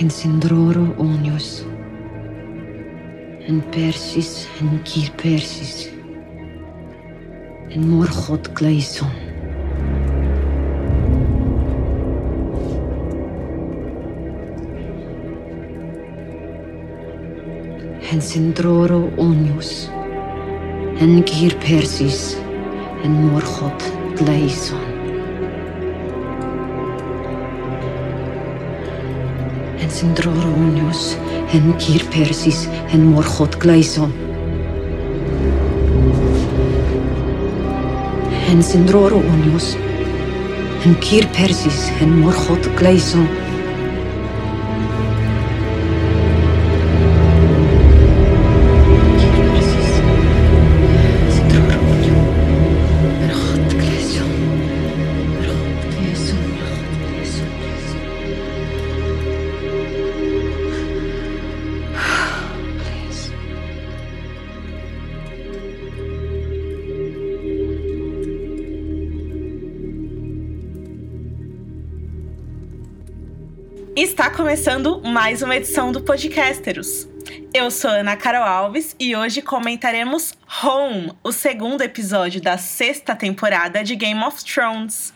En Sindroro Onios. En Persis en Kir Persis. En Morgot Gleison. En Sindroro Onios. En Kir Persis. En Morgot Gleison. en Droronios en Kierpersis en Morgoth Gleison. En Sindroronios en Kierpersis en morchot Gleison. Mais uma edição do Podcasteros. Eu sou Ana Carol Alves e hoje comentaremos Home, o segundo episódio da sexta temporada de Game of Thrones.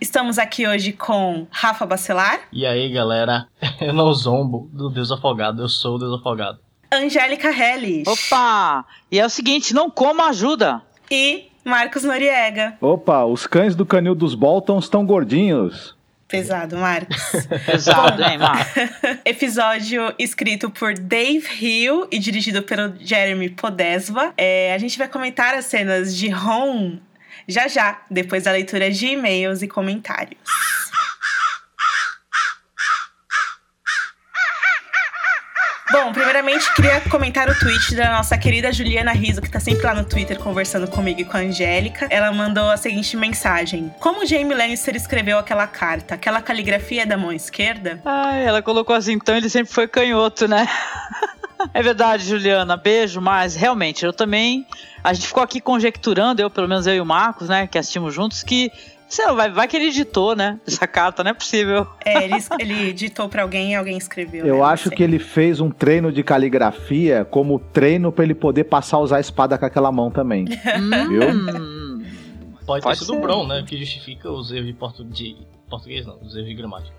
Estamos aqui hoje com Rafa Bacelar, E aí, galera, eu não zombo do Deus Afogado, eu sou o Deus Afogado. Angélica Hellis Opa! E é o seguinte, não coma ajuda. e Marcos Noriega. Opa, os cães do canil dos Boltons estão gordinhos. Pesado, Marcos. Pesado, hein, Marco? Episódio escrito por Dave Hill e dirigido pelo Jeremy Podesva. É, a gente vai comentar as cenas de Home já já, depois da leitura de e-mails e comentários. Bom, primeiramente queria comentar o tweet da nossa querida Juliana Riso, que tá sempre lá no Twitter conversando comigo e com a Angélica. Ela mandou a seguinte mensagem: Como Jamie Lannister escreveu aquela carta? Aquela caligrafia é da mão esquerda? Ai, ela colocou assim, então ele sempre foi canhoto, né? É verdade, Juliana. Beijo, mas realmente, eu também. A gente ficou aqui conjecturando, eu, pelo menos eu e o Marcos, né, que assistimos juntos, que. Sei lá, vai, vai que ele editou, né? Essa carta, não é possível. É, ele, ele ditou pra alguém e alguém escreveu. né? Eu Não acho que ele fez um treino de caligrafia como treino pra ele poder passar a usar a espada com aquela mão também. Viu? Hum, Pode, Pode ter sido o. Bron, né? Que justifica os erros de, portu... de português, não, os erros de gramática.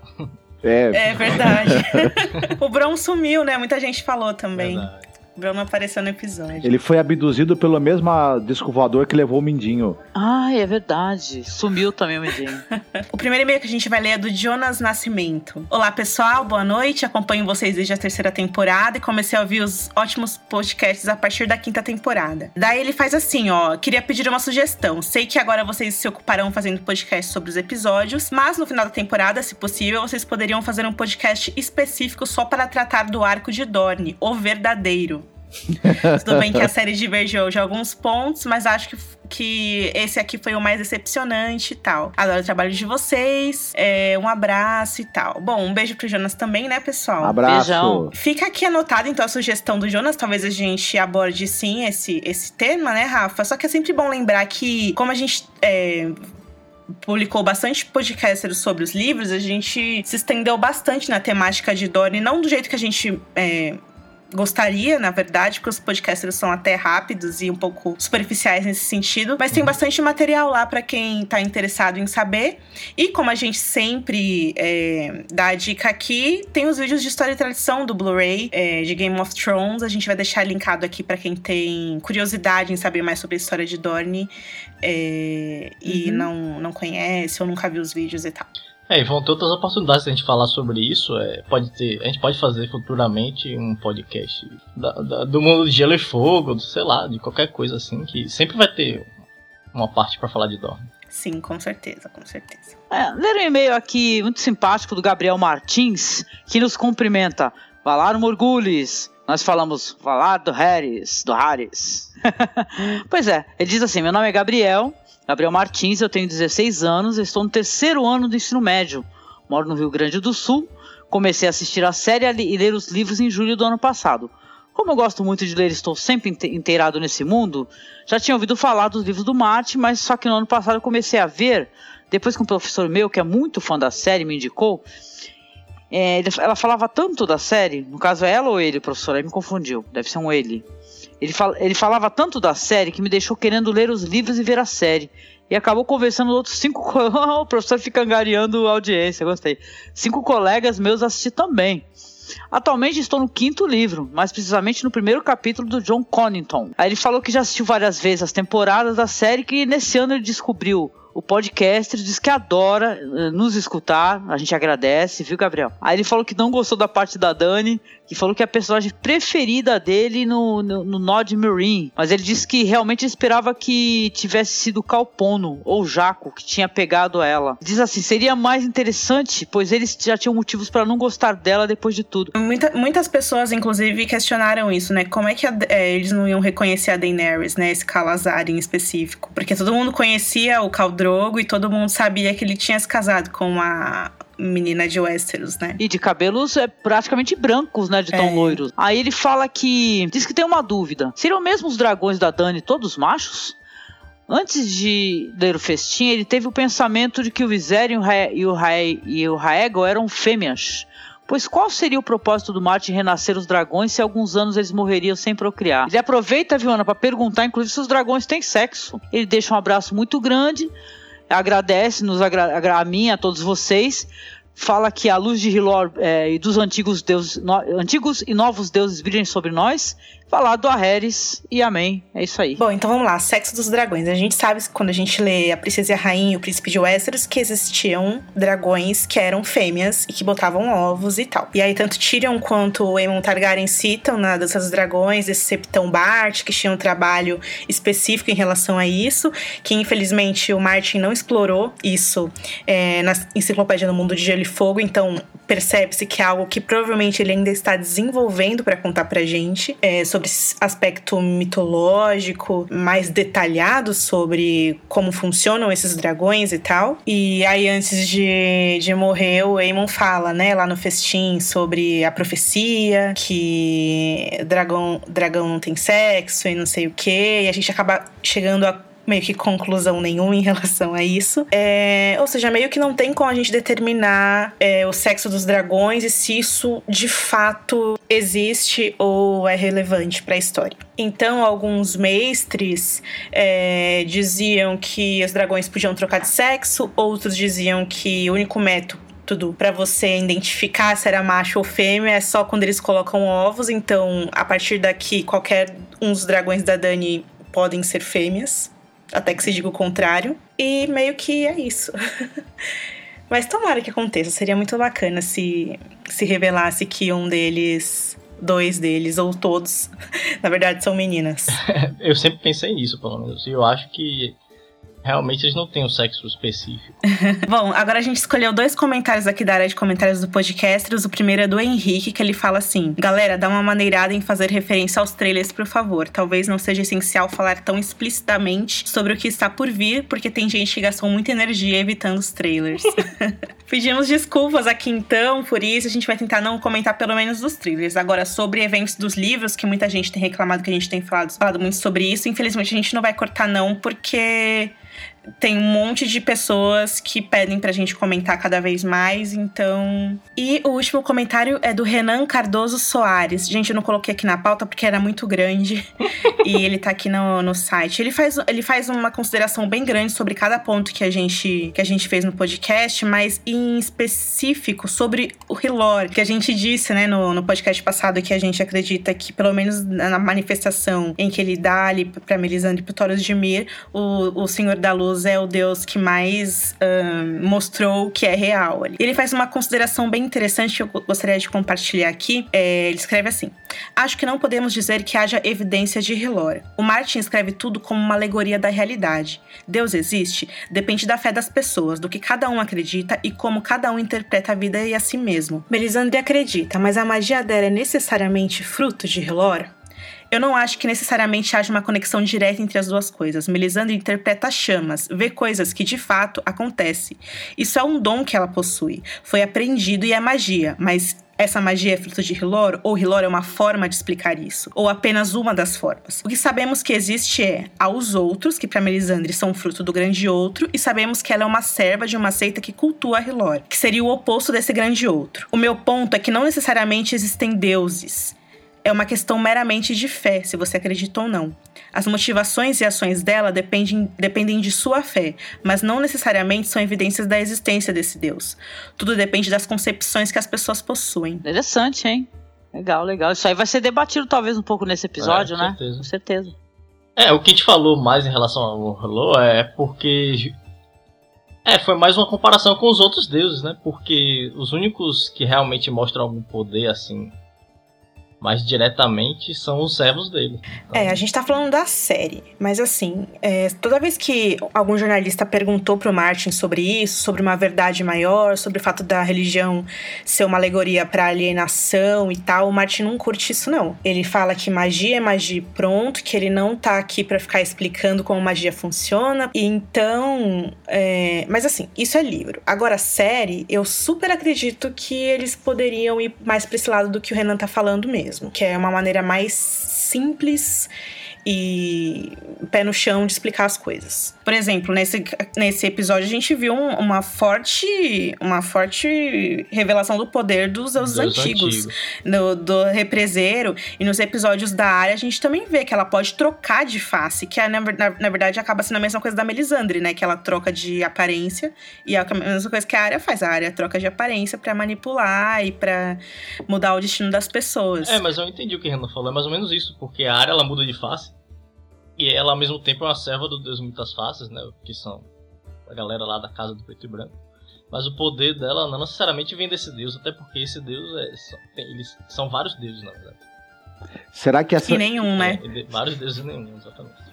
É, É verdade. o Bron sumiu, né? Muita gente falou também. Verdade. O Bron não apareceu no episódio. ele foi abduzido pelo mesmo disco voador que levou o Mindinho. Ai, é verdade. Sumiu também o Medinho. O primeiro e-mail que a gente vai ler é do Jonas Nascimento. Olá, pessoal, boa noite. Acompanho vocês desde a terceira temporada e comecei a ouvir os ótimos podcasts a partir da quinta temporada. Daí ele faz assim, ó, queria pedir uma sugestão. Sei que agora vocês se ocuparão fazendo podcast sobre os episódios, mas no final da temporada, se possível, vocês poderiam fazer um podcast específico só para tratar do arco de Dorne, o verdadeiro. Tudo bem que a série divergiu de alguns pontos, mas acho que, que esse aqui foi o mais decepcionante e tal. Adoro o trabalho de vocês. é, um abraço e tal. Bom, um beijo pro Jonas também, né, pessoal? Abraço. Beijão. Fica aqui anotado, então, a sugestão do Jonas. Talvez a gente aborde sim esse, esse tema, né, Rafa? Só que é sempre bom lembrar que, como a gente. é, publicou bastante podcasters sobre os livros, a gente se estendeu bastante na temática de Dorne, não do jeito que a gente é, gostaria, na verdade, porque os podcasters são até rápidos e um pouco superficiais nesse sentido, mas tem bastante material lá para quem tá interessado em saber. E como a gente sempre é, dá a dica aqui, tem os vídeos de história e tradição do Blu-ray é, de Game of Thrones. A gente vai deixar linkado aqui para quem tem curiosidade em saber mais sobre a história de Dorne é, e Uhum. não, não conhece ou nunca viu os vídeos e tal. É, e vão ter outras oportunidades de a gente falar sobre isso. É, pode ter, a gente pode fazer futuramente um podcast da- da- do mundo de gelo e fogo, do- sei lá, de qualquer coisa assim, que sempre vai ter uma parte pra falar de Dorne. Sim, com certeza, com certeza. É, ler um e-mail aqui muito simpático do Gabriel Martins, que nos cumprimenta. Valar Morgulis. Nós falamos Valar do Harris, do Harris. pois é, ele diz assim: meu nome é Gabriel, Gabriel Martins, eu tenho 16 anos, estou no terceiro ano do ensino médio. Moro no Rio Grande do Sul. Comecei a assistir a série e ler os livros em julho do ano passado. Como eu gosto muito de ler estou sempre inte- inteirado nesse mundo, já tinha ouvido falar dos livros do Martin, mas só que no ano passado eu comecei a ver, depois que um professor meu, que é muito fã da série, me indicou, é, ela falava tanto da série, no caso é ela ou ele, professor, aí me confundiu, deve ser um ele. Ele, fal, ele falava tanto da série que me deixou querendo ler os livros e ver a série. E acabou conversando outros cinco. o professor fica angariando audiência, gostei. Cinco colegas meus assisti também. Atualmente estou no quinto livro, mais precisamente no primeiro capítulo do John Connington. Aí ele falou que já assistiu várias vezes as temporadas da série que nesse ano ele descobriu o podcast, diz que adora uh, nos escutar. A gente agradece, viu, Gabriel? Aí ele falou que não gostou da parte da Dani, que falou que é a personagem preferida dele no, no, no Nod Marine. Mas ele disse que realmente esperava que tivesse sido Calpono ou Jaco que tinha pegado ela. Diz assim: seria mais interessante, pois eles já tinham motivos para não gostar dela depois de tudo. Muita, muitas pessoas, inclusive, questionaram isso, né? Como é que a, é, eles não iam reconhecer a Daenerys, né? Esse Calazar em específico. Porque todo mundo conhecia o Caldrogo e todo mundo sabia que ele tinha se casado com a, menina de Westeros, né? E de cabelos é, praticamente brancos, né? De tão é. loiros. Aí ele fala que. Diz que tem uma dúvida. Seriam mesmo os dragões da Dani todos machos? Antes de ler o festim, ele teve o pensamento de que o Viserion e o, e o eram fêmeas. Pois qual seria o propósito do Martin renascer os dragões se alguns anos eles morreriam sem procriar? Ele aproveita, Viona, para perguntar, inclusive, se os dragões têm sexo. Ele deixa um abraço muito grande, agradece nos agra a mim, a todos vocês, fala que a luz de Hilor é, e dos antigos deuses, no, antigos e novos deuses brilhem sobre nós falar do Aheres e amém. É isso aí. Bom, então vamos lá. Sexo dos dragões. A gente sabe, quando a gente lê A Princesa e a Rainha e o Príncipe de Westeros, que existiam dragões que eram fêmeas e que botavam ovos e tal. E aí, tanto Tyrion quanto o Aemon Targaryen citam na Dança dos Dragões esse Septão Bart, que tinha um trabalho específico em relação a isso, que infelizmente o Martin não explorou isso é, na Enciclopédia do Mundo de Gelo e Fogo, então percebe-se que é algo que provavelmente ele ainda está desenvolvendo para contar pra gente é, sobre esse aspecto mitológico, mais detalhado sobre como funcionam esses dragões e tal. E aí, antes de, de morrer, o Aemon fala, né, lá no festim, sobre a profecia, que dragão, dragão não tem sexo e não sei o que, e a gente acaba chegando a meio que conclusão nenhuma em relação a isso. É, ou seja, meio que não tem como a gente determinar é, o sexo dos dragões e se isso de fato existe ou é relevante para a história. Então, alguns mestres é, diziam que os dragões podiam trocar de sexo, outros diziam que o único método para você identificar se era macho ou fêmea é só quando eles colocam ovos. Então, a partir daqui, qualquer um dos dragões da Dani podem ser fêmeas até que se diga o contrário. E meio que é isso. Mas tomara que aconteça. Seria muito bacana se se revelasse que um deles, dois deles, ou todos, na verdade são meninas. eu sempre pensei nisso, pelo menos. E eu acho que Realmente eles não têm um sexo específico. Bom, agora a gente escolheu dois comentários aqui da área de comentários do podcast. O primeiro é do Henrique, que ele fala assim: Galera, dá uma maneirada em fazer referência aos trailers, por favor. Talvez não seja essencial falar tão explicitamente sobre o que está por vir, porque tem gente que gastou muita energia evitando os trailers. Pedimos desculpas aqui então por isso. A gente vai tentar não comentar pelo menos dos trailers. Agora, sobre eventos dos livros, que muita gente tem reclamado que a gente tem falado, falado muito sobre isso. Infelizmente, a gente não vai cortar, não, porque tem um monte de pessoas que pedem pra gente comentar cada vez mais, então. E o último comentário é do Renan Cardoso Soares. Gente, eu não coloquei aqui na pauta porque era muito grande e ele tá aqui no, no site. Ele faz, ele faz uma consideração bem grande sobre cada ponto que a gente, que a gente fez no podcast, mas em específico sobre o Hilor, que a gente disse, né, no, no podcast passado que a gente acredita que, pelo menos na manifestação em que ele dá ali pra Melisandre e pro Taurus de Mir, o, o Senhor da Luz Deus é o Deus que mais um, mostrou que é real. Ele faz uma consideração bem interessante que eu gostaria de compartilhar aqui. É, ele escreve assim: Acho que não podemos dizer que haja evidência de Hilora. O Martin escreve tudo como uma alegoria da realidade. Deus existe depende da fé das pessoas, do que cada um acredita e como cada um interpreta a vida e a si mesmo. Melisandre acredita, mas a magia dela é necessariamente fruto de Hilora? Eu não acho que necessariamente haja uma conexão direta entre as duas coisas. Melisandre interpreta chamas, vê coisas que de fato acontecem. Isso é um dom que ela possui. Foi aprendido e é magia, mas essa magia é fruto de Hilor, ou Hilor é uma forma de explicar isso, ou apenas uma das formas. O que sabemos que existe é aos outros, que para Melisandre são fruto do grande outro, e sabemos que ela é uma serva de uma seita que cultua Hilor, que seria o oposto desse grande outro. O meu ponto é que não necessariamente existem deuses é uma questão meramente de fé, se você acredita ou não. As motivações e ações dela dependem, dependem de sua fé, mas não necessariamente são evidências da existência desse Deus. Tudo depende das concepções que as pessoas possuem. Interessante, hein? Legal, legal. Isso aí vai ser debatido talvez um pouco nesse episódio, É, né? certeza. Com certeza. É, o que a gente falou mais em relação ao Hello é porque. É, foi mais uma comparação com os outros deuses, né? Porque os únicos que realmente mostram algum poder, assim, mais diretamente, são os servos dele. É, a gente tá falando da série, mas assim, é, toda vez que algum jornalista perguntou pro Martin sobre isso, sobre uma verdade maior, sobre o fato da religião ser uma alegoria pra alienação e tal, o Martin não curte isso não. Ele fala que magia é magia pronto, que ele não tá aqui pra ficar explicando como magia funciona, e então, é, mas assim, isso é livro. Agora, série, eu super acredito que eles poderiam ir mais pra esse lado do que o Renan tá falando mesmo, que é uma maneira mais simples e pé no chão de explicar as coisas. Por exemplo, nesse, nesse episódio a gente viu um- uma forte uma forte revelação do poder dos deuses Deus antigos, antigo. no- do represeiro e nos episódios da área a gente também vê que ela pode trocar de face, que é, na, na- na verdade acaba sendo a mesma coisa da Melisandre, né, que ela troca de aparência e é a mesma coisa que a área faz, a área troca de aparência pra manipular e pra mudar o destino das pessoas. É, mas eu entendi o que o Renan falou, é mais ou menos isso, porque a área ela muda de face. E ela ao mesmo tempo é uma serva do Deus Muitas Faces, né? Que são a galera lá da casa do preto e branco. Mas o poder dela não necessariamente vem desse Deus, até porque esse Deus é. São, tem- eles são vários deuses, na verdade. Será que essa. E nenhum, né? É, de- vários deuses e nenhum, exatamente.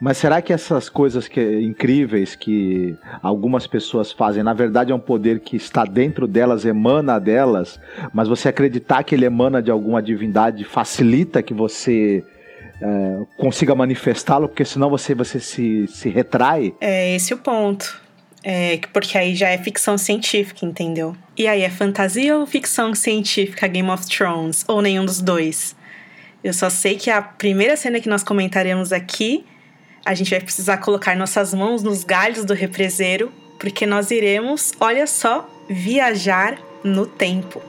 Mas será que essas coisas que, incríveis que algumas pessoas fazem, na verdade é um poder que está dentro delas, emana delas, mas você acreditar que ele emana de alguma divindade facilita que você é, consiga manifestá-lo, porque senão você, você se, se retrai? É esse o ponto. É, que- porque aí já é ficção científica, entendeu? E aí, é fantasia ou ficção científica Game of Thrones? Ou nenhum dos dois? Eu só sei que a primeira cena que nós comentaremos aqui, a gente vai precisar colocar nossas mãos nos galhos do represeiro, porque nós iremos, olha só, viajar no tempo.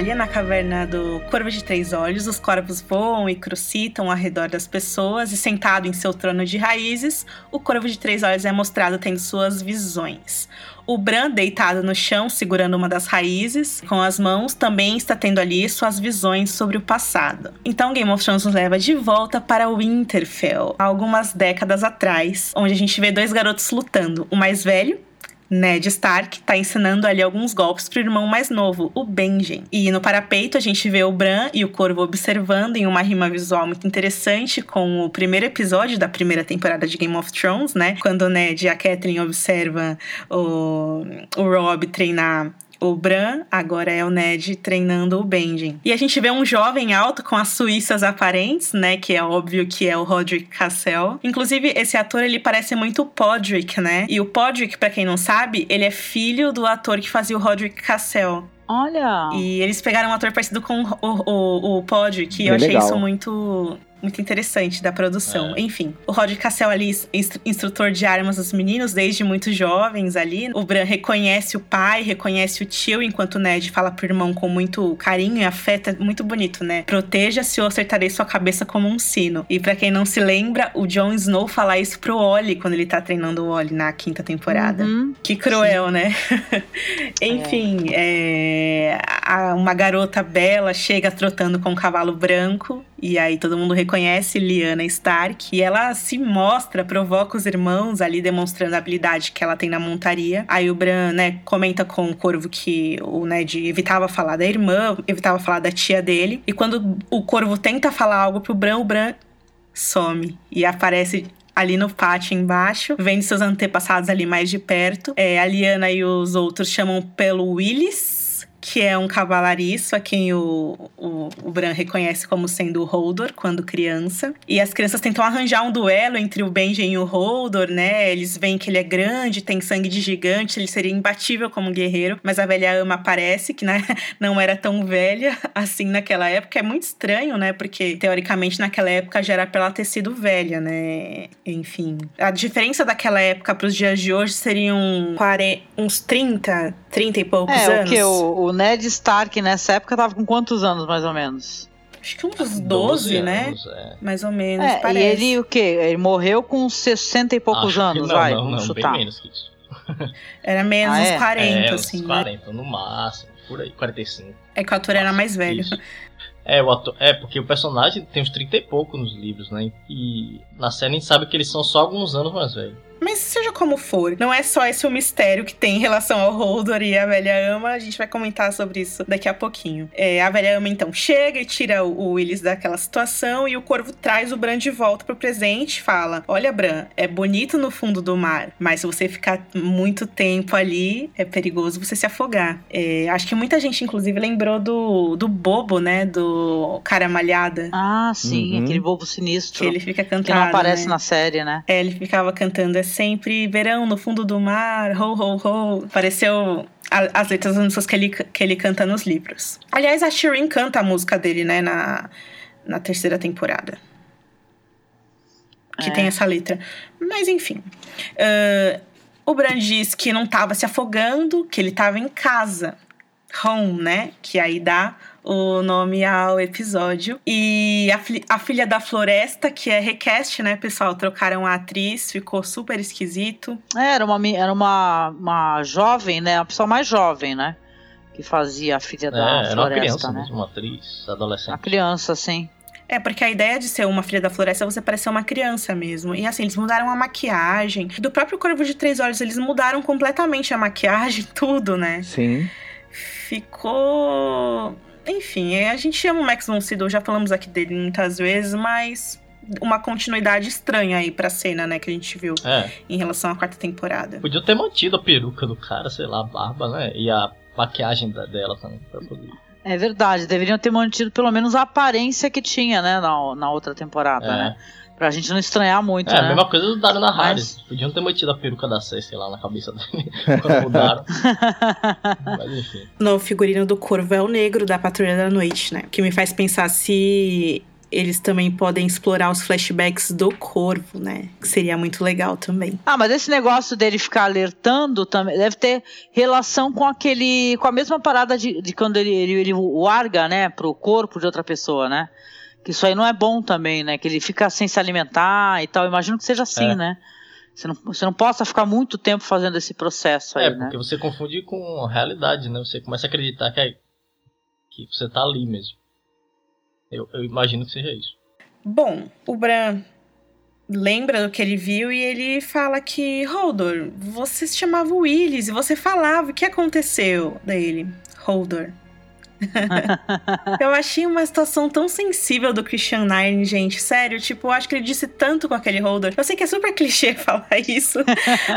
Muralha, na caverna do Corvo de Três Olhos, os corvos voam e crucitam ao redor das pessoas, e sentado em seu trono de raízes, o Corvo de Três Olhos é mostrado tendo suas visões. O Bran, deitado no chão, segurando uma das raízes, com as mãos, também está tendo ali suas visões sobre o passado. Então, Game of Thrones nos leva de volta para Winterfell, algumas décadas atrás, onde a gente vê dois garotos lutando. O mais velho, Ned Stark tá ensinando ali alguns golpes pro irmão mais novo, o Benjen. E no parapeito a gente vê o Bran e o Corvo observando em uma rima visual muito interessante com o primeiro episódio da primeira temporada de Game of Thrones, né? Quando o Ned e a Catelyn observam o, o Rob treinar o Bran, agora é o Ned treinando o Benjen. E a gente vê um jovem alto com as suíças aparentes, né? Que é óbvio que é o Roderick Cassell. Inclusive, esse ator, ele parece muito o Podrick, né? E o Podrick, pra quem não sabe, ele é filho do ator que fazia o Roderick Cassell. Olha. E eles pegaram um ator parecido com o, o, o Podrick, e eu achei legal. isso muito muito interessante da produção. É. Enfim, o Rod Cassel ali, instrutor de armas dos meninos desde muito jovens ali. O Bran reconhece o pai, reconhece o tio, enquanto o Ned fala pro irmão com muito carinho e afeto. É muito bonito, né? Proteja-se ou acertarei sua cabeça como um sino. E para quem não se lembra, o Jon Snow fala isso pro Ollie quando ele tá treinando o Ollie na quinta temporada. Uhum. Que cruel, Sim. né? Enfim, é. É, uma garota bela chega trotando com um cavalo branco e aí todo mundo reconhece Lyanna Stark. E ela se mostra, provoca os irmãos ali, demonstrando a habilidade que ela tem na montaria. Aí o Bran, né, comenta com o Corvo que o Ned evitava falar da irmã, evitava falar da tia dele. E quando o Corvo tenta falar algo pro Bran, o Bran some. E aparece ali no pátio embaixo, vendo seus antepassados ali mais de perto. É, a Liana e os outros chamam pelo Willis que é um cavalariço a quem o, o, o, Bran reconhece como sendo o Holdor quando criança. E as crianças tentam arranjar um duelo entre o Benjen e o Holdor, né? Eles veem que ele é grande, tem sangue de gigante, ele seria imbatível como guerreiro, mas a velha ama aparece, que né, não era tão velha assim naquela época. É muito estranho, né? Porque teoricamente naquela época já era pra ela ter sido velha, né? Enfim. A diferença daquela época para os dias de hoje seriam uns 30, 30 e poucos é, anos. O que? O, o Ned Stark nessa época tava com quantos anos, mais ou menos? Acho que uns 12, 12 né? Anos, é. Mais ou menos, é, parece. E ele o quê? Ele morreu com 60 e poucos Acho anos, não, vai, não, não, bem menos que isso. Era menos ah, uns é? 40, é, assim, uns 40 né? no máximo, por aí, 45. É que o ator era mais velho. Isso. É, o ator, é, porque o personagem tem uns 30 e pouco nos livros, né? E na série a gente sabe que eles são só alguns anos mais velhos. Mas seja como for, não é só esse o mistério que tem em relação ao Holdor e a velha ama. A gente vai comentar sobre isso daqui a pouquinho. É, a velha ama então chega e tira o, Willis daquela situação e o corvo traz o Bran de volta pro presente fala: Olha, Bran, é bonito no fundo do mar, mas se você ficar muito tempo ali, é perigoso você se afogar. É, acho que muita gente, inclusive, lembrou do, do bobo, né? Do cara malhada. Ah, sim, uhum. aquele bobo sinistro. Que ele fica cantando. Que não aparece né? na série, né? É, ele ficava cantando essa sempre verão no fundo do mar, ho, ho, ho. Pareceu as letras das músicas que ele, que ele canta nos livros. Aliás, a Shirin canta a música dele, né, na, na terceira temporada. Que é. tem essa letra. Mas enfim. Uh, o Bran diz que não estava se afogando, que ele estava em casa. Home, né? Que aí dá o nome ao episódio. E a, a Filha da Floresta, que é request, né, pessoal? Trocaram a atriz, ficou super esquisito. É, era uma, era uma, uma jovem, né? Uma pessoa mais jovem, né? Que fazia a Filha da é, Floresta, era uma criança, né? uma atriz, adolescente. A criança, sim. É, porque a ideia de ser uma filha da floresta é você parecer uma criança mesmo. E assim, eles mudaram a maquiagem. Do próprio Corvo de Três Olhos, eles mudaram completamente a maquiagem, tudo, né? Sim. Ficou enfim, é, a gente ama o Max von Sydow, já falamos aqui dele muitas vezes, mas uma continuidade estranha aí pra cena, né, que a gente viu é. em relação à quarta temporada. Podia ter mantido a peruca do cara, sei lá, a barba, né, e a maquiagem dela também, pra poder... É verdade, deveriam ter mantido pelo menos a aparência que tinha, né, na, na outra temporada, é. né? Pra gente não estranhar muito, é, né? a mesma coisa do Dario na Mas... Podiam ter mantido a peruca da Cersei lá na cabeça dele quando mudaram. Mas enfim. No figurino do Corvo é o negro da Patrulha da Noite, né? Que me faz pensar se eles também podem explorar os flashbacks do corvo, né? Que seria muito legal também. Ah, mas esse negócio dele ficar alertando também deve ter relação com aquele. com a mesma parada de, de quando ele, ele, ele larga, né, pro corpo de outra pessoa, né? Isso aí não é bom também, né? Que ele fica sem se alimentar e tal. Imagino que seja assim, é. né? Você não, você não possa ficar muito tempo fazendo esse processo aí, é, né? porque você confunde com a realidade, né? Você começa a acreditar que, é, que você tá ali mesmo. Eu, eu imagino que seja isso. Bom, o Bran lembra do que ele viu e ele fala que, Holdor, você se chamava Willis e você falava o que aconteceu dele. Holdor, eu achei uma situação tão sensível do Christian Nine, gente. Sério, tipo, eu acho que ele disse tanto com aquele holder. Eu sei que é super clichê falar isso,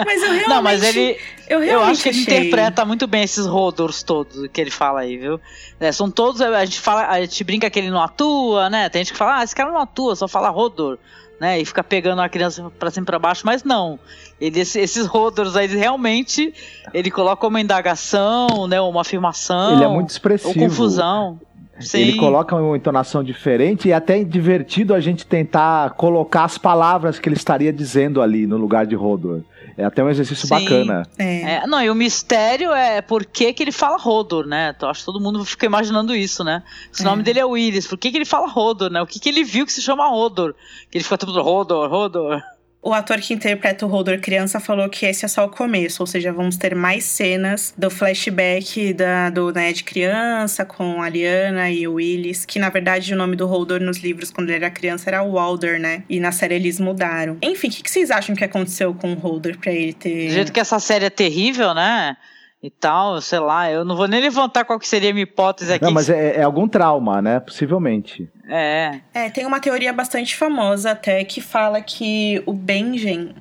mas eu realmente. Não, mas ele. Eu, realmente eu acho que ele achei. interpreta muito bem esses holders todos que ele fala aí, viu? É, são todos. A gente fala, a gente brinca que ele não atua, né? Tem gente que fala, ah, esse cara não atua, só fala rodor né? E fica pegando a criança para cima e pra baixo, mas não. Ele, esses rodos aí, realmente, ele coloca uma indagação, né? Uma afirmação. Ele é muito expressivo. Ou confusão. Sim. Ele coloca uma entonação diferente e é até divertido a gente tentar colocar as palavras que ele estaria dizendo ali no lugar de Hodor. É até um exercício Sim. bacana. É. É, não, e o mistério é por que, que ele fala Rodor, né? Então acho que todo mundo fica imaginando isso, né? Se o É. nome dele é Willis, por que, que ele fala Rodor, né? O que, que ele viu que se chama Rodor? Que ele fica todo mundo Rodor, Rodor. O ator que interpreta o Hodor criança falou que esse é só o começo, ou seja, vamos ter mais cenas do flashback da, do Ned criança com a Lyanna e o Willis, que na verdade o nome do Hodor nos livros quando ele era criança era Walder, né? E na série eles mudaram. Enfim, o que, que vocês acham que aconteceu com o Hodor pra ele ter... Do jeito que essa série é terrível, né? E tal, sei lá, eu não vou nem levantar qual que seria a minha hipótese aqui. Não, mas é, é algum trauma, né? Possivelmente. É, É, tem uma teoria bastante famosa até que fala que o Benjen,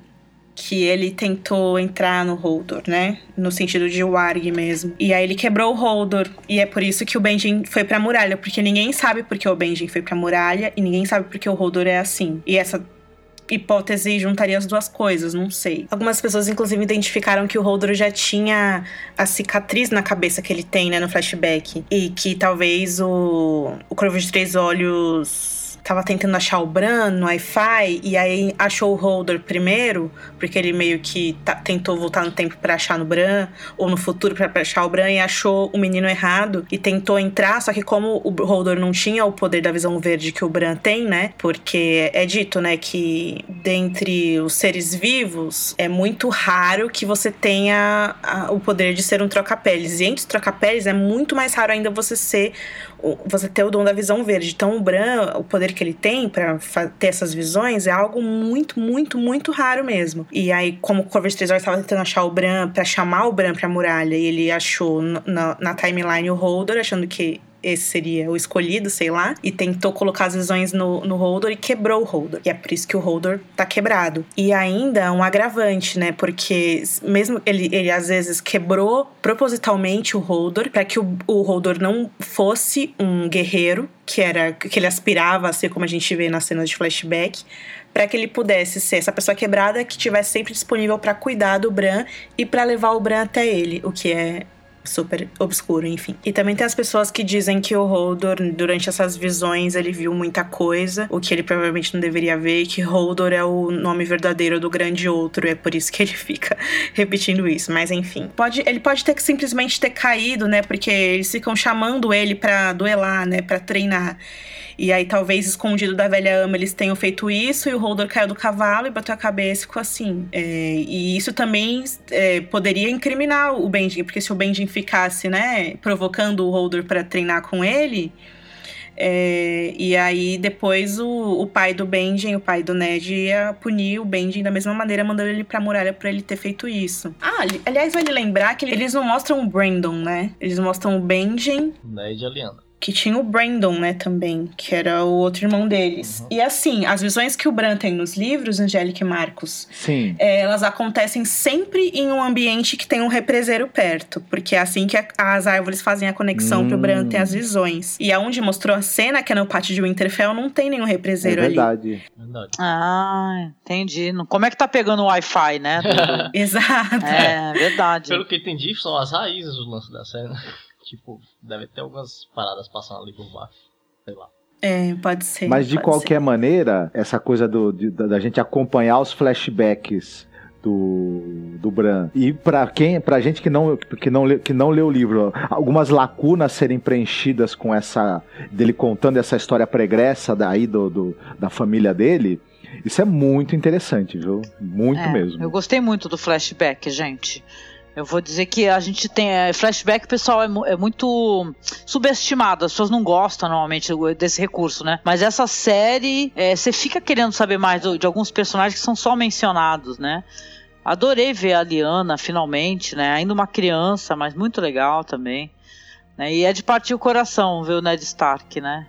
que ele tentou entrar no Holdor, né? No sentido de Warg mesmo. E aí ele quebrou o Holdor. E é por isso que o Benjen foi pra muralha. Porque ninguém sabe porque o Benjen foi pra muralha. E ninguém sabe porque o Holdor é assim. E essa hipótese juntaria as duas coisas, não sei. Algumas pessoas, inclusive, identificaram que o Holdor já tinha a cicatriz na cabeça que ele tem, né, no flashback. E que talvez o, o Corvo de Três Olhos tava tentando achar o Bran no Wi-Fi e aí achou o Holdor primeiro, porque ele meio que tentou voltar no tempo pra achar no Bran, ou no futuro pra achar o Bran e achou o menino errado e tentou entrar, só que como o Holdor não tinha o poder da visão verde que o Bran tem, né? Porque é dito, né, que dentre os seres vivos é muito raro que você tenha a- o poder de ser um troca-peles. E entre os troca-peles é muito mais raro ainda você ser você ter o dom da visão verde. Então, o Bran, o poder que ele tem pra fa- ter essas visões é algo muito, muito, muito raro mesmo. E aí, como o Três Olhos estava tentando achar o Bran pra chamar o Bran pra muralha, e ele achou na, na timeline o Holdor, achando que esse seria o escolhido, sei lá, e tentou colocar as visões no, no Holdor e quebrou o Holdor. E é por isso que o Holdor tá quebrado. E ainda um agravante, né? Porque mesmo ele, ele às vezes quebrou propositalmente o Holdor para que o, o Holdor não fosse um guerreiro, que era que ele aspirava a ser como a gente vê nas cenas de flashback, para que ele pudesse ser essa pessoa quebrada que estivesse sempre disponível para cuidar do Bran e para levar o Bran até ele, o que é super obscuro, enfim. E também tem as pessoas que dizem que o Holdor, durante essas visões, ele viu muita coisa, o que ele provavelmente não deveria ver, e que Holdor é o nome verdadeiro do grande outro, é por isso que ele fica repetindo isso. Mas enfim, pode, ele pode ter que simplesmente ter caído, né? Porque eles ficam chamando ele pra duelar, né? Pra treinar. E aí, talvez escondido da velha ama, eles tenham feito isso e o Holdor caiu do cavalo e bateu a cabeça e ficou assim. É, e isso também é, poderia incriminar o Benjen, porque se o Benjen ficasse, né, provocando o Holdor para treinar com ele. é, e aí depois o, o pai do Benjen, o pai do Ned, ia punir o Benjen da mesma maneira, mandando ele pra muralha pra ele ter feito isso. Ah, ali- aliás, vale lembrar que eles não mostram o Brandon, né? Eles mostram o Benjen Né, de Aliana. Que tinha o Brandon, né, também, que era o outro irmão deles. Uhum. E assim, as visões que o Bran tem nos livros, Angélica e Marcos, Sim. é, elas acontecem sempre em um ambiente que tem um represeiro perto, porque é assim que a- as árvores fazem a conexão pro Hum. Bran ter as visões. E aonde mostrou a cena, que é no pátio de Winterfell, não tem nenhum É represeiro ali. verdade. Verdade. Ah, entendi. Não- Como é que tá pegando o Wi-Fi, né? Exato. é, verdade. Pelo que entendi, são as raízes do lance da série. Tipo, deve ter algumas paradas passando ali por baixo. Sei lá. É, pode ser. Mas de qualquer maneira, essa coisa do, de- da da gente acompanhar os flashbacks do, do Bran. E pra quem, pra gente que não, que, não, lê- que não lê o livro, algumas lacunas serem preenchidas com essa. dele contando essa história pregressa daí do, do- da família dele. Isso é muito interessante, viu? Muito É, mesmo. Eu gostei muito do flashback, gente. Eu vou dizer que a gente tem. é, flashback, pessoal, é, mu- é muito subestimado. As pessoas não gostam normalmente desse recurso, né? Mas essa série, é, você fica querendo saber mais do- de alguns personagens que são só mencionados, né? Adorei ver a Liana finalmente, né? Ainda uma criança, mas muito legal também. né? E é de partir o coração ver o Ned Stark, né?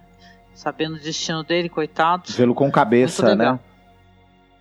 Sabendo o destino dele, coitado. Vê-lo com cabeça, né?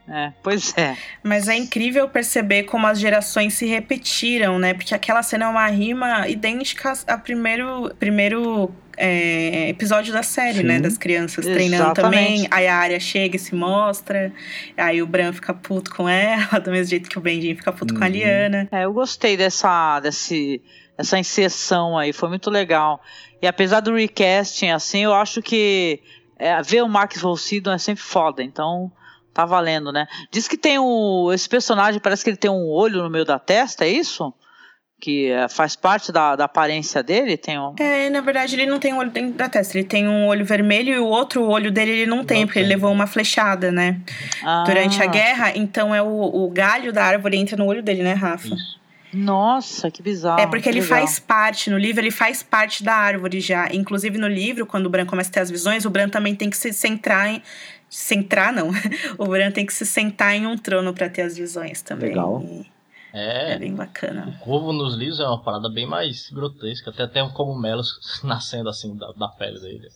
É, pois é. Mas é incrível perceber como as gerações se repetiram, né? Porque aquela cena é uma rima idêntica a primeiro, primeiro é, episódio da série, Sim. né? Das crianças treinando Exatamente. também. Aí a área chega e se mostra. Aí o Bran fica puto com ela, do mesmo jeito que o Benjen fica puto com a Uhum. Liana. É, eu gostei dessa, desse, dessa inserção aí, foi muito legal. E apesar do recasting, assim, eu acho que é, ver o Max von Sydow é sempre foda, então tá valendo, né? Diz que tem o. Esse personagem parece que ele tem um olho no meio da testa, é isso? Que é, faz parte da, da aparência dele? Tem um. É, na verdade, ele não tem um olho dentro da testa. Ele tem um olho vermelho e o outro olho dele ele não tem, Não porque tem. ele levou uma flechada, né? Ah, Durante a guerra. Então é o, o galho da árvore entra no olho dele, né, Rafa? Isso. Nossa, que bizarro. É porque que ele legal. faz parte, no livro ele faz parte da árvore já. Inclusive no livro, quando o Bran começa a ter as visões, o Bran também tem que se centrar em. Centrar, não. O Bran tem que se sentar em um trono pra ter as visões também. Legal. É É. bem bacana. O corvo nos livros é uma parada bem mais grotesca. Até tem um cogumelos nascendo assim da, da pele dele.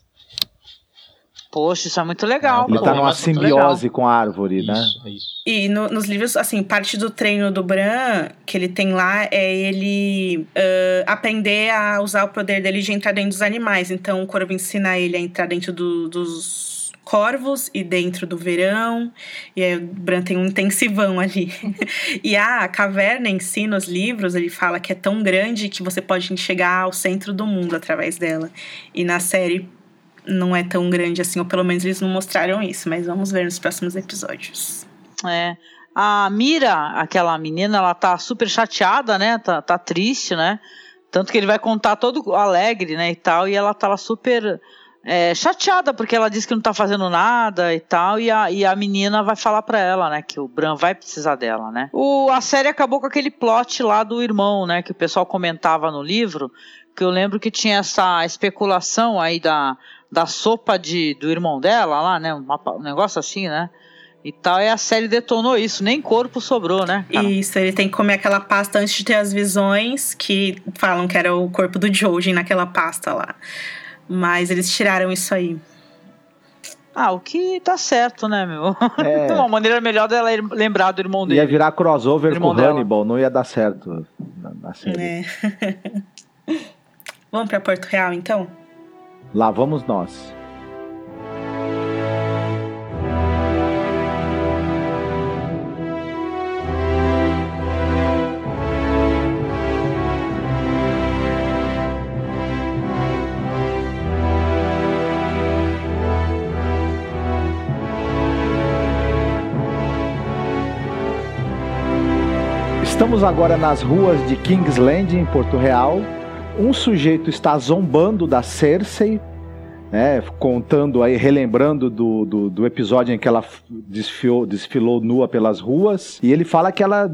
Poxa, isso é muito legal. Ele Pô, tá é numa muito simbiose com a árvore, né? Isso, isso. E no- nos livros, assim, parte do treino do Bran que ele tem lá é ele ah, aprender a usar o poder dele de entrar dentro dos animais. Então o Corvo ensina ele a entrar dentro do- dos corvos e dentro do verão. E aí o Bran tem um intensivão ali. e a caverna em si, nos livros, ele fala que é tão grande que você pode chegar ao centro do mundo através dela. E na série não é tão grande assim, ou pelo menos eles não mostraram isso, mas vamos ver nos próximos episódios. É. A Mira, aquela menina, ela tá super chateada, né? Tá, tá triste, né? Tanto que ele vai contar todo alegre, né? E tal, e ela tá lá super é, chateada, porque ela diz que não tá fazendo nada e tal, e a, e a menina vai falar pra ela, né? Que o Bran vai precisar dela, né? O, a série acabou com aquele plot lá do irmão, né? Que o pessoal comentava no livro, que eu lembro que tinha essa especulação aí da, da sopa de, do irmão dela lá, né? Um negócio assim, né? E tal, e a série detonou isso, nem corpo sobrou, né? cara? Isso, ele tem que comer aquela pasta antes de ter as visões, que falam que era o corpo do Jojen naquela pasta lá. Mas eles tiraram isso aí. Ah, o que tá certo, né, meu? É. Uma maneira melhor dela lembrar do irmão dele. Ia virar crossover Irmão com dela. Hannibal, não ia dar certo na, série. né? Vamos pra Porto Real, então? Lá vamos nós. Estamos agora nas ruas de King's Landing, em Porto Real. Um sujeito está zombando da Cersei, né, contando aí, relembrando do, do, do episódio em que ela desfiou, desfilou nua pelas ruas. E ele fala que ela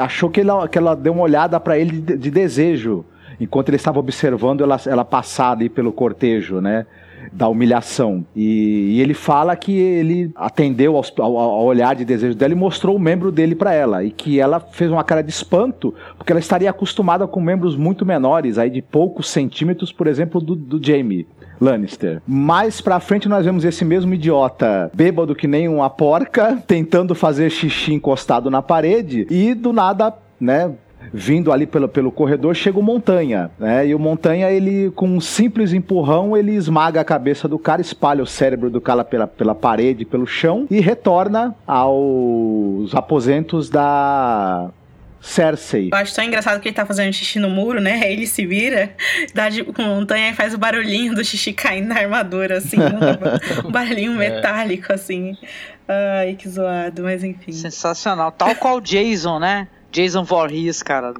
achou que ela, que ela deu uma olhada para ele de, de desejo, enquanto ele estava observando ela, ela passar ali pelo cortejo, né? Da humilhação. E, e ele fala que ele atendeu aos- ao, ao olhar de desejo dela e mostrou o membro dele para ela. E que ela fez uma cara de espanto, porque ela estaria acostumada com membros muito menores, aí de poucos centímetros, por exemplo, do, do Jamie. Lannister. Mais pra frente nós vemos esse mesmo idiota bêbado que nem uma porca, tentando fazer xixi encostado na parede e do nada, né, vindo ali pelo, pelo corredor, chega o Montanha, né? E o Montanha, ele, com um simples empurrão, ele esmaga a cabeça do cara, espalha o cérebro do cara pela, pela parede, pelo chão e retorna aos aposentos da Cersei. Eu acho tão engraçado que ele tá fazendo xixi no muro, né? Aí ele se vira, dá de com montanha e faz o barulhinho do xixi caindo na armadura, assim. um, um barulhinho metálico, assim. Ai, que zoado, mas enfim. Sensacional. Tal qual Jason, né? Jason Voorhees, cara.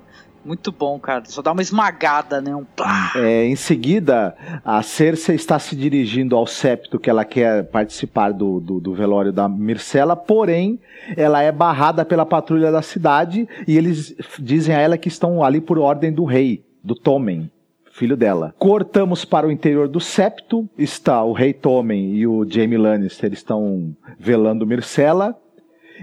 Muito bom, cara. Só dá uma esmagada, né? Um plá. É, em seguida, a Cersei está se dirigindo ao septo que ela quer participar do, do, do velório da Mircela, porém, ela é barrada pela patrulha da cidade e eles dizem a ela que estão ali por ordem do rei, do Tommen, filho dela. Cortamos para o interior do septo, está o rei Tommen e o Jaime Lannister estão velando Mircela.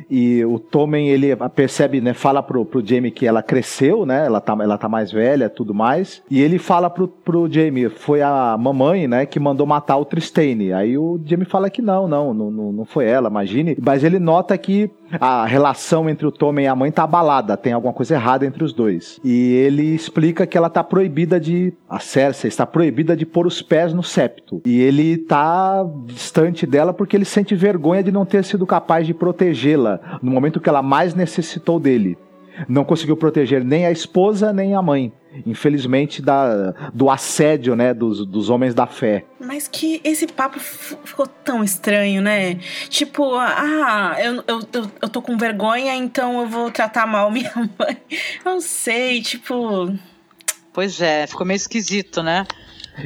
E o Tommen, ele percebe, né, fala pro, pro Jamie que ela cresceu, né, ela tá, ela tá mais velha, tudo mais. E ele fala pro, pro Jamie, foi a mamãe, né, que mandou matar o Tristane. Aí o Jamie fala que não, não, não, não foi ela, imagine. Mas ele nota que a relação entre o Tommen e a mãe tá abalada, tem alguma coisa errada entre os dois. E ele explica que ela tá proibida de. A Cersei está proibida de pôr os pés no septo. E ele tá distante dela porque ele sente vergonha de não ter sido capaz de protegê-la no momento que ela mais necessitou dele. Não conseguiu proteger nem a esposa nem a mãe infelizmente, da, do assédio, né, dos, dos homens da fé. Mas que esse papo ficou tão estranho, né? Tipo, ah, eu, eu, eu, eu tô com vergonha, então eu vou tratar mal minha mãe. Não sei, tipo. Pois é, ficou meio esquisito, né?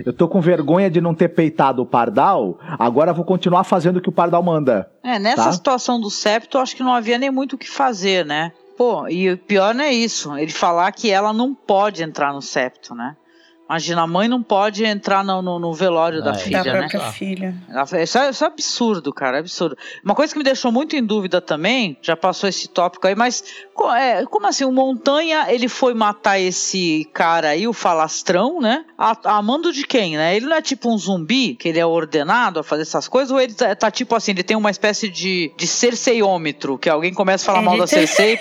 Eu tô com vergonha de não ter peitado o Pardal, agora vou continuar fazendo o que o Pardal manda. É, nessa tá? situação do septo, acho que não havia nem muito o que fazer, né? Pô, e o pior não é isso, ele falar que ela não pode entrar no septo, né? Imagina, a mãe não pode entrar no, no, no velório da filha, da né? filha. Isso é, isso é, absurdo, cara, é absurdo. Uma coisa que me deixou muito em dúvida também, já passou esse tópico aí, mas é, como assim, o Montanha, ele foi matar esse cara aí, o falastrão, né? A, a mando de quem, né? Ele não é tipo um zumbi, que ele é ordenado a fazer essas coisas, ou ele tá, tá tipo assim, ele tem uma espécie de, de cerceiômetro, que alguém começa a falar ele mal da tem... Cersei,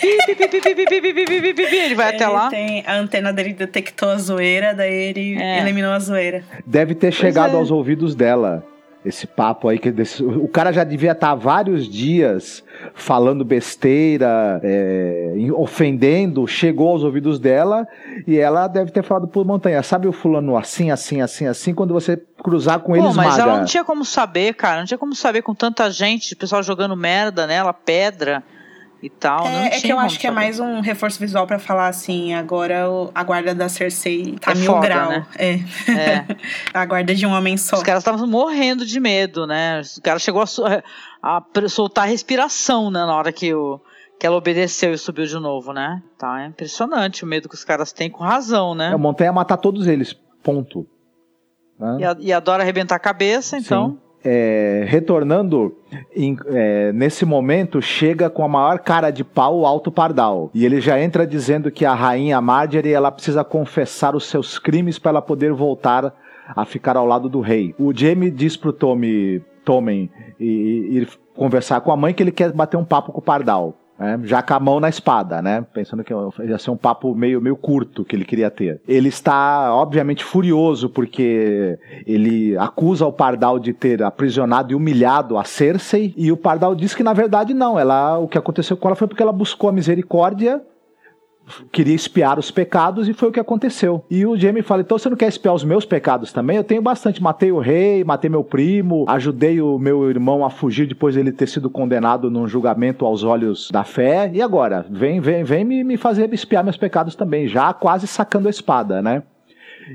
ele vai ele até lá. Tem, a antena dele detectou a zoeira, daí ele é. eliminou a zoeira. Deve ter pois chegado é. aos ouvidos dela. Esse papo aí que desse, o cara já devia estar vários dias falando besteira, é, ofendendo, chegou aos ouvidos dela e ela deve ter falado por montanha. Sabe o fulano assim, assim, assim, assim, quando você cruzar com ele, Pô, mas ela não tinha como saber, cara, não tinha como saber com tanta gente, o pessoal jogando merda nela, pedra e tal. É, é que eu acho que é mais um reforço visual para falar assim, agora a guarda da Cersei tá é mil foda, grau. Né? É. é. a guarda de um homem só. Os caras estavam morrendo de medo, né? O cara chegou a, a, soltar a respiração, né, na hora que o que ela obedeceu e subiu de novo, né? Tá, é impressionante o medo que os caras têm com razão, né? É, o Montanha matar todos eles, ponto. Né? E, e adora arrebentar a cabeça, então. Sim é, retornando em, é, nesse momento, chega com a maior cara de pau o Alto Pardal. E ele já entra dizendo que a rainha Marjorie ela precisa confessar os seus crimes para ela poder voltar a ficar ao lado do rei. O Jamie diz pro Tommy, Tommen ir conversar com a mãe que ele quer bater um papo com o Pardal. Né? já com a mão na espada, né? Pensando que ia ser um papo meio, meio curto que ele queria ter. Ele está, obviamente, furioso porque ele acusa o Pardal de ter aprisionado e humilhado a Cersei, e o Pardal diz que, na verdade, não. Ela, o que aconteceu com ela foi porque ela buscou a misericórdia queria espiar os pecados e foi o que aconteceu. E o Jamie fala: então você não quer espiar os meus pecados também? Eu tenho bastante. Matei o rei, matei meu primo, ajudei o meu irmão a fugir depois dele ter sido condenado num julgamento aos olhos da fé. E agora? Vem, vem, vem me, me fazer espiar meus pecados também, já quase sacando a espada, né?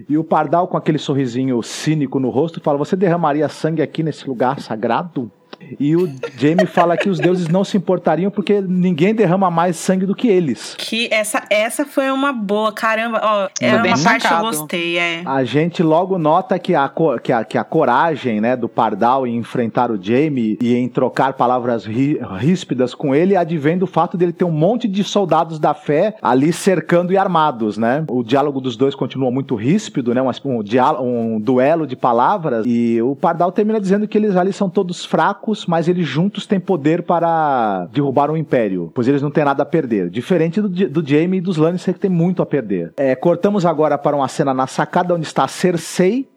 E o Pardal, com aquele sorrisinho cínico no rosto, fala: Você derramaria sangue aqui nesse lugar sagrado? E o Jamie fala que os deuses não se importariam porque ninguém derrama mais sangue do que eles. Que essa, essa foi uma boa, caramba. Ó, é uma parte sacado. que eu gostei, é. A gente logo nota que a, que a, que a coragem né, do Pardal em enfrentar o Jamie e em trocar palavras rí, ríspidas com ele advém do fato dele ter um monte de soldados da fé ali cercando e armados, né? O diálogo dos dois continua muito ríspido, né? Um, um, um duelo de palavras e o Pardal termina dizendo que eles ali são todos fracos fracos, mas eles juntos têm poder para derrubar um império, pois eles não têm nada a perder. Diferente do, do Jaime e dos Lannister que tem muito a perder. É, cortamos agora para uma cena na sacada onde está Cersei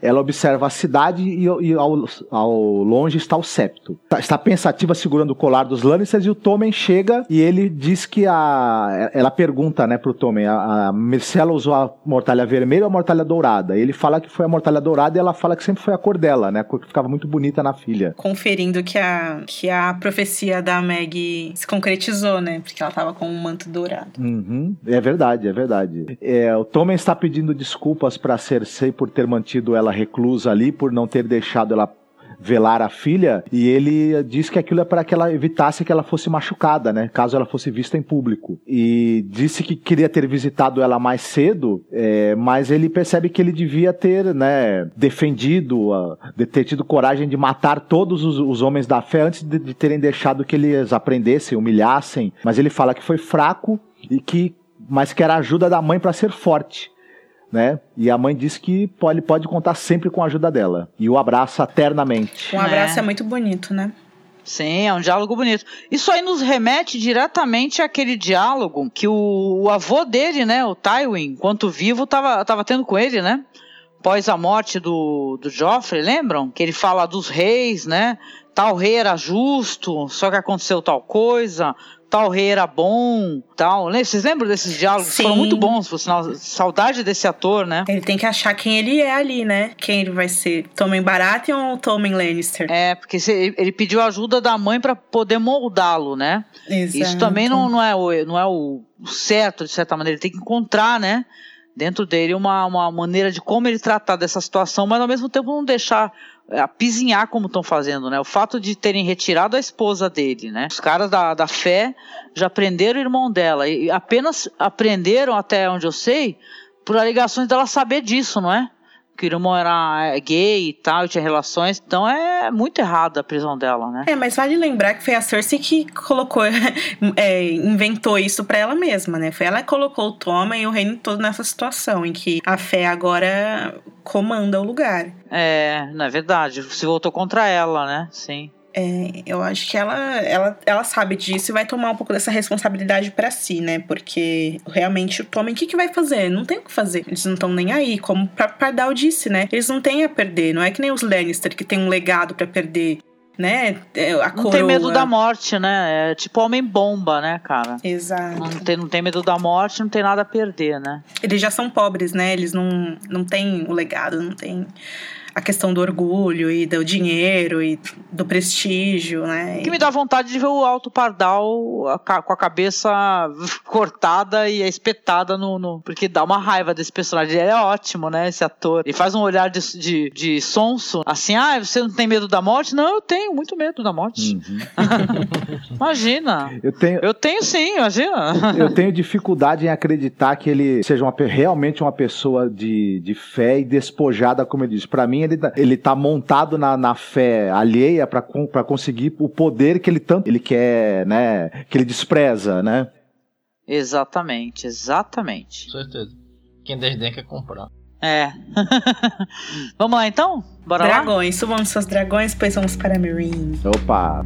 ela observa a cidade e, e ao, ao, longe está o septo. Tá, está pensativa segurando o colar dos Lannisters e o Tommen chega e ele diz que a. Ela pergunta, né, pro Tommen, a, a Myrcella usou a mortalha vermelha ou a mortalha dourada? Ele fala que foi a mortalha dourada e ela fala que sempre foi a cor dela, né? A cor que ficava muito bonita na filha. Conferindo que a, que a profecia da Meg se concretizou, né? Porque ela tava com um manto dourado. Uhum. É verdade, é verdade. É, o Tommen está pedindo desculpas para Cersei por ter mantido ela ela reclusa ali por não ter deixado ela velar a filha e ele diz que aquilo é para que ela evitasse que ela fosse machucada, né? Caso ela fosse vista em público. E disse que queria ter visitado ela mais cedo, é, mas ele percebe que ele devia ter, né, defendido, uh, de ter tido coragem de matar todos os, os homens da fé antes de, de terem deixado que eles aprendessem, humilhassem. Mas ele fala que foi fraco e que mas que era a ajuda da mãe para ser forte. Né? E a mãe diz que pode, pode contar sempre com a ajuda dela. E o abraça eternamente. Um abraço é, é muito bonito, né? Sim, é um diálogo bonito. Isso aí nos remete diretamente àquele diálogo que o, o avô dele, né, o Tywin, enquanto vivo, tava, tava tendo com ele, né? Após a morte do, do Joffrey, lembram? Que ele fala dos reis, né? Tal rei era justo, só que aconteceu tal coisa tal rei era bom, tal. Vocês lembram desses diálogos? Sim. Foram muito bons, por sinal. Saudade desse ator, né? Ele tem que achar quem ele é ali, né? Quem ele vai ser. Tommen Baratheon ou Tommen Lannister? É, porque ele pediu ajuda da mãe para poder moldá-lo, né? Exato. Isso também não, não, é, o, não é o certo, de certa maneira. Ele tem que encontrar, né? Dentro dele uma, uma maneira de como ele tratar dessa situação, mas ao mesmo tempo não deixar apizinhar como estão fazendo, né? O fato de terem retirado a esposa dele, né? Os caras da, da fé já prenderam o irmão dela e apenas aprenderam, até onde eu sei, por alegações dela saber disso, não é? Que o irmão era gay e tal, tinha relações. Então é muito errado a prisão dela, né? É, mas vale lembrar que foi a Cersei que colocou, é, inventou isso para ela mesma, né? Foi ela que colocou o Toma e o reino todo nessa situação, em que a fé agora comanda o lugar. É, não é verdade. Se voltou contra ela, né? Sim. É, eu acho que ela, ela, ela sabe disso e vai tomar um pouco dessa responsabilidade para si, né? Porque realmente o Tommen, o que, que vai fazer? Não tem o que fazer. Eles não estão nem aí. Como pra Pardal disse, né? Eles não têm a perder. Não é que nem os Lannister que tem um legado para perder. Né? É, a não tem medo da morte, né? É tipo homem-bomba, né, cara? Exato. Não tem, não tem medo da morte, não tem nada a perder, né? Eles já são pobres, né? Eles não, não têm o legado, não tem a questão do orgulho e do dinheiro e do prestígio, né? Que me dá vontade de ver o Alto Pardal com a cabeça cortada e espetada no, no, Porque dá uma raiva desse personagem. Ele é ótimo, né? Esse ator. Ele faz um olhar de, de, de sonso, assim, ah, você não tem medo da morte? Não, eu tenho muito medo da morte. Uhum. imagina. Eu tenho... eu tenho sim, imagina. eu tenho dificuldade em acreditar que ele seja uma, realmente uma pessoa de, de fé e despojada, como ele disse. Para mim, ele, tá, ele tá montado na, na fé alheia para conseguir o poder que ele tanto ele quer, né? Que ele despreza, né? Exatamente, exatamente. Com certeza. Quem desdém quer comprar. É. vamos lá então? Bora dragões, lá? subam seus dragões, pois vamos para Marine. Opa!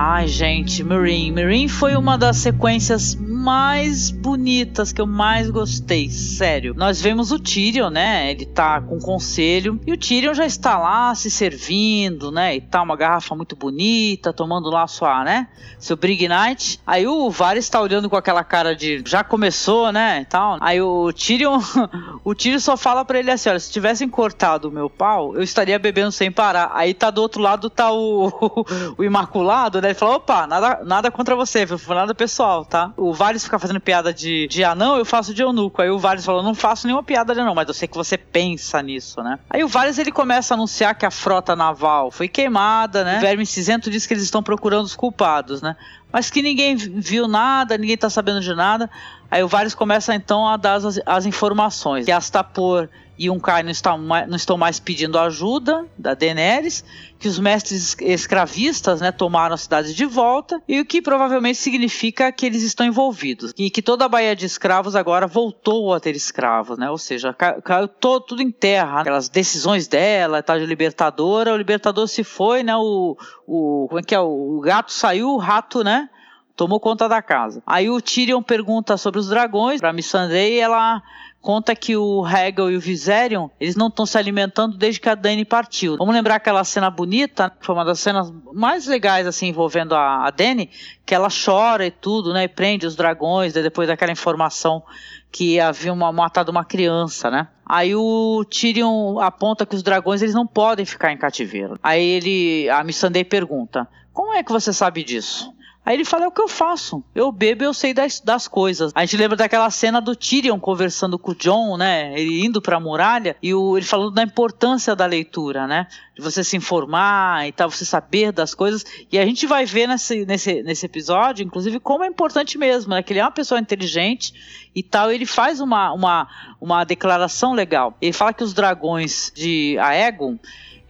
Ai, gente, Marine. Marine foi uma das sequências mais bonitas que eu mais gostei, sério. Nós vemos o Tyrion, né? Ele tá com conselho e o Tyrion já está lá se servindo, né? E tá uma garrafa muito bonita, tomando lá sua, né? Seu Brig Night. Aí o Varys está olhando com aquela cara de já começou, né? E tal. Aí o Tyrion, o Tyrion só fala para ele assim: olha, se tivessem cortado o meu pau, eu estaria bebendo sem parar. Aí tá do outro lado tá o, o Imaculado, né? Ele fala: opa, nada, nada contra você? Nada pessoal, tá? O Varys Varys fazendo piada de, de anão, eu faço de eunuco. Aí o Varys falou, não faço nenhuma piada de anão, mas eu sei que você pensa nisso, né? Aí o Varys ele começa a anunciar que a frota naval foi queimada, né? O Verme Cinzento diz que eles estão procurando os culpados, né? Mas que ninguém viu nada, ninguém tá sabendo de nada. Aí o Varys começa então a dar as, as informações. Que Astapor e um Kai não estão, não estão mais pedindo ajuda da Daenerys, que os mestres escravistas né, tomaram a cidade de volta, e o que provavelmente significa que eles estão envolvidos. E que toda a Baía de Escravos agora voltou a ter escravos, né? Ou seja, caiu todo, tudo em terra. Aquelas decisões dela, tal de libertadora, o libertador se foi, né? O, o, como é que é? O gato saiu, o rato, né? Tomou conta da casa. Aí o Tyrion pergunta sobre os dragões pra Missandei e ela conta que o Hegel e o Viserion, eles não estão se alimentando desde que a Dani partiu. Vamos lembrar aquela cena bonita, foi uma das cenas mais legais, assim, envolvendo a, a Dani, que ela chora e tudo, né, e prende os dragões, depois daquela informação que havia uma, matado uma criança, né? Aí o Tyrion aponta que os dragões eles não podem ficar em cativeiro. Aí ele, a Missandei pergunta: "Como é que você sabe disso?" Aí ele fala: é o que eu faço. Eu bebo eu sei das, das coisas. A gente lembra daquela cena do Tyrion conversando com o John, né? Ele indo pra muralha e o, ele falando da importância da leitura, né? De você se informar e tal, você saber das coisas. E a gente vai ver nesse, nesse, nesse episódio, inclusive, como é importante mesmo, né? Que ele é uma pessoa inteligente e tal. Ele faz uma, uma, uma declaração legal. Ele fala que os dragões de Aegon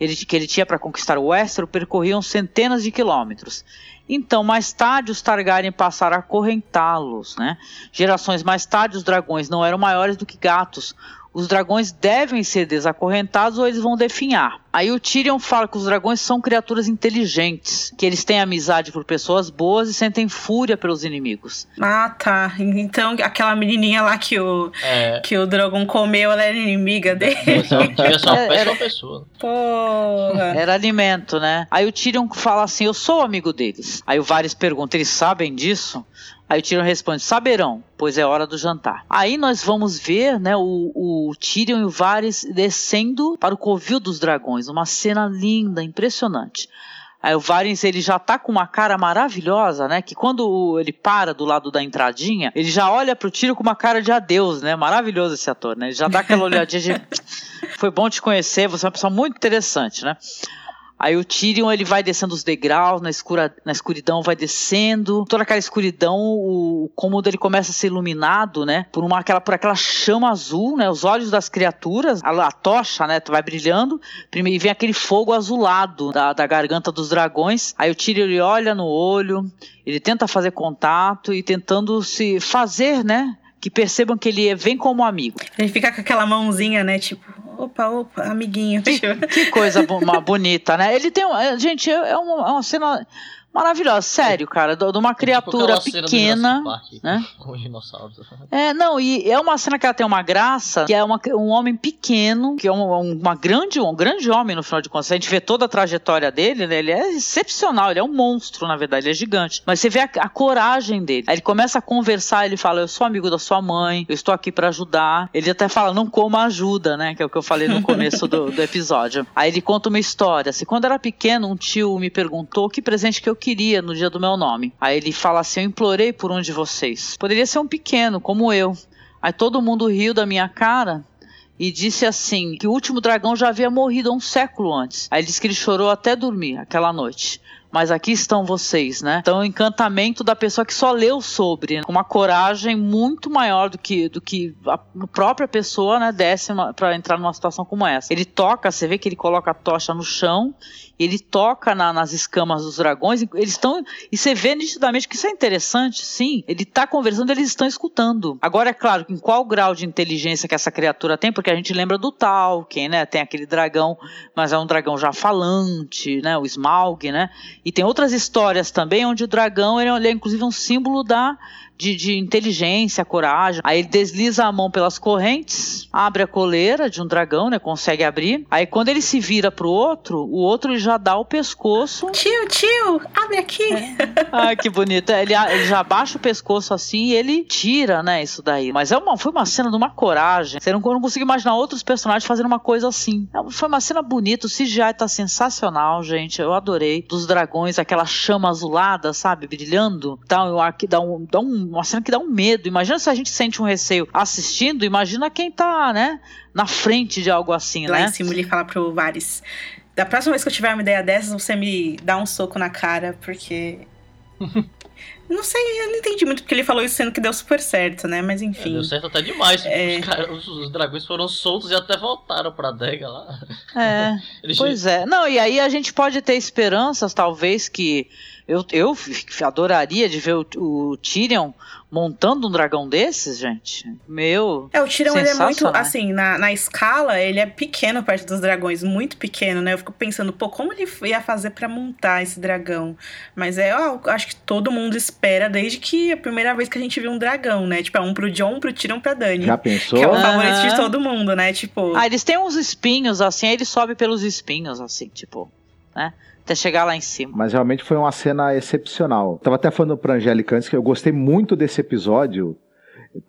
ele, que ele tinha para conquistar o Westeros percorriam centenas de quilômetros. Então, mais tarde, os Targaryen passaram a acorrentá-los. Né? Gerações mais tarde, os dragões não eram maiores do que gatos, os dragões devem ser desacorrentados ou eles vão definhar. Aí o Tyrion fala que os dragões são criaturas inteligentes, que eles têm amizade por pessoas boas e sentem fúria pelos inimigos. Ah, tá. Então aquela menininha lá que o, é. que o dragão comeu, ela era inimiga dele. Devia ser uma é, péssima pessoa. Porra. Era alimento, né? Aí o Tyrion fala assim, eu sou amigo deles. Aí o Varys pergunta, eles sabem disso? Aí o Tyrion responde: Saberão, pois é hora do jantar. Aí nós vamos ver, né, o, o Tyrion e o Varys descendo para o covil dos dragões, uma cena linda, impressionante. Aí o Varys ele já tá com uma cara maravilhosa, né? Que quando ele para do lado da entradinha, ele já olha pro Tyrion com uma cara de adeus, né? Maravilhoso esse ator, né? Ele já dá aquela olhadinha de foi bom te conhecer, você é uma pessoa muito interessante, né? Aí o Tyrion ele vai descendo os degraus na, escura, na escuridão, vai descendo. Toda aquela escuridão, o, o cômodo ele começa a ser iluminado, né? Por uma aquela por aquela chama azul, né? Os olhos das criaturas, a, a tocha, né? Vai brilhando. Primeiro e vem aquele fogo azulado da, da garganta dos dragões. Aí o Tyrion ele olha no olho, ele tenta fazer contato e tentando se fazer, né? Que percebam que ele vem como amigo. Ele fica com aquela mãozinha, né? Tipo, opa, opa, amiguinho. Que, que coisa bonita, né? Ele tem. Gente, é uma, é uma cena maravilhosa, sério, cara, de uma criatura tipo pequena, né? Com dinossauros. É, não, e é uma cena que ela tem uma graça, que é uma, um homem pequeno, que é um, uma grande, um grande homem no final de contas. A gente vê toda a trajetória dele, né? Ele é excepcional, ele é um monstro, na verdade, ele é gigante. Mas você vê a, a coragem dele. Aí ele começa a conversar, ele fala: "Eu sou amigo da sua mãe, eu estou aqui para ajudar". Ele até fala: "Não coma ajuda", né? Que é o que eu falei no começo do, do episódio. Aí ele conta uma história. Assim, quando era pequeno, um tio me perguntou que presente que eu queria no dia do meu nome. Aí ele fala assim: Eu implorei por um de vocês. Poderia ser um pequeno, como eu. Aí todo mundo riu da minha cara e disse assim: que o último dragão já havia morrido há um século antes. Aí ele disse que ele chorou até dormir aquela noite mas aqui estão vocês, né? Então, o encantamento da pessoa que só leu sobre, né? com uma coragem muito maior do que, do que a própria pessoa, né, desce para entrar numa situação como essa. Ele toca, você vê que ele coloca a tocha no chão, ele toca na, nas escamas dos dragões, eles estão. E você vê nitidamente que isso é interessante, sim. Ele está conversando, eles estão escutando. Agora, é claro, em qual grau de inteligência que essa criatura tem, porque a gente lembra do Tolkien, né? Tem aquele dragão, mas é um dragão já falante, né? O Smaug, né? E tem outras histórias também onde o dragão ele é, ele é inclusive um símbolo da de, de, inteligência, coragem. Aí ele desliza a mão pelas correntes, abre a coleira de um dragão, né? Consegue abrir. Aí quando ele se vira pro outro, o outro já dá o pescoço. Tio, tio, abre aqui. É. Ai, que bonito. Ele, ele, já baixa o pescoço assim e ele tira, né? Isso daí. Mas é uma, foi uma cena de uma coragem. Você não, não consigo imaginar outros personagens fazendo uma coisa assim. É, foi uma cena bonita. O CGI tá sensacional, gente. Eu adorei. Dos dragões, aquela chama azulada, sabe? Brilhando. Dá, dá, um, dá um uma cena que dá um medo. Imagina se a gente sente um receio assistindo, imagina quem tá, né, na frente de algo assim, Lá né? Lá em cima ele fala pro Vares, da próxima vez que eu tiver uma ideia dessas, você me dá um soco na cara, porque... Não sei, eu não entendi muito porque ele falou isso sendo que deu super certo, né? Mas enfim. É, deu certo até demais. É... Os, cara, os, os, dragões foram soltos e até voltaram pra adega lá. É. Eles... Pois é. Não, e aí a gente pode ter esperanças, talvez, que Eu, eu adoraria de ver o, o Tyrion montando um dragão desses, gente. Meu. É, o Tyrion ele é muito, assim, na, na escala, ele é pequeno perto dos dragões, muito pequeno, né? Eu fico pensando, pô, como ele ia fazer para montar esse dragão? Mas é, eu acho que todo mundo espera desde que a primeira vez que a gente viu um dragão, né? Tipo, é um pro John, um pro Tyrion, pra Dani. Já pensou? Que é o favorito uhum. de todo mundo, né? Tipo. Ah, eles têm uns espinhos, assim, aí ele sobe pelos espinhos, assim, tipo, né? Até chegar lá em cima. Mas realmente foi uma cena excepcional. Tava até falando pra Angélica antes que eu gostei muito desse episódio,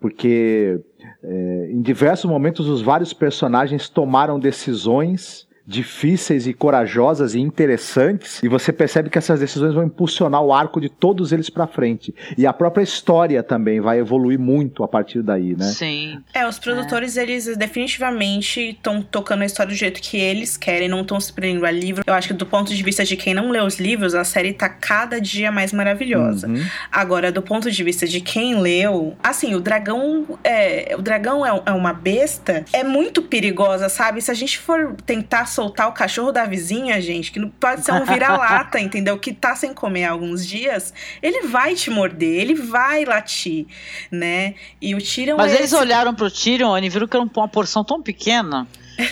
porque é, em diversos momentos os vários personagens tomaram decisões difíceis e corajosas e interessantes, e você percebe que essas decisões vão impulsionar o arco de todos eles para frente. E a própria história também vai evoluir muito a partir daí, né? Sim. É, os produtores, é. eles definitivamente estão tocando a história do jeito que eles querem, não estão se prendendo a livro. Eu acho que do ponto de vista de quem não lê os livros, a série tá cada dia mais maravilhosa. Uhum. Agora, do ponto de vista de quem leu, assim, o dragão é, o dragão é, é uma besta, é muito perigosa, sabe? Se a gente for tentar soltar o cachorro da vizinha, gente, que não pode ser um vira-lata, entendeu? Que tá sem comer há alguns dias, ele vai te morder, ele vai latir, né? E o Tyrion. Mas é eles esse... olharam pro Tyrion e viram que era uma porção tão pequena.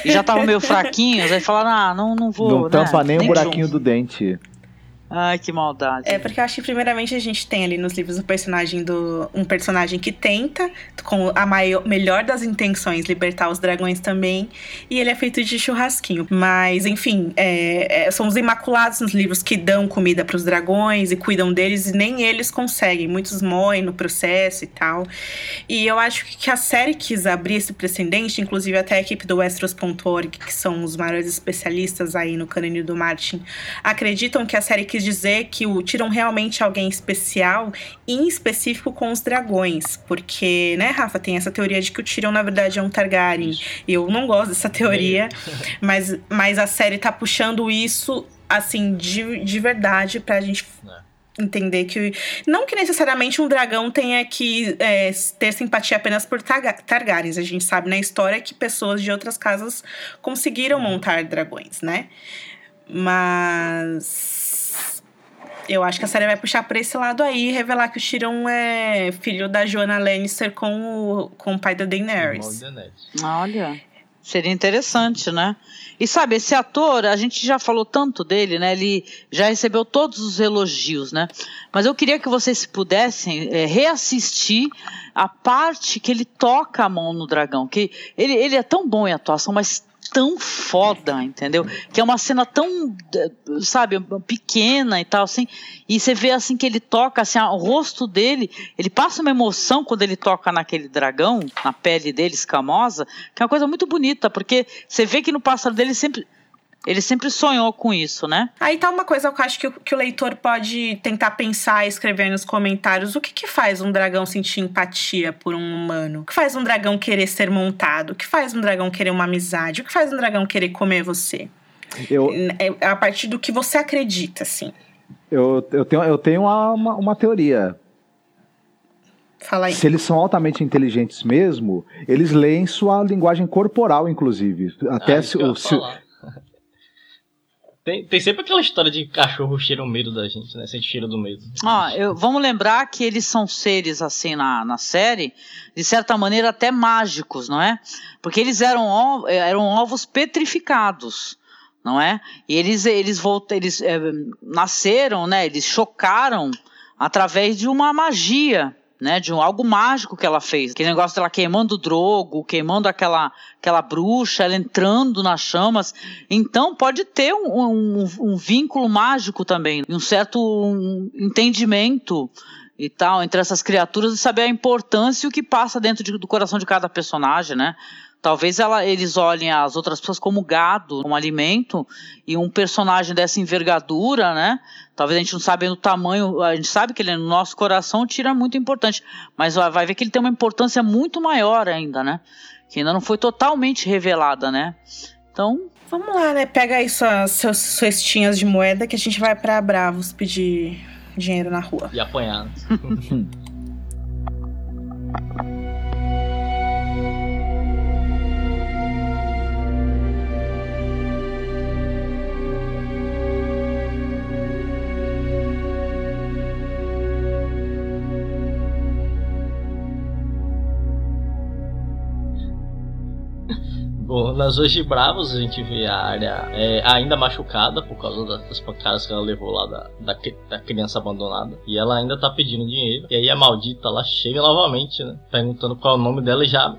E já estavam meio fraquinhos, aí falaram: ah, não, não vou. Não né? tampa nem, nem um buraquinho junto. do dente. Ai, que maldade. É, porque eu acho que primeiramente a gente tem ali nos livros o personagem do. um personagem que tenta, com a maior, melhor das intenções, libertar os dragões também. E ele é feito de churrasquinho. Mas, enfim, é, é, são os imaculados nos livros que dão comida para os dragões e cuidam deles, e nem eles conseguem. Muitos morrem no processo e tal. E eu acho que a série quis abrir esse precedente, inclusive até a equipe do Westeros.org, que são os maiores especialistas aí no canônico do Martin, acreditam que a série quis quis dizer que o Tyrion realmente é alguém especial, em específico com os dragões. Porque, né, Rafa, tem essa teoria de que o Tyrion, na verdade, é um Targaryen. Eu não gosto dessa teoria, mas, mas a série tá puxando isso, assim, de, de verdade pra gente. É entender que não que necessariamente um dragão tenha que é, ter simpatia apenas por Targaryens. A gente sabe na história que pessoas de outras casas conseguiram uhum. montar dragões, né? Mas eu acho que a série vai puxar pra esse lado aí e revelar que o Tyrion é filho da Joanna Lannister com o, com o pai da Daenerys. Olha, seria interessante, né? E sabe, esse ator, a gente já falou tanto dele, né? Ele já recebeu todos os elogios, né? Mas eu queria que vocês pudessem é, reassistir a parte que ele toca a mão no dragão. Que ele, ele é tão bom em atuação, mas tão foda, entendeu? Que é uma cena tão, sabe, pequena e tal, assim. E você vê assim que ele toca, assim, o rosto dele, ele passa uma emoção quando ele toca naquele dragão, na pele dele escamosa, que é uma coisa muito bonita, porque você vê que no passado dele sempre ele sempre sonhou com isso, né? Aí tá uma coisa que eu acho que o, que o leitor pode tentar pensar e escrever nos comentários. O que que faz um dragão sentir empatia por um humano? O que faz um dragão querer ser montado? O que faz um dragão querer uma amizade? O que faz um dragão querer comer você? Eu... É, é a partir do que você acredita, assim. Eu, eu tenho, eu tenho uma, uma, uma teoria. Fala aí. Se eles são altamente inteligentes mesmo, eles leem sua linguagem corporal, inclusive. Até ah, se, se, tem, tem sempre aquela história de cachorro cheira o medo da gente, né? Sente cheiro do medo. Ah, eu, vamos lembrar que eles são seres, assim, na, na série, de certa maneira até mágicos, não é? Porque eles eram, eram ovos petrificados não é? E eles eles voltam, eles é, nasceram, né? Eles chocaram através de uma magia, né, de um, algo mágico que ela fez. Aquele negócio dela queimando o drogo, queimando aquela, aquela bruxa, ela entrando nas chamas. Então pode ter um, um, um vínculo mágico também, um certo um entendimento e tal entre essas criaturas e saber a importância e o que passa dentro de, do coração de cada personagem, né? Talvez ela, eles olhem as outras pessoas como gado, um alimento, e um personagem dessa envergadura, né? Talvez a gente não sabe o tamanho, a gente sabe que ele no nosso coração tira muito importante, mas vai ver que ele tem uma importância muito maior ainda, né? Que ainda não foi totalmente revelada, né? Então. Vamos lá, né? Pega aí suas, suas cestinhas de moeda que a gente vai para Bravos pedir dinheiro na rua. E apanhar. Bom, nas Hoje Bravos a gente vê a área é, ainda machucada por causa das pancadas que ela levou lá da, da, da, criança abandonada. E ela ainda tá pedindo dinheiro. E aí a maldita ela chega novamente, né? Perguntando qual é o nome dela e já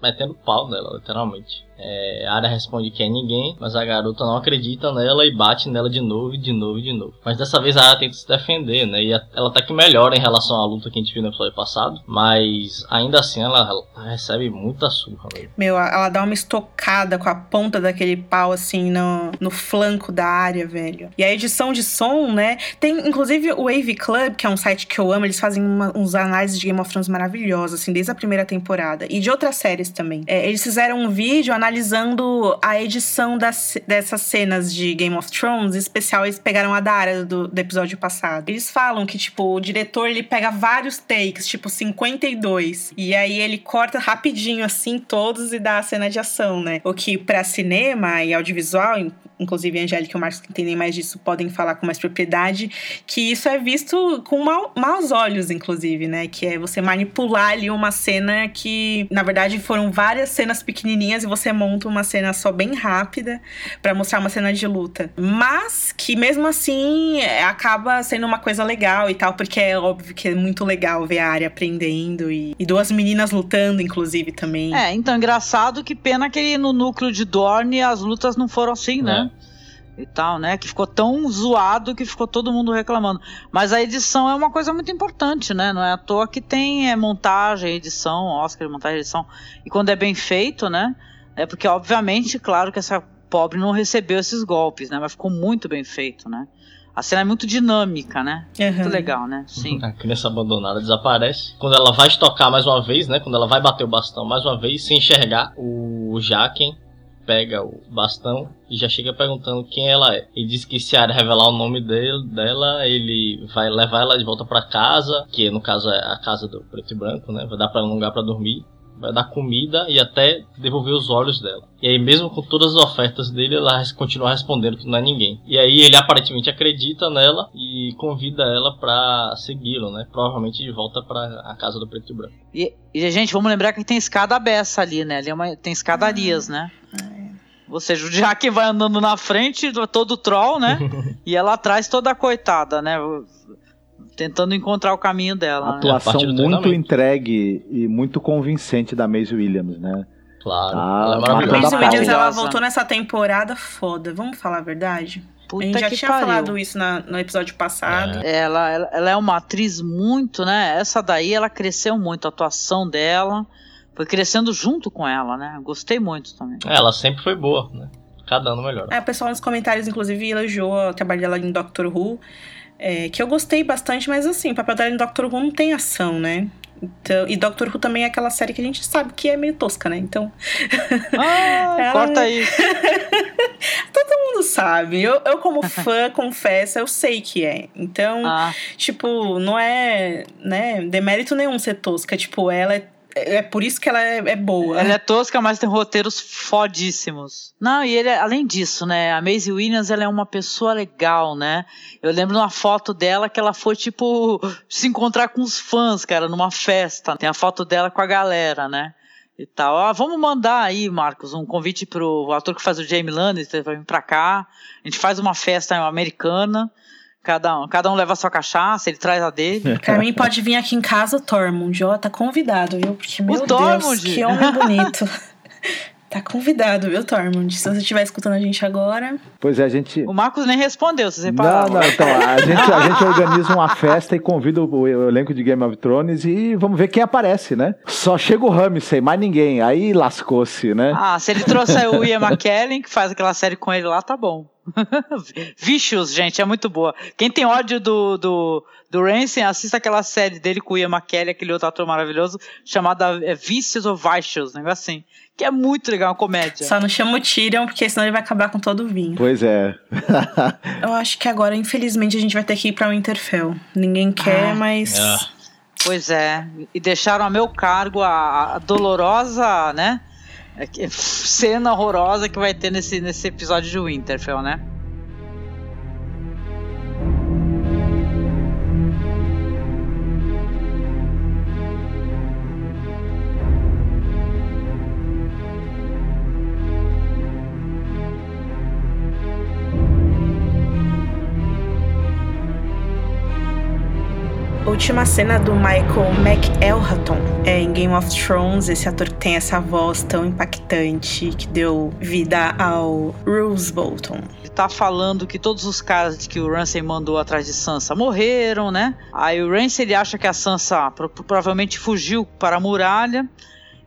metendo pau nela, literalmente. É, a área responde que é ninguém, mas a garota não acredita nela e bate nela de novo, de novo, de novo. Mas dessa vez a área tenta se defender, né? E ela tá que melhora em relação à luta que a gente viu no episódio passado, mas ainda assim ela, ela recebe muita surra. Meu, ela dá uma estocada com a ponta daquele pau assim no, no flanco da área, velho. E a edição de som, né? Tem inclusive o Wave Club, que é um site que eu amo, eles fazem uma, uns análises de Game of Thrones maravilhosos, assim, desde a primeira temporada. E de outras séries também. É, eles fizeram um vídeo analisando analisando a edição das, dessas cenas de Game of Thrones, em especial eles pegaram a da área do, do episódio passado. Eles falam que, tipo, o diretor ele pega vários takes, tipo 52, e aí ele corta rapidinho assim todos e dá a cena de ação, né? O que para cinema e audiovisual, inclusive a Angélica e o Marcos que entendem mais disso podem falar com mais propriedade, que isso é visto com mal, maus olhos, inclusive, né? Que é você manipular ali uma cena que, na verdade, foram várias cenas pequenininhas e você monta uma cena só bem rápida para mostrar uma cena de luta. Mas que mesmo assim acaba sendo uma coisa legal e tal, porque é óbvio que é muito legal ver a área aprendendo e, e duas meninas lutando, inclusive, também. É, então engraçado que pena que no núcleo de Dorne as lutas não foram assim, né? E tal, né? Que ficou tão zoado que ficou todo mundo reclamando. Mas a edição é uma coisa muito importante, né? Não é à toa que tem é, montagem, edição, Oscar, montagem, edição. E quando é bem feito, né? É porque, obviamente, claro que essa pobre não recebeu esses golpes, né? Mas ficou muito bem feito, né? A cena é muito dinâmica, né? Uhum. Muito legal, né? Sim. A criança abandonada desaparece. Quando ela vai estocar mais uma vez, né? Quando ela vai bater o bastão mais uma vez, sem enxergar, o Jaquen pega o bastão e já chega perguntando quem ela é. Ele diz que se a área revelar o nome dele, dela, ele vai levar ela de volta para casa, que no caso é a casa do preto e branco, né? Vai dar para ela um lugar para dormir vai dar comida e até devolver os olhos dela. E aí, mesmo com todas as ofertas dele, ela continua respondendo que não é ninguém. E aí, ele aparentemente acredita nela e convida ela para segui-lo, né? Provavelmente de volta para a casa do preto e branco. E, e, gente, vamos lembrar que tem escada aberta ali, né? Ali é uma, tem escadarias, né? Ou seja, o Jack vai andando na frente, todo troll, né? e ela atrás toda coitada, né? tentando encontrar o caminho dela. Né? Atuação né? muito entregue e muito convincente da Maisie Williams, né? Claro. Tá ela é Maisie Williams, ela voltou nessa temporada foda, vamos falar a verdade? Puta a gente já tinha pariu. falado isso na, no episódio passado. É. Ela, ela, ela, é uma atriz muito, né? Essa daí, ela cresceu muito, a atuação dela foi crescendo junto com ela, né? Gostei muito também. É, ela sempre foi boa, né? Cada ano melhor. É, o pessoal nos comentários, inclusive, elogiou o trabalho dela em Doctor Who. É, que eu gostei bastante, mas assim, o papel dela em Doctor Who não tem ação, né? Então, e Doctor Who também é aquela série que a gente sabe que é meio tosca, né? Então. Ah, ela... corta isso. Todo mundo sabe. Eu, eu como fã, confesso, eu sei que é. Então, ah. tipo, não é, né, demérito nenhum ser tosca. Tipo, ela é é, é por isso que ela é, é, boa. Ela é tosca, mas tem roteiros fodíssimos. Não, e ele, além disso, né? A Maisie Williams, ela é uma pessoa legal, né? Eu lembro uma foto dela que ela foi, tipo, se encontrar com os fãs, cara, numa festa. Tem a foto dela com a galera, né? E tal. Ah, vamos mandar aí, Marcos, um convite pro ator que faz o Jamie Lannister pra vir pra cá. A gente faz uma festa americana. Cada um, cada um leva a sua cachaça, ele traz a dele. Pra mim pode vir aqui em casa o Tormund, ó, tá convidado, viu? Porque, meu o Deus, que homem bonito. Tá convidado, viu, Tormund? Se você estiver escutando a gente agora. Pois é, a gente. O Marcos nem respondeu, se você Não, não, então, a gente, a gente organiza uma festa e convida o, o, elenco de Game of Thrones e vamos ver quem aparece, né? Só chega o Ramsay, mais ninguém. Aí lascou-se, né? Ah, se ele trouxer o Ian McKellen, que faz aquela série com ele lá, tá bom. Vicious, gente, é muito boa. Quem tem ódio do, do, do Ransome, assista aquela série dele com o Ian McKellen, aquele outro ator maravilhoso, chamada é, Vicious ou Vicious, um negócio assim. Que é muito legal, uma comédia. Só não chama o Tyrion, porque senão ele vai acabar com todo o vinho. Pois é. Eu acho que agora, infelizmente, a gente vai ter que ir pra Winterfell. Ninguém quer, ah, mas... É. Pois é. E deixaram a meu cargo a, a dolorosa, né? É cena horrorosa que vai ter nesse, nesse episódio de Winterfell, né? Última cena do Michael McElhatton é, em Game of Thrones, esse ator que tem essa voz tão impactante que deu vida ao Roose Bolton. Ele tá falando que todos os caras que o Ramsay mandou atrás de Sansa morreram, né? Aí o Ramsay ele acha que a Sansa provavelmente fugiu para a muralha.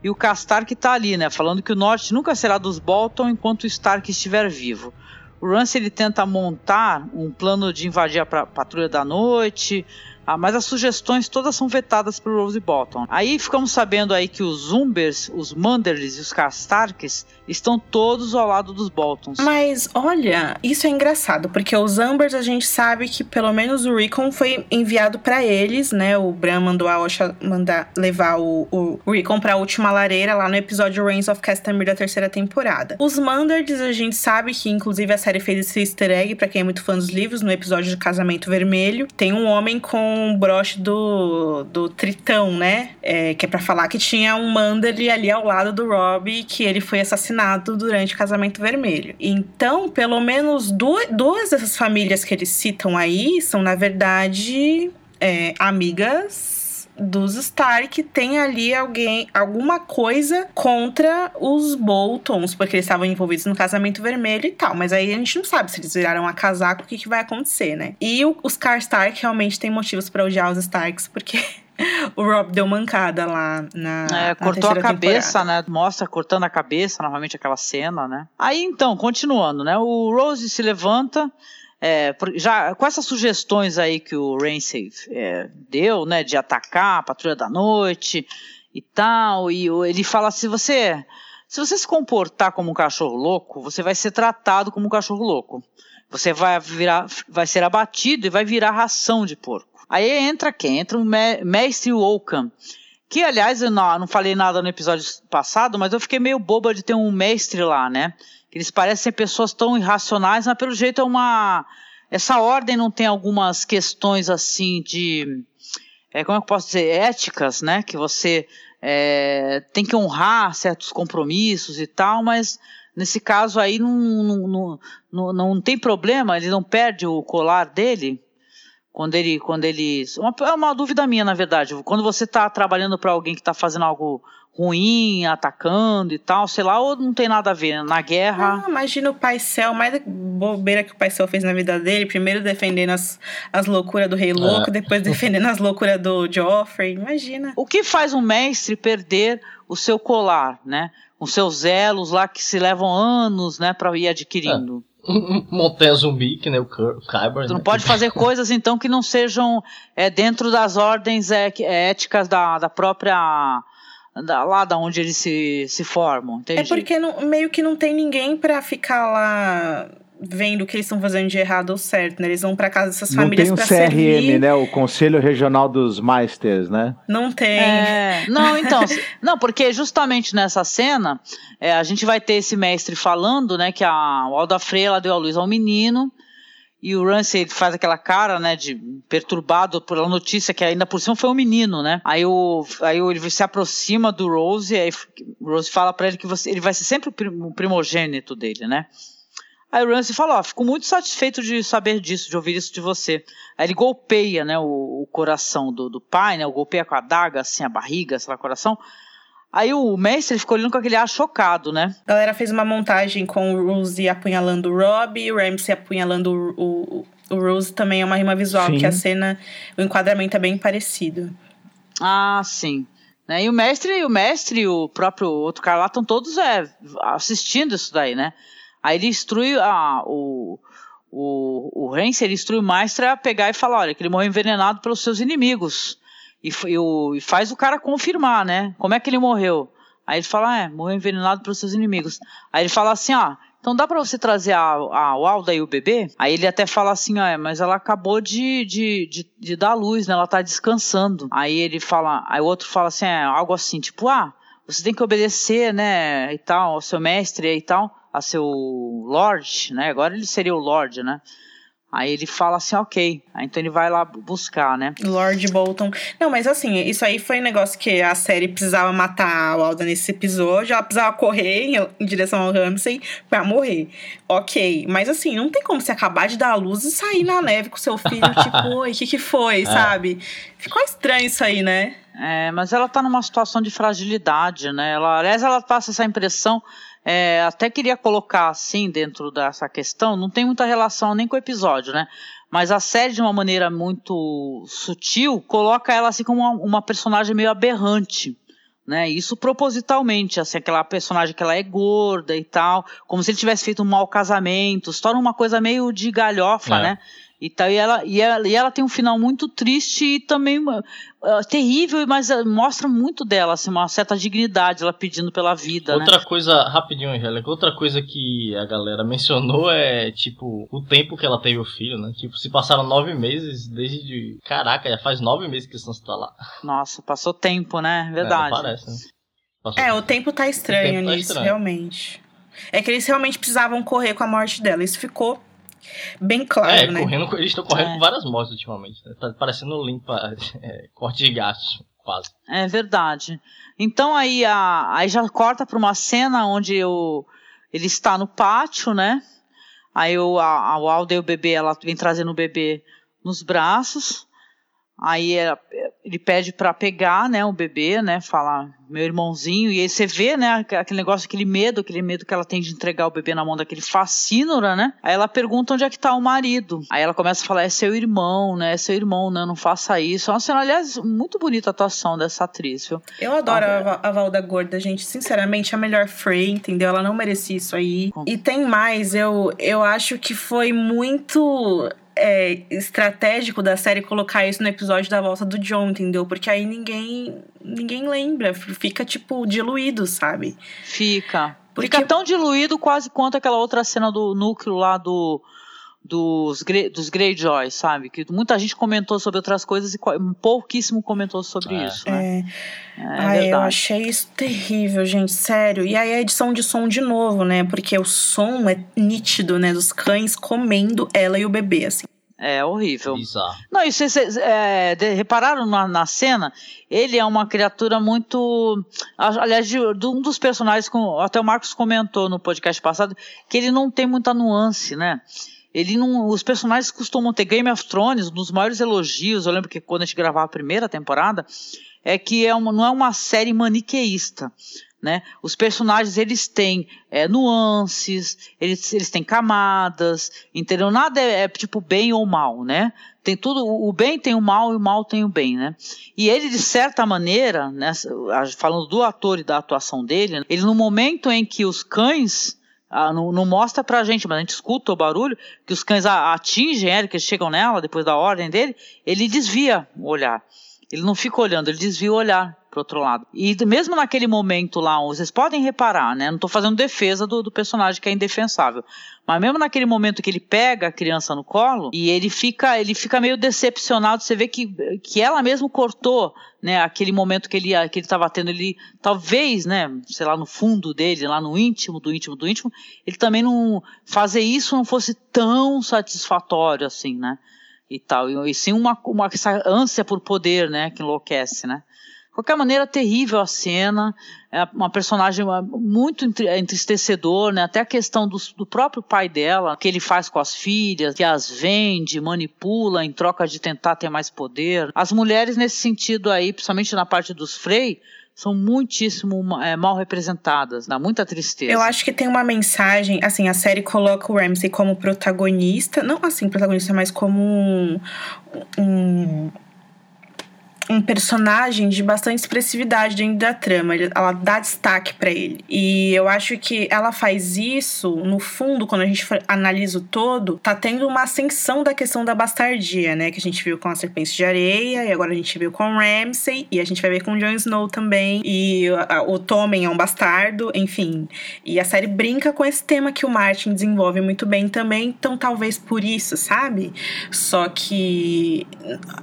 E o Castark tá ali, né? Falando que o norte nunca será dos Bolton enquanto o Stark estiver vivo. O Ramsay ele tenta montar um plano de invadir a Patrulha da Noite, ah, mas as sugestões todas são vetadas por Rose Bottom. Aí ficamos sabendo aí que os Zumbers, os Manderlys e os Castarks estão todos ao lado dos Boltons. Mas olha, isso é engraçado, porque os Zumbers a gente sabe que pelo menos o Recon foi enviado para eles, né? O Bran mandou a Osha mandar levar o, o Recon pra última lareira lá no episódio Reigns of Castamere da terceira temporada. Os Manderlys a gente sabe que inclusive a série fez esse easter egg para quem é muito fã dos livros, no episódio de Casamento Vermelho, tem um homem com um broche do, do Tritão, né? É, que é pra falar que tinha um Manderly ali ao lado do Rob que ele foi assassinado durante o Casamento Vermelho. Então, pelo menos duas, duas dessas famílias que eles citam aí são, na verdade, é, amigas dos Stark tem ali alguém, alguma coisa contra os Boltons, porque eles estavam envolvidos no casamento vermelho e tal. Mas aí a gente não sabe se eles viraram a casaco, o que, que vai acontecer, né? E o, os Karstark realmente têm motivos para odiar os Starks, porque o Rob deu mancada lá na. É, cortou a cabeça, temporada. né? Mostra cortando a cabeça, novamente aquela cena, né? Aí então, continuando, né? O Rose se levanta. É, já com essas sugestões aí que o Ramsay é, deu, né, de atacar a patrulha da noite e tal, e ele fala se você se você se comportar como um cachorro louco, você vai ser tratado como um cachorro louco. Você vai virar, vai ser abatido e vai virar ração de porco. Aí entra quem? Entra o mestre Wokan. Que, aliás, eu não, não falei nada no episódio passado, mas eu fiquei meio boba de ter um mestre lá, né? Eles parecem pessoas tão irracionais, mas pelo jeito é uma. Essa ordem não tem algumas questões assim de. É, como é que eu posso dizer? Éticas, né? Que você é, tem que honrar certos compromissos e tal, mas nesse caso aí não, não, não, não, tem problema, ele não perde o colar dele quando ele quando ele uma, é uma dúvida minha na verdade quando você está trabalhando para alguém que está fazendo algo ruim, atacando e tal, sei lá, ou não tem nada a ver na guerra. Ah, imagina o Paisel, mais bobeira que o Paisel fez na vida dele, primeiro defendendo as, as loucuras do Rei é. Louco, é. depois defendendo as loucuras do Joffrey, imagina. O que faz um mestre perder o seu colar, né? Os seus elos lá que se levam anos, né, para ir adquirindo. É. Montanha zumbi, que nem o Kyber. Tu não né? pode fazer coisas então que não sejam é, dentro das ordens é, é éticas da, da própria da, lá da onde eles se, se formam, entende? É porque não, meio que não tem ninguém para ficar lá vendo o que eles estão fazendo de errado ou certo, né? Eles vão para casa dessas não famílias para servir. Não tem um CRM, né? O Conselho Regional dos Meisters, né? Não tem. É, não, então, não, porque justamente nessa cena é, a gente vai ter esse mestre falando, né, que a o Alda Freire ela deu a luz ao menino e o Ramsey faz aquela cara, né, de perturbado pela notícia que ainda por cima foi um menino, né? Aí, o, aí ele se aproxima do Rose e aí o Rose fala para ele que você, ele vai ser sempre o primogênito dele, né? Aí o Ramsey fala, ó, fico muito satisfeito de saber disso, de ouvir isso de você. Aí ele golpeia, né, o, o coração do, do pai, né, o golpeia com a daga, assim, a barriga, sei lá, coração. Aí o mestre ficou olhando com aquele ar chocado, né? A galera fez uma montagem com o Rose apunhalando o Rob, o Ramsey apunhalando o, o, o Rose também é uma rima visual, sim. que a cena, o enquadramento é bem parecido. Ah, sim. Né? E o mestre, o mestre e o próprio outro cara lá estão todos é, assistindo isso daí, né? Aí ele instrui a, o, o, o Hens, ele instrui o mestre a pegar e falar, olha, que ele morreu envenenado pelos seus inimigos. E, e, e, faz o cara confirmar, né? Como é que ele morreu? Aí ele fala, é, morreu envenenado pelos seus inimigos. Aí ele fala assim, ah, então dá para você trazer a, a, Alda e o bebê? Aí ele até fala assim, ah, é, mas ela acabou de, de, de, de, dar luz, né? Ela tá descansando. Aí ele fala, aí o outro fala assim, é, algo assim, tipo, ah, você tem que obedecer, né, e tal, ao seu mestre e tal, a seu lord, né? Agora ele seria o lord, né? Aí ele fala assim, ok. Aí então ele vai lá buscar, né? Lord Bolton. Não, mas assim, isso aí foi um negócio que a série precisava matar a Alda nesse episódio. Ela precisava correr em, direção ao Ramsay pra morrer. Ok. Mas assim, não tem como você acabar de dar a luz e sair na neve com seu filho, tipo, oi, o que que foi, é. sabe? Ficou estranho isso aí, né? É, mas ela tá numa situação de fragilidade, né? Ela, aliás, ela passa essa impressão é, até queria colocar assim dentro dessa questão, não tem muita relação nem com o episódio, né? Mas a série, de uma maneira muito sutil, coloca ela assim como uma, uma personagem meio aberrante. Né, isso propositalmente, assim, aquela personagem que ela é gorda e tal, como se ele tivesse feito um mau casamento, se torna uma coisa meio de galhofa, é. né? E, tal, e, ela, e, ela, e ela tem um final muito triste e também uh, terrível, mas uh, mostra muito dela, assim, uma certa dignidade, ela pedindo pela vida. Outra né? coisa, rapidinho, Angélica, outra coisa que a galera mencionou é, tipo, o tempo que ela teve o filho, né? Tipo, se passaram nove meses desde. Caraca, já faz nove meses que estão tá lá. Nossa, passou tempo, né? É, Verdade. É, parece, né? Passou é, tempo. o tempo tá estranho tempo tá nisso, tá estranho. realmente. É que eles realmente precisavam correr com a morte dela. Isso ficou bem claro, é, né? Correndo, eles estão correndo é. com várias mortes ultimamente. Né? Tá parecendo limpa, é, corte de gasto, quase. É verdade. Então aí, a, aí já corta para uma cena onde o, ele está no pátio, né? Aí o, a, a Alda e o bebê, ela vem trazendo o bebê nos braços. Aí é, ele pede para pegar, né, o bebê, né, fala meu irmãozinho e aí você vê, né, aquele negócio, aquele medo, aquele medo que ela tem de entregar o bebê na mão daquele fascínora, né? Aí ela pergunta onde é que tá o marido. Aí ela começa a falar é seu irmão, né, é seu irmão, né, não faça isso. É uma cena, aliás, muito bonita a atuação dessa atriz, viu? Eu adoro a, a Valda Gorda, gente, sinceramente, a melhor Frey, entendeu? Ela não merecia isso aí. E tem mais, eu eu acho que foi muito é, estratégico da série colocar isso no episódio da volta do John, entendeu? Porque aí ninguém ninguém lembra, fica tipo diluído, sabe? Fica. Porque... Fica tão diluído quase quanto aquela outra cena do núcleo lá do dos, dos Greyjoy, sabe? Que muita gente comentou sobre outras coisas e pouquíssimo comentou sobre é. isso, né? É. é Ai, eu achei isso terrível, gente, sério. E aí a edição de som de novo, né? Porque o som é nítido, né? Dos cães comendo ela e o bebê, assim. É horrível. Bizarro. Não, e vocês é, repararam na, na, cena? Ele é uma criatura muito. Aliás, de, de, um dos personagens, com, até o Marcos comentou no podcast passado, que ele não tem muita nuance, né? Ele não, os personagens costumam ter Game of Thrones, um dos maiores elogios. Eu lembro que quando a gente gravava a primeira temporada, é que é uma, não é uma série maniqueísta. Né? Os personagens eles têm é, nuances, eles, eles têm camadas, entendeu? Nada é, é, tipo bem ou mal, né? Tem tudo, o bem tem o mal e o mal tem o bem, né? E ele de certa maneira, né, falando do ator e da atuação dele, ele no momento em que os cães ah, não, não, mostra pra gente, mas a gente escuta o barulho, que os cães atingem ela, que eles chegam nela depois da ordem dele, ele desvia o olhar. Ele não fica olhando, ele desvia o olhar pro outro lado. E mesmo naquele momento lá, vocês podem reparar, né? Não tô fazendo defesa do, do, personagem que é indefensável. Mas mesmo naquele momento que ele pega a criança no colo e ele fica, ele fica meio decepcionado, você vê que, que ela mesmo cortou, né, aquele momento que ele que ele estava tendo, ele talvez, né, sei lá, no fundo dele, lá no íntimo do íntimo do íntimo, ele também não fazer isso não fosse tão satisfatório assim, né? E tal, e, e sim uma, uma essa ânsia por poder, né, que enlouquece, né? Qualquer maneira, terrível a cena, é uma personagem muito entristecedor, né? Até a questão do, do, próprio pai dela, que ele faz com as filhas, que as vende, manipula em troca de tentar ter mais poder. As mulheres nesse sentido aí, principalmente na parte dos Frey, são muitíssimo é, mal representadas, dá muita tristeza. Eu acho que tem uma mensagem, assim, a série coloca o Ramsey como protagonista, não assim protagonista, mas como um, um um personagem de bastante expressividade dentro da trama. Ela dá destaque para ele. E eu acho que ela faz isso, no fundo, quando a gente analisa o todo, tá tendo uma ascensão da questão da bastardia, né? Que a gente viu com a Serpente de Areia, e agora a gente viu com Ramsay, e a gente vai ver com Jon Snow também. E o Tommen é um bastardo, enfim. E a série brinca com esse tema que o Martin desenvolve muito bem também, então talvez por isso, sabe? Só que,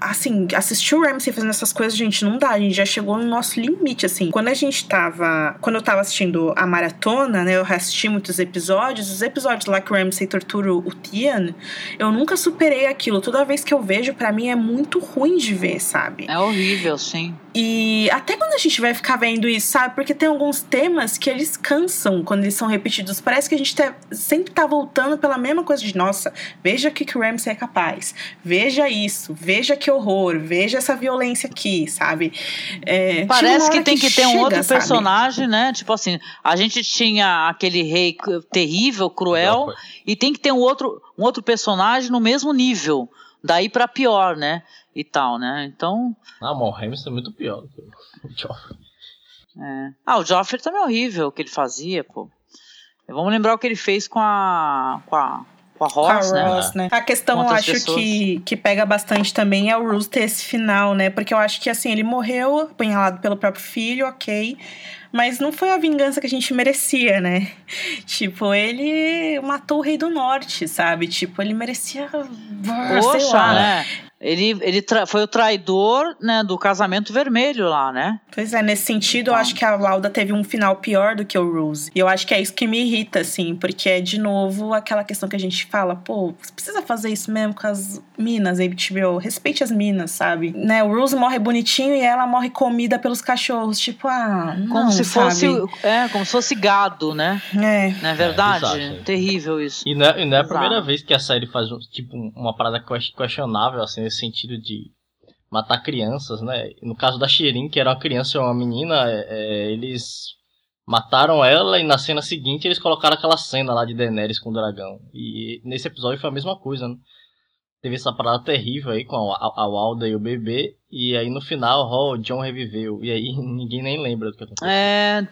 assim, assistir o Ramsay fazendo essas coisas, gente, não dá. A gente já chegou no nosso limite, assim. Quando a gente tava. Quando eu tava assistindo a maratona, né? Eu assisti muitos episódios. Os episódios lá que o Ramsey tortura o Tian, eu nunca superei aquilo. Toda vez que eu vejo, para mim é muito ruim de ver, sabe? É horrível, sim. E até quando a gente vai ficar vendo isso, sabe? Porque tem alguns temas que eles cansam quando eles são repetidos. Parece que a gente tá, sempre tá voltando pela mesma coisa de, nossa, veja o que, que o Ramsey é capaz. Veja isso, veja que horror, veja essa violência aqui, sabe? É, Parece que tem que, que ter chega, um outro sabe? personagem, né? Tipo assim, a gente tinha aquele rei terrível, cruel, e tem que ter um outro, um outro personagem no mesmo nível. Daí para pior, né? E tal, né? Então. Ah, o Hamilton é muito pior do que o Joffrey. É. Ah, o Joffrey também é horrível o que ele fazia, pô. Vamos lembrar o que ele fez com a. com a com a Ross, né? Ross, né? A questão, eu acho que, que pega bastante também é o Roose ter esse final, né? Porque eu acho que, assim, ele morreu apunhalado pelo próprio filho, ok. Mas não foi a vingança que a gente merecia, né? Tipo, ele matou o Rei do Norte, sabe? Tipo, ele merecia. Poxa, né? Ele, ele foi o traidor né, do casamento vermelho lá, né? Pois é, nesse sentido, eu acho que a Lauda teve um final pior do que o Rose. E eu acho que é isso que me irrita, assim, porque é de novo aquela questão que a gente fala, pô, você precisa fazer isso mesmo com as minas, HBO. Respeite as minas, sabe? Né, o Rose morre bonitinho e ela morre comida pelos cachorros. Tipo, ah, não, Como se sabe? fosse. É, como se fosse gado, né? É. Não é verdade? É, Terrível isso. E não é, e não é a primeira vez que a série faz, tipo, uma parada questionável, assim, nesse sentido de matar crianças, né? No caso da Shirin, que era uma criança e uma menina, é, é, eles mataram ela e na cena seguinte eles colocaram aquela cena lá de Daenerys com o dragão. E nesse episódio foi a mesma coisa, né? Teve essa parada terrível aí com a, a, a Walda e o bebê, e aí no final, oh, o John reviveu. E aí ninguém nem lembra do que aconteceu. É,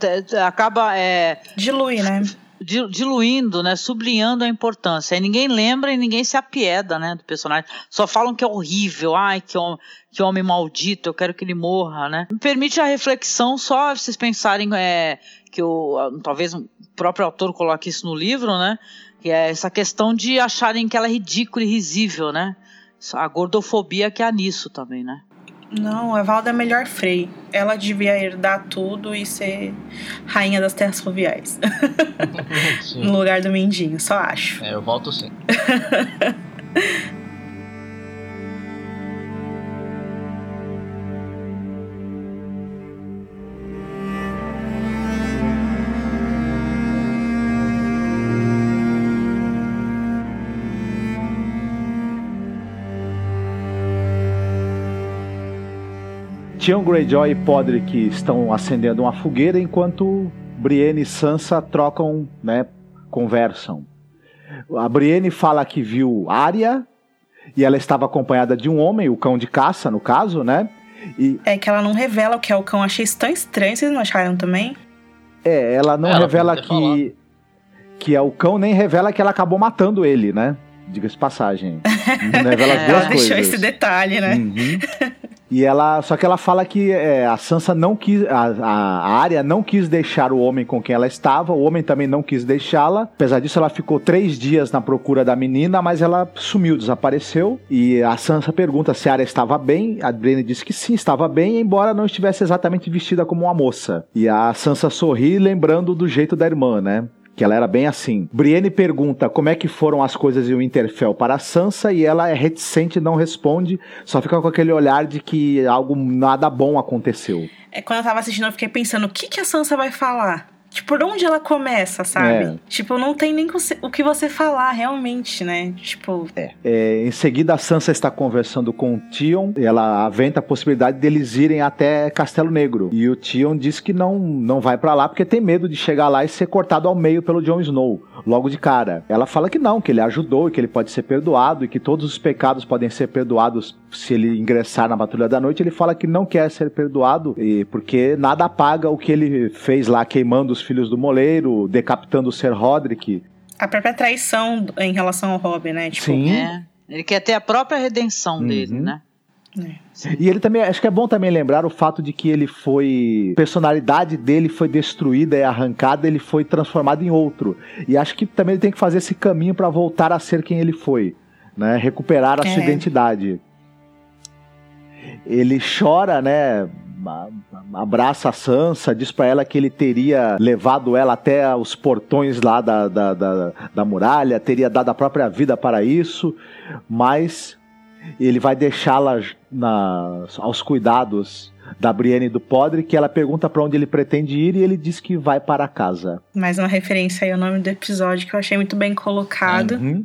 acaba. É... Dilui, né? diluindo, né, sublinhando a importância. Aí ninguém lembra e ninguém se apieda, né, do personagem. Só falam que é horrível, ai, que homem, que homem maldito, eu quero que ele morra, né. Me permite a reflexão só vocês pensarem é, que o, talvez o próprio autor coloque isso no livro, né, que é essa questão de acharem que ela é ridícula e risível, né. A gordofobia que há nisso também, né. Não, a Valda é melhor Frei. Ela devia herdar tudo e ser rainha das terras fluviais. no lugar do Mendinho, só acho. É, eu volto sim. Theon Greyjoy e Podrick estão acendendo uma fogueira enquanto Brienne e Sansa trocam, né, conversam. A Brienne fala que viu Arya e ela estava acompanhada de um homem, o cão de caça, no caso, né? E... É que ela não revela o que é o cão. Achei isso tão estranho, vocês não acharam também? É, ela não ela revela que, que é o cão, nem revela que ela acabou matando ele, né? Diga-se passagem. Não revela as duas ela coisas. deixou esse detalhe, né? Uhum. E ela, só que ela fala que é, a Sansa não quis, a, a área não quis deixar o homem com quem ela estava, o homem também não quis deixá-la. Apesar disso, ela ficou três dias na procura da menina, mas ela sumiu, desapareceu. E a Sansa pergunta se a área estava bem. A Brienne disse que sim, estava bem, embora não estivesse exatamente vestida como uma moça. E a Sansa sorri, lembrando do jeito da irmã, né? Que ela era bem assim. Brienne pergunta como é que foram as coisas em Winterfell para Sansa e ela é reticente, não responde, só fica com aquele olhar de que algo nada bom aconteceu. É quando eu tava assistindo eu fiquei pensando, o que que a Sansa vai falar? Tipo, por onde ela começa, sabe? É. Tipo, não tem nem o que você falar realmente, né? Tipo. É. é. em seguida, a Sansa está conversando com o Tion e ela aventa a possibilidade deles irem até Castelo Negro. E o Tion diz que não, não vai para lá porque tem medo de chegar lá e ser cortado ao meio pelo Jon Snow, logo de cara. Ela fala que não, que ele ajudou e que ele pode ser perdoado e que todos os pecados podem ser perdoados se ele ingressar na Patrulha da Noite. Ele fala que não quer ser perdoado e porque nada apaga o que ele fez lá queimando os filhos do moleiro, decapitando o Ser Roderick. A própria traição em relação ao Robin, né? Tipo, Sim. É. Ele quer ter a própria redenção uhum. dele, né? É. E ele também, acho que é bom também lembrar o fato de que ele foi. A personalidade dele foi destruída e arrancada, ele foi transformado em outro. E acho que também ele tem que fazer esse caminho para voltar a ser quem ele foi, né? Recuperar a é. sua identidade. ele chora, né? Abraça a Sansa, diz para ela que ele teria levado ela até os portões lá da, da, da, da muralha, teria dado a própria vida para isso, mas ele vai deixá-la aos cuidados da Brienne e do Podre, que ela pergunta para onde ele pretende ir e ele diz que vai para casa. Mais uma referência aí ao nome do episódio que eu achei muito bem colocado. Uhum.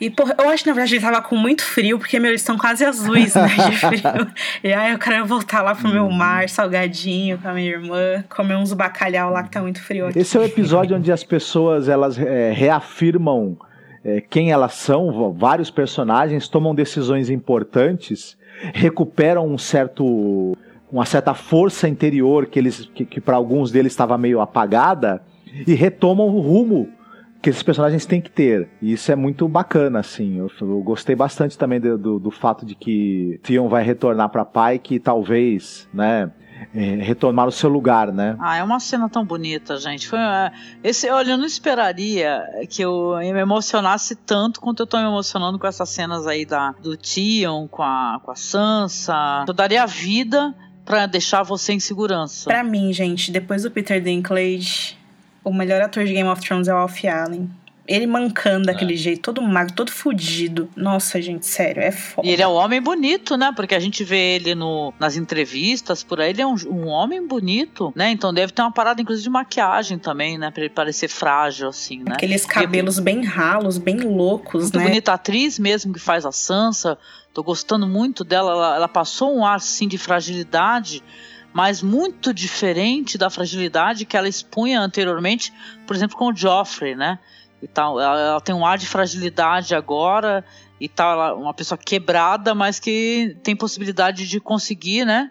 E, porra, eu acho que na verdade ele tava com muito frio, porque, meu, eles estão quase azuis, né, de frio. e aí eu quero voltar lá pro meu uhum. mar, salgadinho, com a minha irmã, comer uns bacalhau lá que tá muito frio aqui. Esse é o episódio onde as pessoas, elas é, reafirmam é, quem elas são, vários personagens tomam decisões importantes, recuperam um certo uma certa força interior que eles que, que para alguns deles estava meio apagada e retomam o rumo que esses personagens têm que ter. E isso é muito bacana, assim. Eu, eu gostei bastante também do, do, do, fato de que Theon vai retornar para pai que talvez, né? É, retomar o seu lugar, né? Ah, é uma cena tão bonita, gente. Foi, é, esse, olha, eu não esperaria que eu me emocionasse tanto quanto eu tô me emocionando com essas cenas aí da, do Tion, com a, com a Sansa. Eu daria a vida para deixar você em segurança. Para mim, gente, depois do Peter Dinklage, o melhor ator de Game of Thrones é o Alfie Allen. Ele mancando daquele é. jeito, todo magro, todo fudido. Nossa, gente, sério, é foda. E ele é um homem bonito, né? Porque a gente vê ele no, nas entrevistas por aí, ele é um, um homem bonito, né? Então deve ter uma parada, inclusive, de maquiagem também, né? Pra ele parecer frágil, assim, né? Aqueles cabelos e, bem ralos, bem loucos, muito né? bonita atriz mesmo que faz a Sansa. Tô gostando muito dela. Ela, ela passou um ar, assim, de fragilidade mas muito diferente da fragilidade que ela expunha anteriormente, por exemplo, com o Joffrey, né? E tal, ela, ela tem um ar de fragilidade agora e tal, ela, uma pessoa quebrada, mas que tem possibilidade de conseguir, né?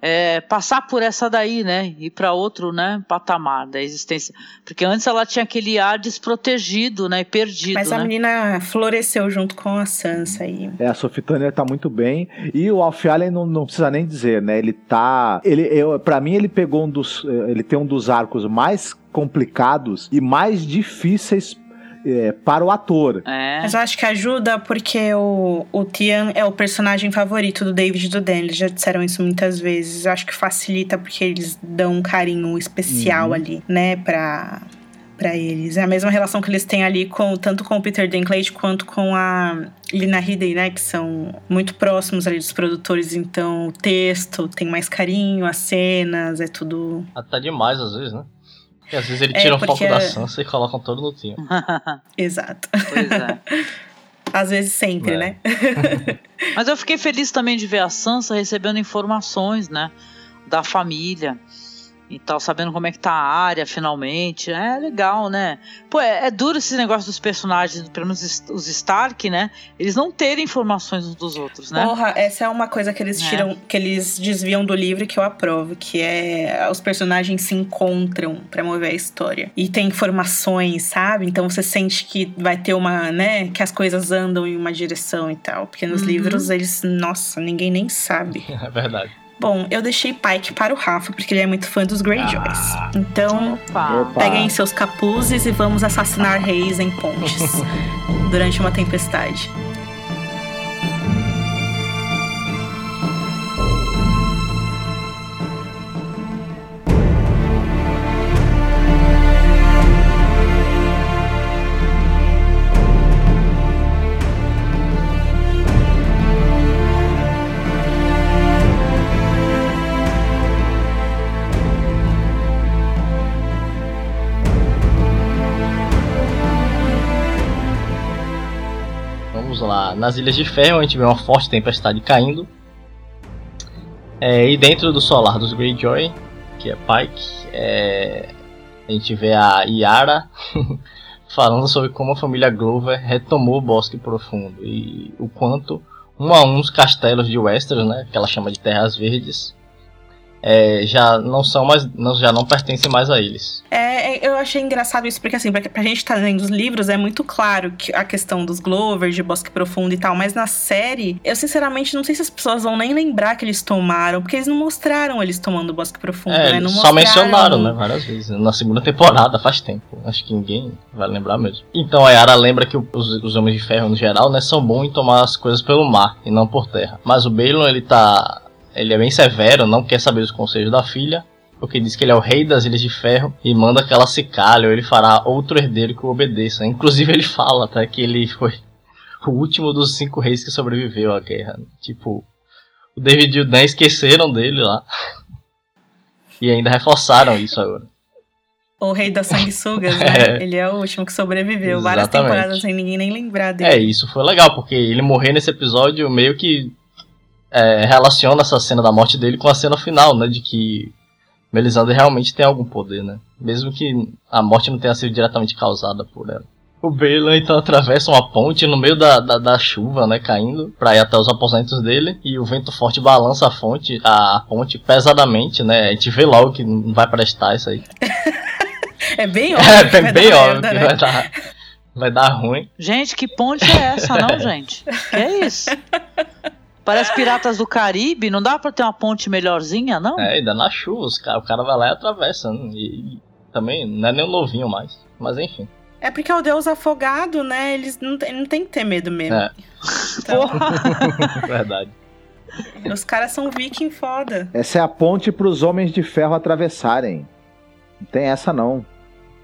É, passar por essa daí, né? Ir para outro, né? Patamar da existência. Porque antes ela tinha aquele ar desprotegido, né? Perdido. Mas a né? menina floresceu junto com a Sansa aí. É, a Sophie Turner tá muito bem. E o Alfie Allen não, não precisa nem dizer, né? Ele tá. Ele, eu, pra mim, ele pegou um dos. Ele tem um dos arcos mais complicados e mais difíceis é, para o ator. É. Mas eu acho que ajuda porque o, o Tian é o personagem favorito do David e do Dan. Eles já disseram isso muitas vezes. Eu acho que facilita porque eles dão um carinho especial uhum. ali, né, pra, para eles. É a mesma relação que eles têm ali com tanto com o Peter Dinklage quanto com a Lina Headey, né, que são muito próximos ali dos produtores, então o texto tem mais carinho, as cenas, é tudo até tá demais às vezes, né? E às vezes ele tira é, o foco da Sansa e coloca todo no time. Exato. Pois é. Às vezes sempre, é. né? Mas eu fiquei feliz também de ver a Sansa recebendo informações, né? Da família e tal, sabendo como é que tá a área finalmente. É legal, né? Pô, é, é duro esse negócio dos personagens, pelo menos os Stark, né? Eles não terem informações uns dos outros, né? Porra, essa é uma coisa que eles é. tiram, é. que eles desviam do livro que eu aprovo, que é os personagens se encontram para mover a história. E tem informações, sabe? Então você sente que vai ter uma, né, que as coisas andam em uma direção e tal, porque nos uhum. livros eles, nossa, ninguém nem sabe. É verdade. Bom, eu deixei Pike para o Rafa, porque ele é muito fã dos Greyjoys. Ah. Então, Opa. peguem seus capuzes e vamos assassinar reis em pontes durante uma tempestade. Nas Ilhas de Ferro, a gente vê uma forte tempestade caindo. É, e dentro do solar dos Greyjoy, que é Pike, é, a gente vê a Yara falando sobre como a família Glover retomou o Bosque Profundo e o quanto um a um os castelos de Westeros, né, que ela chama de Terras Verdes, é, já não são mais, não, já não pertencem mais a eles. É, é, eu achei engraçado isso, porque assim, pra, pra gente estar tá lendo os livros, é muito claro que a questão dos Glovers, de Bosque Profundo e tal, mas na série, eu sinceramente não sei se as pessoas vão nem lembrar que eles tomaram, porque eles não mostraram eles tomando Bosque Profundo, é, né? Não só mencionaram, né, várias vezes. Na segunda temporada, faz tempo. Acho que ninguém vai lembrar mesmo. Então a Yara lembra que os, os Homens de Ferro, no geral, né, são bons em tomar as coisas pelo mar e não por terra. Mas o Balon, ele tá ele é bem severo, não quer saber os conselhos da filha, porque diz que ele é o rei das Ilhas de Ferro e manda que ela se calhe ou ele fará outro herdeiro que o obedeça. Inclusive ele fala até que ele foi o último dos cinco reis que sobreviveu à guerra. Tipo, o David e o Dan esqueceram dele lá. E ainda reforçaram isso agora. O rei das sanguessugas, né? É. Ele é o último que sobreviveu. Exatamente. Várias temporadas sem ninguém nem lembrar dele. É, isso foi legal, porque ele morrer nesse episódio meio que é, relaciona essa cena da morte dele com a cena final, né? De que Melisandre realmente tem algum poder, né? Mesmo que a morte não tenha sido diretamente causada por ela. O Balon então atravessa uma ponte no meio da, da, da, chuva, né, caindo, pra ir até os aposentos dele, e o vento forte balança a fonte, a ponte pesadamente, né, a gente vê logo que não vai prestar isso aí. é bem óbvio. É, bem, bem óbvio merda, que né? vai dar, vai dar ruim. Gente, que ponte é essa, não, gente? Que é isso? Parece Piratas do Caribe, não dá pra ter uma ponte melhorzinha, não? É, ainda na chuva, os cara, o cara vai lá e atravessa. Né? E, e, também não é nem um novinho mais. Mas enfim. É porque é o deus afogado, né? Eles não, tem, não tem que ter medo mesmo. É. Então... Verdade. Os caras são viking foda. Essa é a ponte pros homens de ferro atravessarem. Não tem essa não.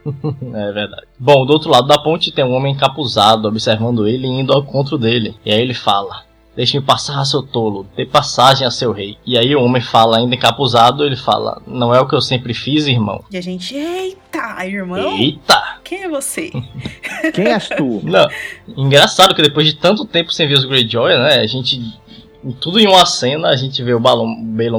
é verdade. Bom, do outro lado da ponte tem um homem encapuzado observando ele e indo ao encontro dele. E aí ele fala: Deixe-me passar, seu tolo, dê passagem a seu rei. E aí o homem fala, ainda encapuzado, ele fala, não é o que eu sempre fiz, irmão. E a gente, eita, irmão. Eita! Quem é você? Quem és tu? Não, engraçado que depois de tanto tempo sem ver os Greyjoy, né, a gente, tudo em uma cena, a gente vê o Balon,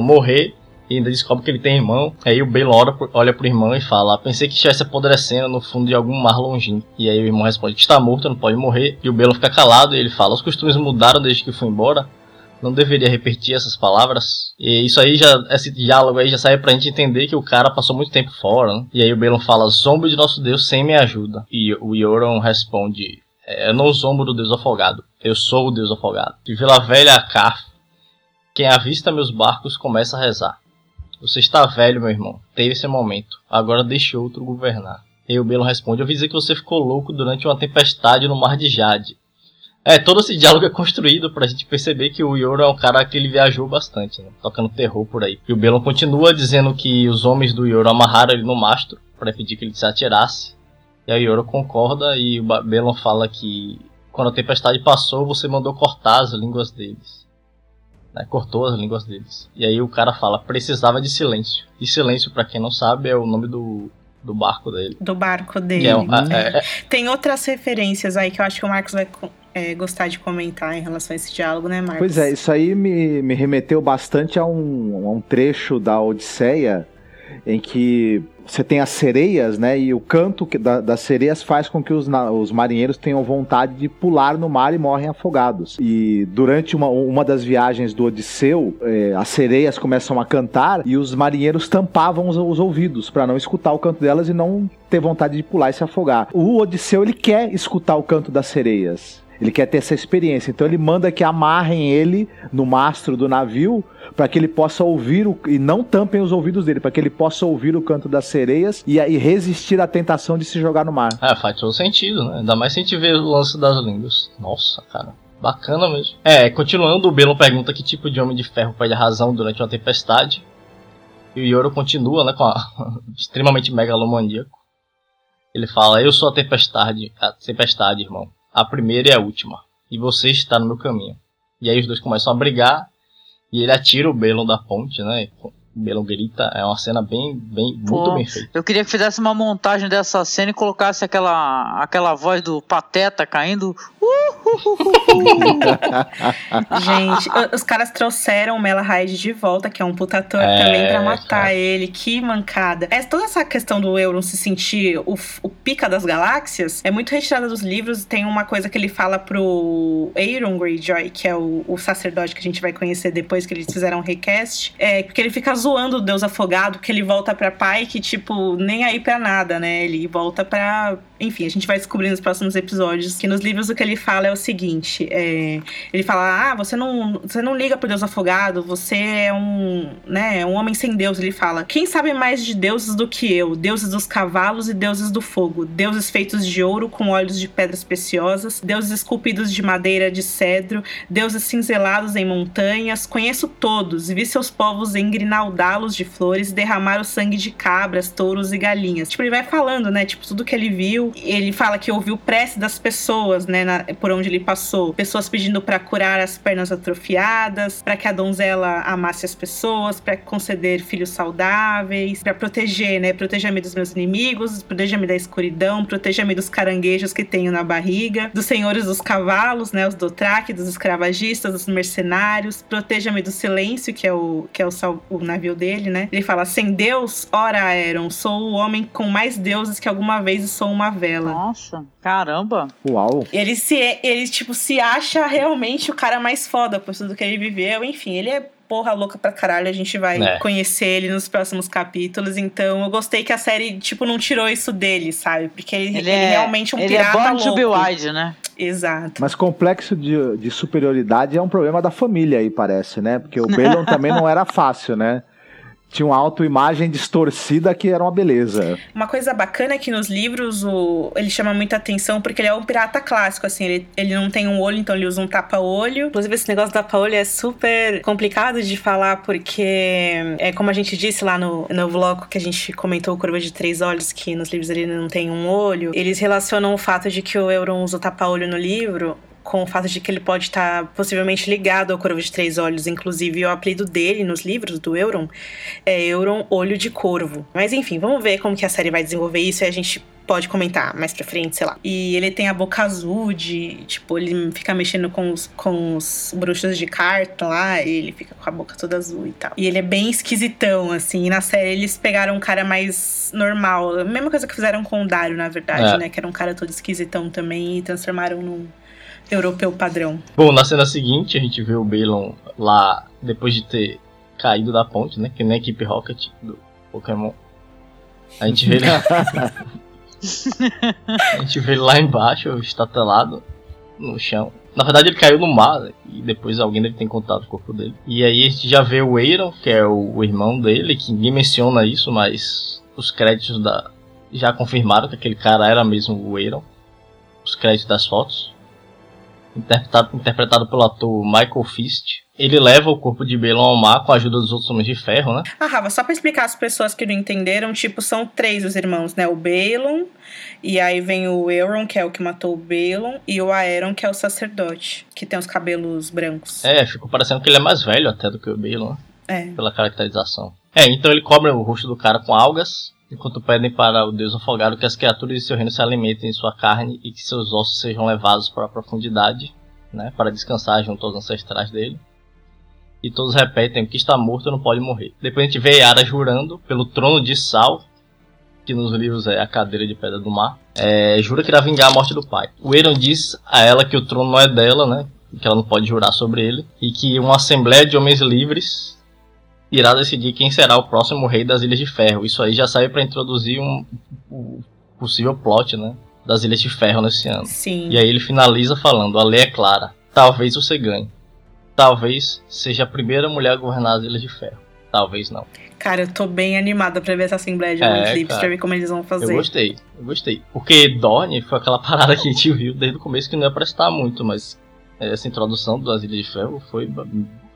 morrer, e ainda descobre que ele tem irmão. Aí o Balon olha, olha pro irmão e fala: Pensei que estivesse apodrecendo no fundo de algum mar longínquo. E aí o irmão responde está morto, não pode morrer. E o Balon fica calado e ele fala: Os costumes mudaram desde que foi embora. Não deveria repetir essas palavras. E isso aí já, esse diálogo aí já sai pra gente entender que o cara passou muito tempo fora. Né? E aí o Balon fala: Zombo de nosso Deus sem me ajuda. E o Yoron responde: é, Eu não zombo do Deus afogado. Eu sou o Deus afogado. De Vila Velha a quem avista meus barcos começa a rezar. Você está velho, meu irmão. Teve esse momento. Agora deixe outro governar. E o Belo responde: Eu vi dizer que você ficou louco durante uma tempestade no mar de Jade. É, todo esse diálogo é construído pra gente perceber que o Yoro é um cara que ele viajou bastante, né? Tocando terror por aí. E o Belon continua dizendo que os homens do Yoro amarraram ele no mastro para impedir que ele se atirasse. E aí o Yoro concorda e o Belon fala que quando a tempestade passou, você mandou cortar as línguas deles né, cortou as línguas deles. E aí o cara fala, precisava de silêncio. E silêncio, para quem não sabe, é o nome do, do barco dele. Do barco dele. É um, é, é, Tem outras referências aí que eu acho que o Marcos vai é, gostar de comentar em relação a esse diálogo, né, Marcos? Pois é, isso aí me, me remeteu bastante a um, a um trecho da Odisseia em que você tem as sereias, né? E o canto da, das sereias faz com que os, os, marinheiros tenham vontade de pular no mar e morrem afogados. E durante uma, uma das viagens do Odisseu, é, as sereias começam a cantar e os marinheiros tampavam os, os ouvidos para não escutar o canto delas e não ter vontade de pular e se afogar. O Odisseu ele quer escutar o canto das sereias. Ele quer ter essa experiência. Então ele manda que amarrem ele no mastro do navio para que ele possa ouvir o, e não tampem os ouvidos dele, para que ele possa ouvir o canto das sereias e, e resistir à tentação de se jogar no mar. É, faz todo sentido, né? Ainda mais se a gente vê o lance das línguas. Nossa, cara. Bacana mesmo. É, continuando, o Belo pergunta que tipo de homem de ferro perde a razão durante uma tempestade. E o Yoro continua, né, com a extremamente megalomaníaco. Ele fala: Eu sou a tempestade, a tempestade, irmão a primeira e a última. E você está no meu caminho. E aí os dois começam a brigar. E ele atira o Belon da ponte, né? O Belon grita. É uma cena bem, bem, Pô, muito bem feita. Eu queria que fizesse uma montagem dessa cena e colocasse aquela, aquela voz do Pateta caindo. Uh! Gente, os caras trouxeram o Malahide de volta, que é um puta ator É, também, pra matar cara. ele. Que mancada. É, toda essa questão do Euron se sentir o, o pica das galáxias é muito retirada dos livros. Tem uma coisa que ele fala pro Aeron Greyjoy, que é o, o sacerdote que a gente vai conhecer depois que eles fizeram um recast. É, porque ele fica zoando o Deus afogado, que ele volta pra pai, que, tipo, nem aí pra nada, né? Ele volta pra. Enfim, a gente vai descobrir nos próximos episódios que nos livros o que ele fala é o seguinte: é, ele fala, ah, você não, você não liga pro Deus afogado, você é um, né, um homem sem Deus. Ele fala, quem sabe mais de deuses do que eu? Deuses dos cavalos e deuses do fogo, deuses feitos de ouro com olhos de pedras preciosas, deuses esculpidos de madeira de cedro, deuses cinzelados em montanhas. Conheço todos vi seus povos engrinaldá-los de flores e derramar o sangue de cabras, touros e galinhas. Tipo, ele vai falando, né, tipo, tudo que ele viu. Ele fala que ouviu prece das pessoas, né, na- por onde ele passou. Pessoas pedindo pra curar as pernas atrofiadas, pra que a donzela amasse as pessoas, pra conceder filhos saudáveis, pra proteger, né, proteja-me dos meus inimigos, proteja-me da escuridão, proteja-me dos caranguejos que tenho na barriga, dos senhores dos cavalos, né, os Dothraki, dos escravagistas, dos mercenários, proteja-me do silêncio, que é o que é o, o navio dele, né? Ele fala: "Sem Deus, ora Aeron, sou o homem com mais deuses que alguma vez e sou uma vela." Nossa, caramba. Uau. Ele se, ele, tipo, se acha realmente o cara mais foda por tudo que ele viveu. Enfim, ele é porra louca pra caralho. A gente vai É. conhecer ele nos próximos capítulos. Então, eu gostei que a série, tipo, não tirou isso dele, sabe? Porque ele, ele é realmente um ele é pirata born to be louco. wide, né? Exato. Mas complexo de, de superioridade é um problema da família aí, parece, né? Porque o Balon também não era fácil, né? Tinha uma autoimagem distorcida que era uma beleza. Uma coisa bacana é que nos livros o, ele chama muita atenção porque ele é um pirata clássico, assim, ele, ele não tem um olho, então ele usa um tapa-olho. Inclusive, esse negócio do tapa-olho é super complicado de falar porque, é como a gente disse lá no, no vlog que a gente comentou, o Curva de Três Olhos, que nos livros ele não tem um olho, eles relacionam o fato de que o Euron usa o tapa-olho no livro com o fato de que ele pode estar possivelmente ligado ao Corvo de Três Olhos. Inclusive, o apelido dele nos livros do Euron é Euron Olho de Corvo. Mas enfim, vamos ver como que a série vai desenvolver isso e a gente pode comentar mais pra frente, sei lá. E ele tem a boca azul de, tipo, ele fica mexendo com os, com os bruxos de carta lá, e ele fica com a boca toda azul e tal. E ele é bem esquisitão, assim. E na série eles pegaram um cara mais normal. A mesma coisa que fizeram com o Dario, na verdade, É. né? Que era um cara todo esquisitão também e transformaram num europeu padrão. Bom, na cena seguinte, a gente vê o Balon lá, depois de ter caído da ponte, né? Que nem a equipe Rocket do Pokémon. A gente vê ele. a gente vê ele lá embaixo, estatelado no chão. Na verdade, ele caiu no mar né, e depois alguém deve ter encontrado o corpo dele. E aí a gente já vê o Eiron, que é o, o irmão dele, que ninguém menciona isso, mas os créditos da já confirmaram que aquele cara era mesmo o Eiron. Os créditos das fotos interpretado, interpretado pelo ator Michael Fist. Ele leva o corpo de Balon ao mar com a ajuda dos outros homens de ferro, né? Ah, Rafa, só pra explicar as pessoas que não entenderam, tipo, são três os irmãos, né? O Balon, e aí vem o Euron, que é o que matou o Balon, e o Aeron, que é o sacerdote, que tem os cabelos brancos. É, ficou parecendo que ele é mais velho até do que o Balon, né? É. pela caracterização. É, então ele cobre o rosto do cara com algas, enquanto pedem para o deus afogado que as criaturas de seu reino se alimentem de sua carne e que seus ossos sejam levados para a profundidade, né, para descansar junto aos ancestrais dele. E todos repetem: que está morto não pode morrer. Depois a gente vê Yara jurando pelo trono de Sal, que nos livros é a cadeira de pedra do mar, é, jura que irá vingar a morte do pai. O Eiron diz a ela que o trono não é dela, né, que ela não pode jurar sobre ele, e que uma assembleia de homens livres irá decidir quem será o próximo rei das Ilhas de Ferro. Isso aí já serve para introduzir um, um possível plot, né, das Ilhas de Ferro nesse ano. Sim. E aí ele finaliza falando: a lei é clara. Talvez você ganhe. Talvez seja a primeira mulher a governar as Ilhas de Ferro. Talvez não. Cara, eu tô bem animada pra ver essa Assembleia de É, Livres, cara. pra ver como eles vão fazer. Eu gostei, eu gostei. Porque Dorne foi aquela parada que a gente viu desde o começo que não ia prestar muito, mas essa introdução das Ilhas de Ferro foi,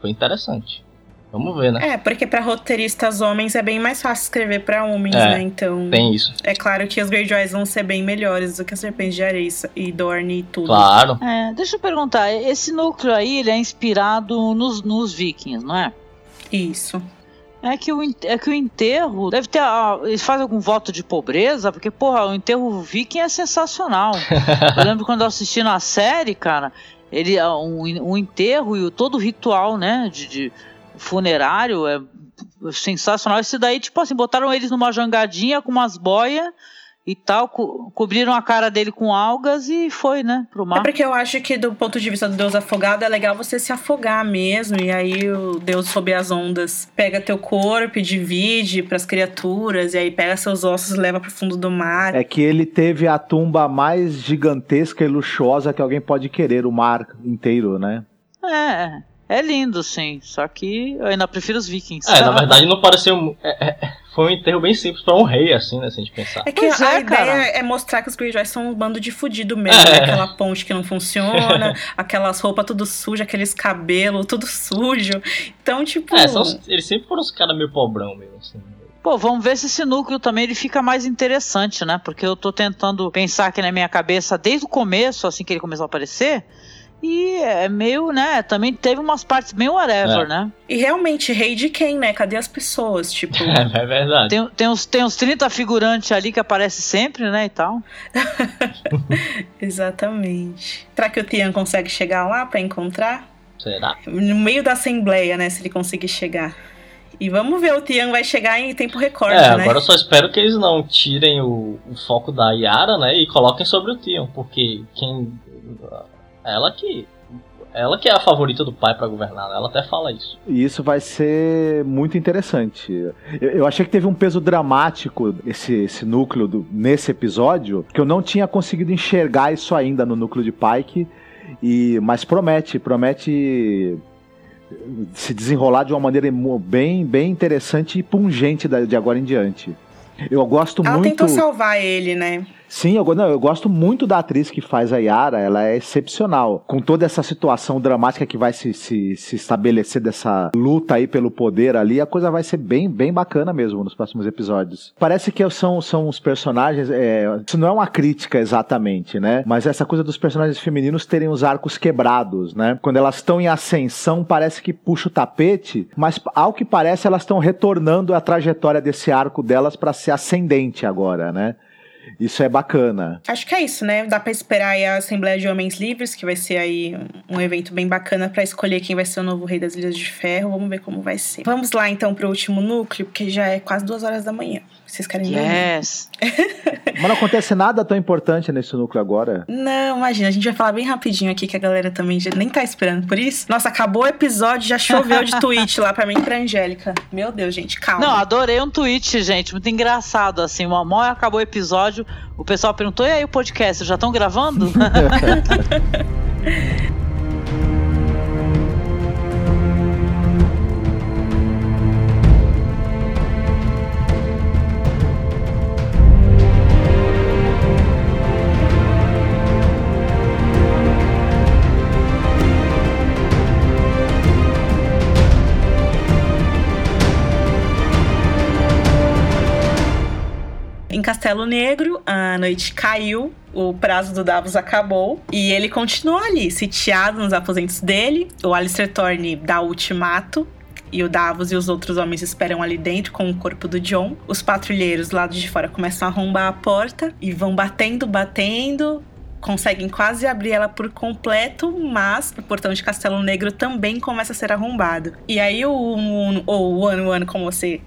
foi interessante. Vamos ver, né? É, porque pra roteiristas homens é bem mais fácil escrever pra homens, É, né? Então. Tem isso. É claro que os Greyjoys vão ser bem melhores do que as Serpentes de Areia e Dorne e tudo. Claro. É, deixa eu perguntar, esse núcleo aí ele é inspirado nos, nos vikings, não é? Isso. É que, o, é que o enterro deve ter. Ah, eles fazem algum voto de pobreza, porque, porra, o enterro viking é sensacional. eu lembro quando eu assisti na série, cara, ele ah, um, um enterro e todo o ritual, né, de, de funerário é sensacional. Esse daí, tipo assim, botaram eles numa jangadinha com umas boias e tal, co cobriram a cara dele com algas e foi, né, pro mar. É porque eu acho que do ponto de vista do deus afogado é legal você se afogar mesmo, e aí o deus sob as ondas pega teu corpo e divide pras criaturas, e aí pega seus ossos e leva pro fundo do mar. É que ele teve a tumba mais gigantesca e luxuosa que alguém pode querer, o mar inteiro, né? É, é lindo, sim. Só que eu ainda prefiro os vikings. É, na verdade não pareceu. É, é, foi um enterro bem simples pra um rei, assim, né? Se a gente pensar. É que Pois a é, ideia cara. é mostrar que os Greyjoys são um bando de fudido mesmo. É. né? Aquela ponte que não funciona, aquelas roupas tudo sujas, aqueles cabelos tudo sujo. Então, tipo. É, são eles sempre foram os caras meio pobrão mesmo, assim. Pô, vamos ver se esse núcleo também ele fica mais interessante, né? Porque eu tô tentando pensar aqui na minha cabeça desde o começo, assim que ele começou a aparecer. E é meio, né? Também teve umas partes bem whatever, É. né? E realmente, rei de quem, né? Cadê as pessoas? Tipo. É, é verdade. Tem, tem, uns, tem uns 30 figurantes ali que aparecem sempre, né? E tal. Exatamente. Será que o Tian consegue chegar lá pra encontrar? Será? No meio da assembleia, né? Se ele conseguir chegar. E vamos ver, o Tian vai chegar em tempo recorde, É, né? agora eu só espero que eles não tirem o, o foco da Yara, né? E coloquem sobre o Tion, porque quem. Ela que. Ela que é a favorita do pai pra governar? Ela até fala isso. E isso vai ser muito interessante. Eu, eu achei que teve um peso dramático esse, esse núcleo do- nesse episódio, que eu não tinha conseguido enxergar isso ainda no núcleo de Pike. E, mas promete, promete se desenrolar de uma maneira bem, bem interessante e pungente de agora em diante. Eu gosto Ela muito. tentou salvar ele, né? Sim, eu, não, eu gosto muito da atriz que faz a Yara, ela é excepcional. Com toda essa situação dramática que vai se, se, se estabelecer dessa luta aí pelo poder ali, a coisa vai ser bem, bem bacana mesmo nos próximos episódios. Parece que são, são os personagens. é, isso não é uma crítica exatamente, né? Mas essa coisa dos personagens femininos terem os arcos quebrados, né? Quando elas estão em ascensão, parece que puxa o tapete, mas ao que parece, elas estão retornando a trajetória desse arco delas para ser ascendente agora, né? Isso é bacana. Acho que é isso, né? Dá pra esperar a Assembleia de Homens Livres, que vai ser aí um evento bem bacana pra escolher quem vai ser o novo rei das Ilhas de Ferro. Vamos ver como vai ser. Vamos lá então pro último núcleo, porque já é quase duas horas da manhã. Vocês querem? Yes. Mas não acontece nada tão importante nesse núcleo agora. Não, imagina, a gente vai falar bem rapidinho aqui que a galera também já nem tá esperando por isso. Nossa, acabou o episódio, já choveu de tweet lá pra mim e pra Angélica. Meu Deus, gente, calma. Não, adorei um tweet, gente. Muito engraçado, assim. Uma mó acabou o episódio. O pessoal perguntou: e aí o podcast? Já estão gravando? Em Castelo Negro, a noite caiu, o prazo do Davos acabou e ele continua ali, sitiado nos aposentos dele. O Alistair Thorne dá o ultimato. E o Davos e os outros homens esperam ali dentro com o corpo do John. Os patrulheiros do lado de fora começam a arrombar a porta e vão batendo, batendo. Conseguem quase abrir ela por completo, mas o portão de Castelo Negro também começa a ser arrombado. E aí o One One, como você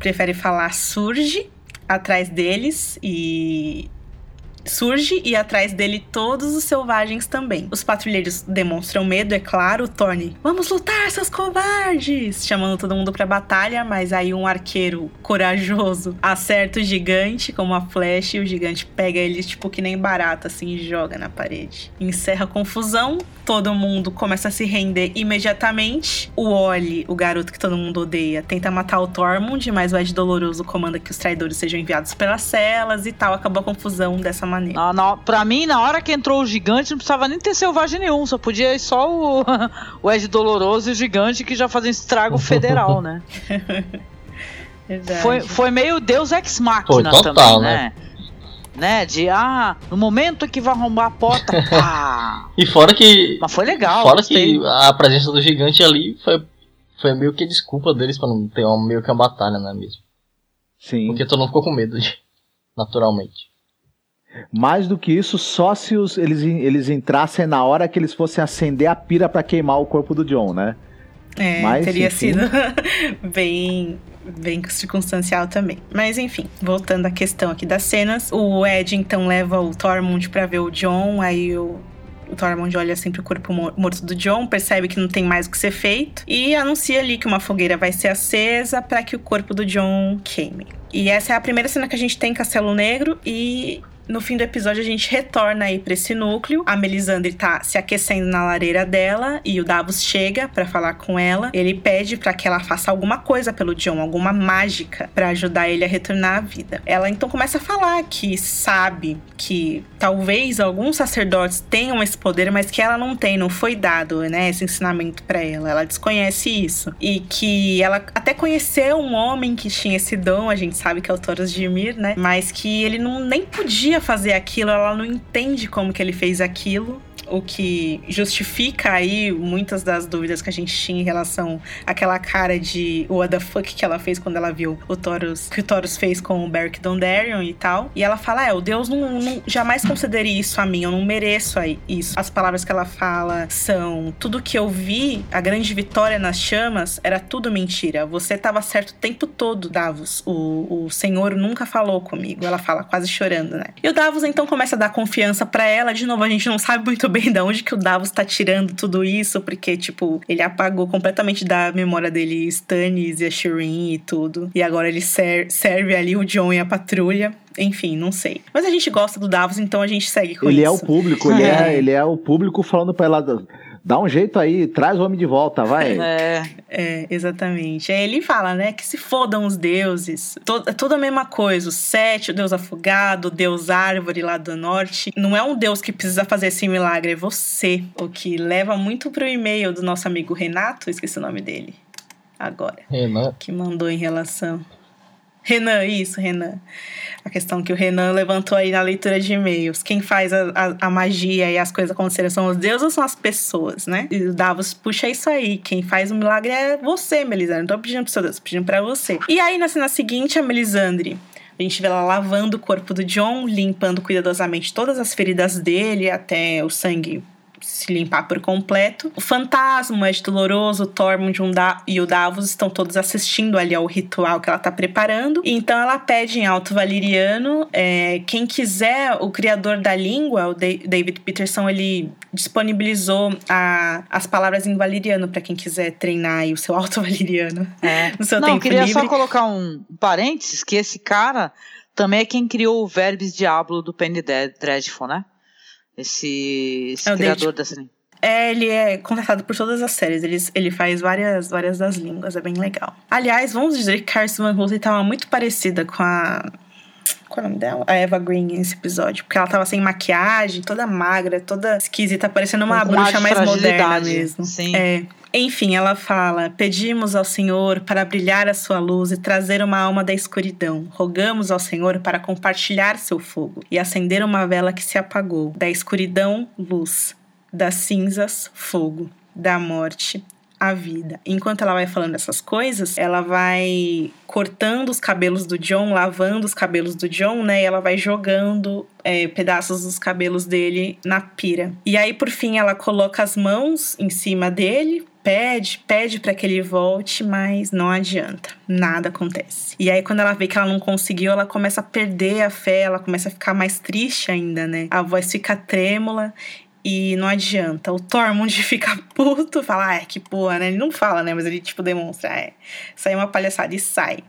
prefere falar, surge atrás deles e surge e atrás dele todos os selvagens também. Os patrulheiros demonstram medo, é claro. Thorne, vamos lutar, seus covardes! Chamando todo mundo pra batalha, mas aí um arqueiro corajoso acerta o gigante com uma flecha e o gigante pega ele tipo que nem barata assim e joga na parede. Encerra a confusão, todo mundo começa a se render imediatamente. O Oli, o garoto que todo mundo odeia, tenta matar o Tormund, mas o Ed Doloroso comanda que os traidores sejam enviados pelas celas e tal. Acabou a confusão dessa maneira. Na, na, pra mim, na hora que entrou o gigante, não precisava nem ter selvagem nenhum. Só podia ir só o, o Ed Doloroso e o gigante que já fazem estrago federal, né? Verdade. Foi, foi meio Deus Ex Machina total, também, né? né? né? De, ah, no momento que vai arrombar a porta, pá! E fora que. Mas foi legal. fora gostei. que a presença do gigante ali foi, foi meio que desculpa deles pra não ter uma, meio que uma batalha, não é mesmo? Sim. Porque todo mundo ficou com medo, de, naturalmente. Mais do que isso, só se os, eles, eles entrassem na hora que eles fossem acender a pira para queimar o corpo do John, né? É, Mas, teria enfim. sido bem, bem circunstancial também. Mas enfim, voltando à questão aqui das cenas, o Ed então leva o Tormund para ver o John, aí o o Tormund olha sempre o corpo morto do John, percebe que não tem mais o que ser feito e anuncia ali que uma fogueira vai ser acesa para que o corpo do John queime. E essa é a primeira cena que a gente tem em Castelo Negro e no fim do episódio, a gente retorna aí pra esse núcleo. A Melisandre tá se aquecendo na lareira dela e o Davos chega para falar com ela. Ele pede para que ela faça alguma coisa pelo John, alguma mágica para ajudar ele a retornar à vida. Ela então começa a falar que sabe que talvez alguns sacerdotes tenham esse poder, mas que ela não tem, não foi dado, né, esse ensinamento para ela. Ela desconhece isso e que ela até conheceu um homem que tinha esse dom, a gente sabe que é o Thoros de Ymir, né, mas que ele não nem podia fazer aquilo, ela não entende como que ele fez aquilo o que justifica aí muitas das dúvidas que a gente tinha em relação àquela cara de what the fuck que ela fez quando ela viu o Taurus, que o Taurus fez com o Beric Dondarrion e tal. E ela fala: É, o Deus não, não, jamais concederia isso a mim, eu não mereço isso. As palavras que ela fala são: Tudo que eu vi, a grande vitória nas chamas, era tudo mentira. Você estava certo o tempo todo, Davos. O, o Senhor nunca falou comigo. Ela fala, quase chorando, né? E o Davos então começa a dar confiança para ela. De novo, a gente não sabe muito bem bem de onde que o Davos tá tirando tudo isso, porque, tipo, ele apagou completamente da memória dele Stannis e a Shireen e tudo. E agora ele ser serve ali o John e a patrulha. Enfim, não sei. Mas a gente gosta do Davos, então a gente segue com ele isso. Ele é o público, ele é, ele é o público falando pra ela dá um jeito aí, traz o homem de volta, vai. É, é exatamente. Aí ele fala, né, que se fodam os deuses. Todo, é toda a mesma coisa. O Sete, o deus afogado, o deus árvore lá do norte. Não é um deus que precisa fazer esse milagre, é você. O que leva muito pro e-mail do nosso amigo Renato, esqueci o nome dele agora. Renan. Que mandou em relação. Renan, isso, Renan. A questão que o Renan levantou aí na leitura de e-mails. Quem faz a, a, a magia e as coisas acontecerem são os deuses ou são as pessoas, né? E o Davos puxa isso aí. Quem faz o milagre é você, Melisandre. Não tô pedindo pro seu Deus, tô pedindo pra você. E aí, na cena seguinte, a Melisandre a gente vê ela lavando o corpo do John, limpando cuidadosamente todas as feridas dele, até o sangue se limpar por completo. O fantasma, o Ed Doloroso, o Tormund e o Davos estão todos assistindo ali ao ritual que ela está preparando. Então ela pede em alto valeriano. É, quem quiser, o criador da língua, o David Peterson, ele disponibilizou a, as palavras em valeriano para quem quiser treinar o seu alto valeriano é. no seu Não, tempo queria livre. só colocar um parênteses que esse cara também é quem criou o Verbes Diablo do Penny Dreadful, né? Esse, esse é criador dessa língua. É, ele é contratado por todas as séries. Ele, ele faz várias, várias das línguas. É bem legal. Aliás, vamos dizer que Carson Van Houten estava muito parecida com a. Qual é o nome dela? A Eva Green nesse episódio. Porque ela tava sem maquiagem, toda magra, toda esquisita, parecendo uma com bruxa mais moderna mesmo. Sim. É. Enfim, ela fala: Pedimos ao Senhor para brilhar a sua luz e trazer uma alma da escuridão. Rogamos ao Senhor para compartilhar seu fogo e acender uma vela que se apagou. Da escuridão, luz. Das cinzas, fogo. Da morte, a vida. Enquanto ela vai falando essas coisas, ela vai cortando os cabelos do John, lavando os cabelos do John, né? E ela vai jogando é, pedaços dos cabelos dele na pira. E aí, por fim, ela coloca as mãos em cima dele, pede, pede para que ele volte, mas não adianta, nada acontece. E aí quando ela vê que ela não conseguiu, ela começa a perder a fé, ela começa a ficar mais triste ainda, né? A voz fica trêmula e não adianta. O Tormund fica puto, fala, ah, que porra, né? Ele não fala, né? Mas ele, tipo, demonstra, é, sai uma palhaçada e sai.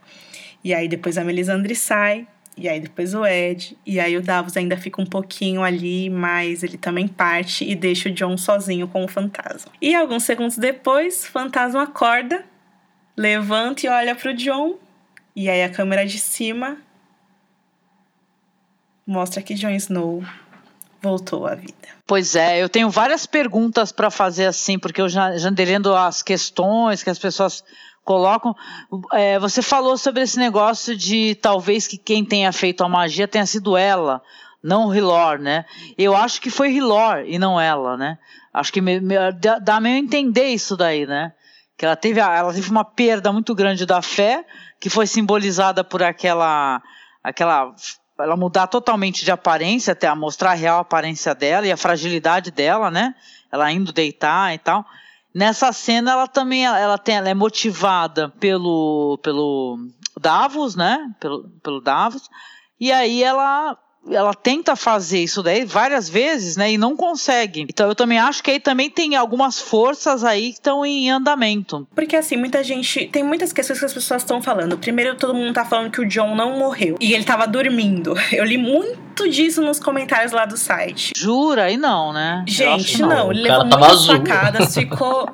E aí depois a Melisandre sai, e aí depois o Ed, e aí o Davos ainda fica um pouquinho ali, mas ele também parte e deixa o John sozinho com o fantasma. E alguns segundos depois, o fantasma acorda, levanta e olha pro John, e aí a câmera de cima mostra que Jon Snow voltou à vida. Pois é, eu tenho várias perguntas para fazer assim, porque eu já, já lendo as questões que as pessoas colocam. É, você falou sobre esse negócio de talvez que quem tenha feito a magia tenha sido ela, não Hilor, né? Eu acho que foi Hilor e não ela, né? Acho que me, me, dá meio entender isso daí, né? Que ela teve, ela teve uma perda muito grande da fé, que foi simbolizada por aquela aquela ela mudar totalmente de aparência, até a mostrar a real aparência dela e a fragilidade dela, né? Ela indo deitar e tal. Nessa cena ela também ela tem ela é motivada pelo pelo Davos, né? Pelo, pelo Davos. E aí ela ela tenta fazer isso daí várias vezes, né, e não consegue. Então eu também acho que aí também tem algumas forças aí que estão em andamento. Porque assim, muita gente, tem muitas questões que as pessoas estão falando. Primeiro, todo mundo tá falando que o John não morreu e ele tava dormindo. Eu li muito disso nos comentários lá do site. Jura? E não, né? Gente, não. não. Ele levou muitas facadas, ficou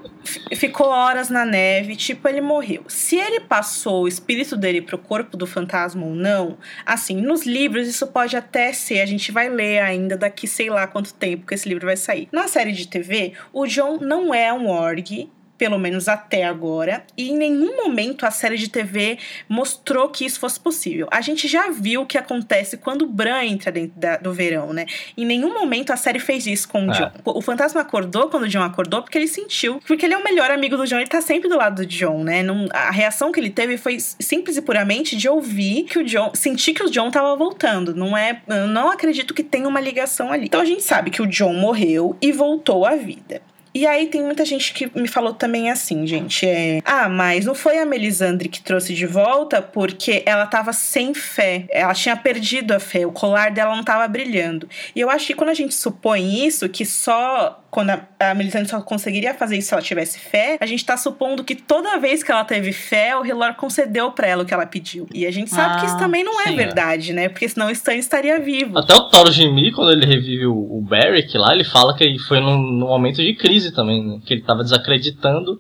ficou horas na neve, tipo, ele morreu. Se ele passou o espírito dele pro corpo do fantasma ou não, assim, nos livros isso pode até ser, a gente vai ler ainda daqui sei lá quanto tempo que esse livro vai sair. Na série de TV, o John não é um org, pelo menos até agora, e em nenhum momento a série de TV mostrou que isso fosse possível. A gente já viu o que acontece quando o Bran entra dentro da, do verão, né? Em nenhum momento a série fez isso com o é. John. O fantasma acordou quando o John acordou porque ele sentiu, porque ele é o melhor amigo do John, ele tá sempre do lado do John, né? Não, a reação que ele teve foi simples e puramente de ouvir que o John, sentir que o John tava voltando. Não é, eu não acredito que tenha uma ligação ali. Então a gente sabe que o John morreu e voltou à vida. E aí tem muita gente que me falou também assim, gente, é, ah, mas não foi a Melisandre que trouxe de volta porque ela tava sem fé, ela tinha perdido a fé, o colar dela não tava brilhando. E eu acho que quando a gente supõe isso, que só quando a, a Melisandre só conseguiria fazer isso se ela tivesse fé, a gente tá supondo que toda vez que ela teve fé, o Hilor concedeu para ela o que ela pediu. E a gente sabe ah, que isso ah, também não é sim, é verdade, é. né? Porque senão o Stan estaria vivo. Até o Thor Jimmy, quando ele revive o, o Barrick lá, ele fala que foi num, num momento de crise também, né? Que ele tava desacreditando.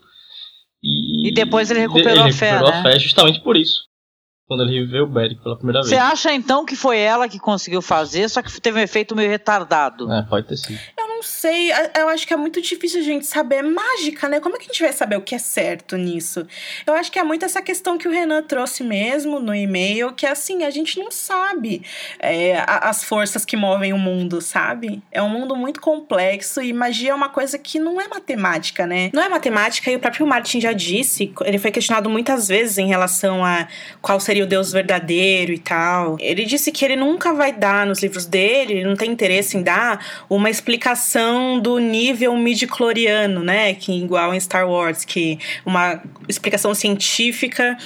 E, e depois ele recuperou ele a fé. Recuperou né? a fé justamente por isso quando ele reviveu o Beric pela primeira vez. Você acha então que foi ela que conseguiu fazer, só que teve um efeito meio retardado? É, pode ter sido. Eu não sei, eu acho que é muito difícil a gente saber. É mágica, né? Como é que a gente vai saber o que é certo nisso? Eu acho que é muito essa questão que o Renan trouxe mesmo no e-mail, que é assim, a gente não sabe é, as forças que movem o mundo, sabe? É um mundo muito complexo e magia é uma coisa que não é matemática, né? Não é matemática e o próprio Martin já disse, ele foi questionado muitas vezes em relação a qual seria o Deus verdadeiro e tal. Ele disse que ele nunca vai dar nos livros dele, ele não tem interesse em dar uma explicação do nível midi-cloriano, né? Que igual em Star Wars, que uma explicação científica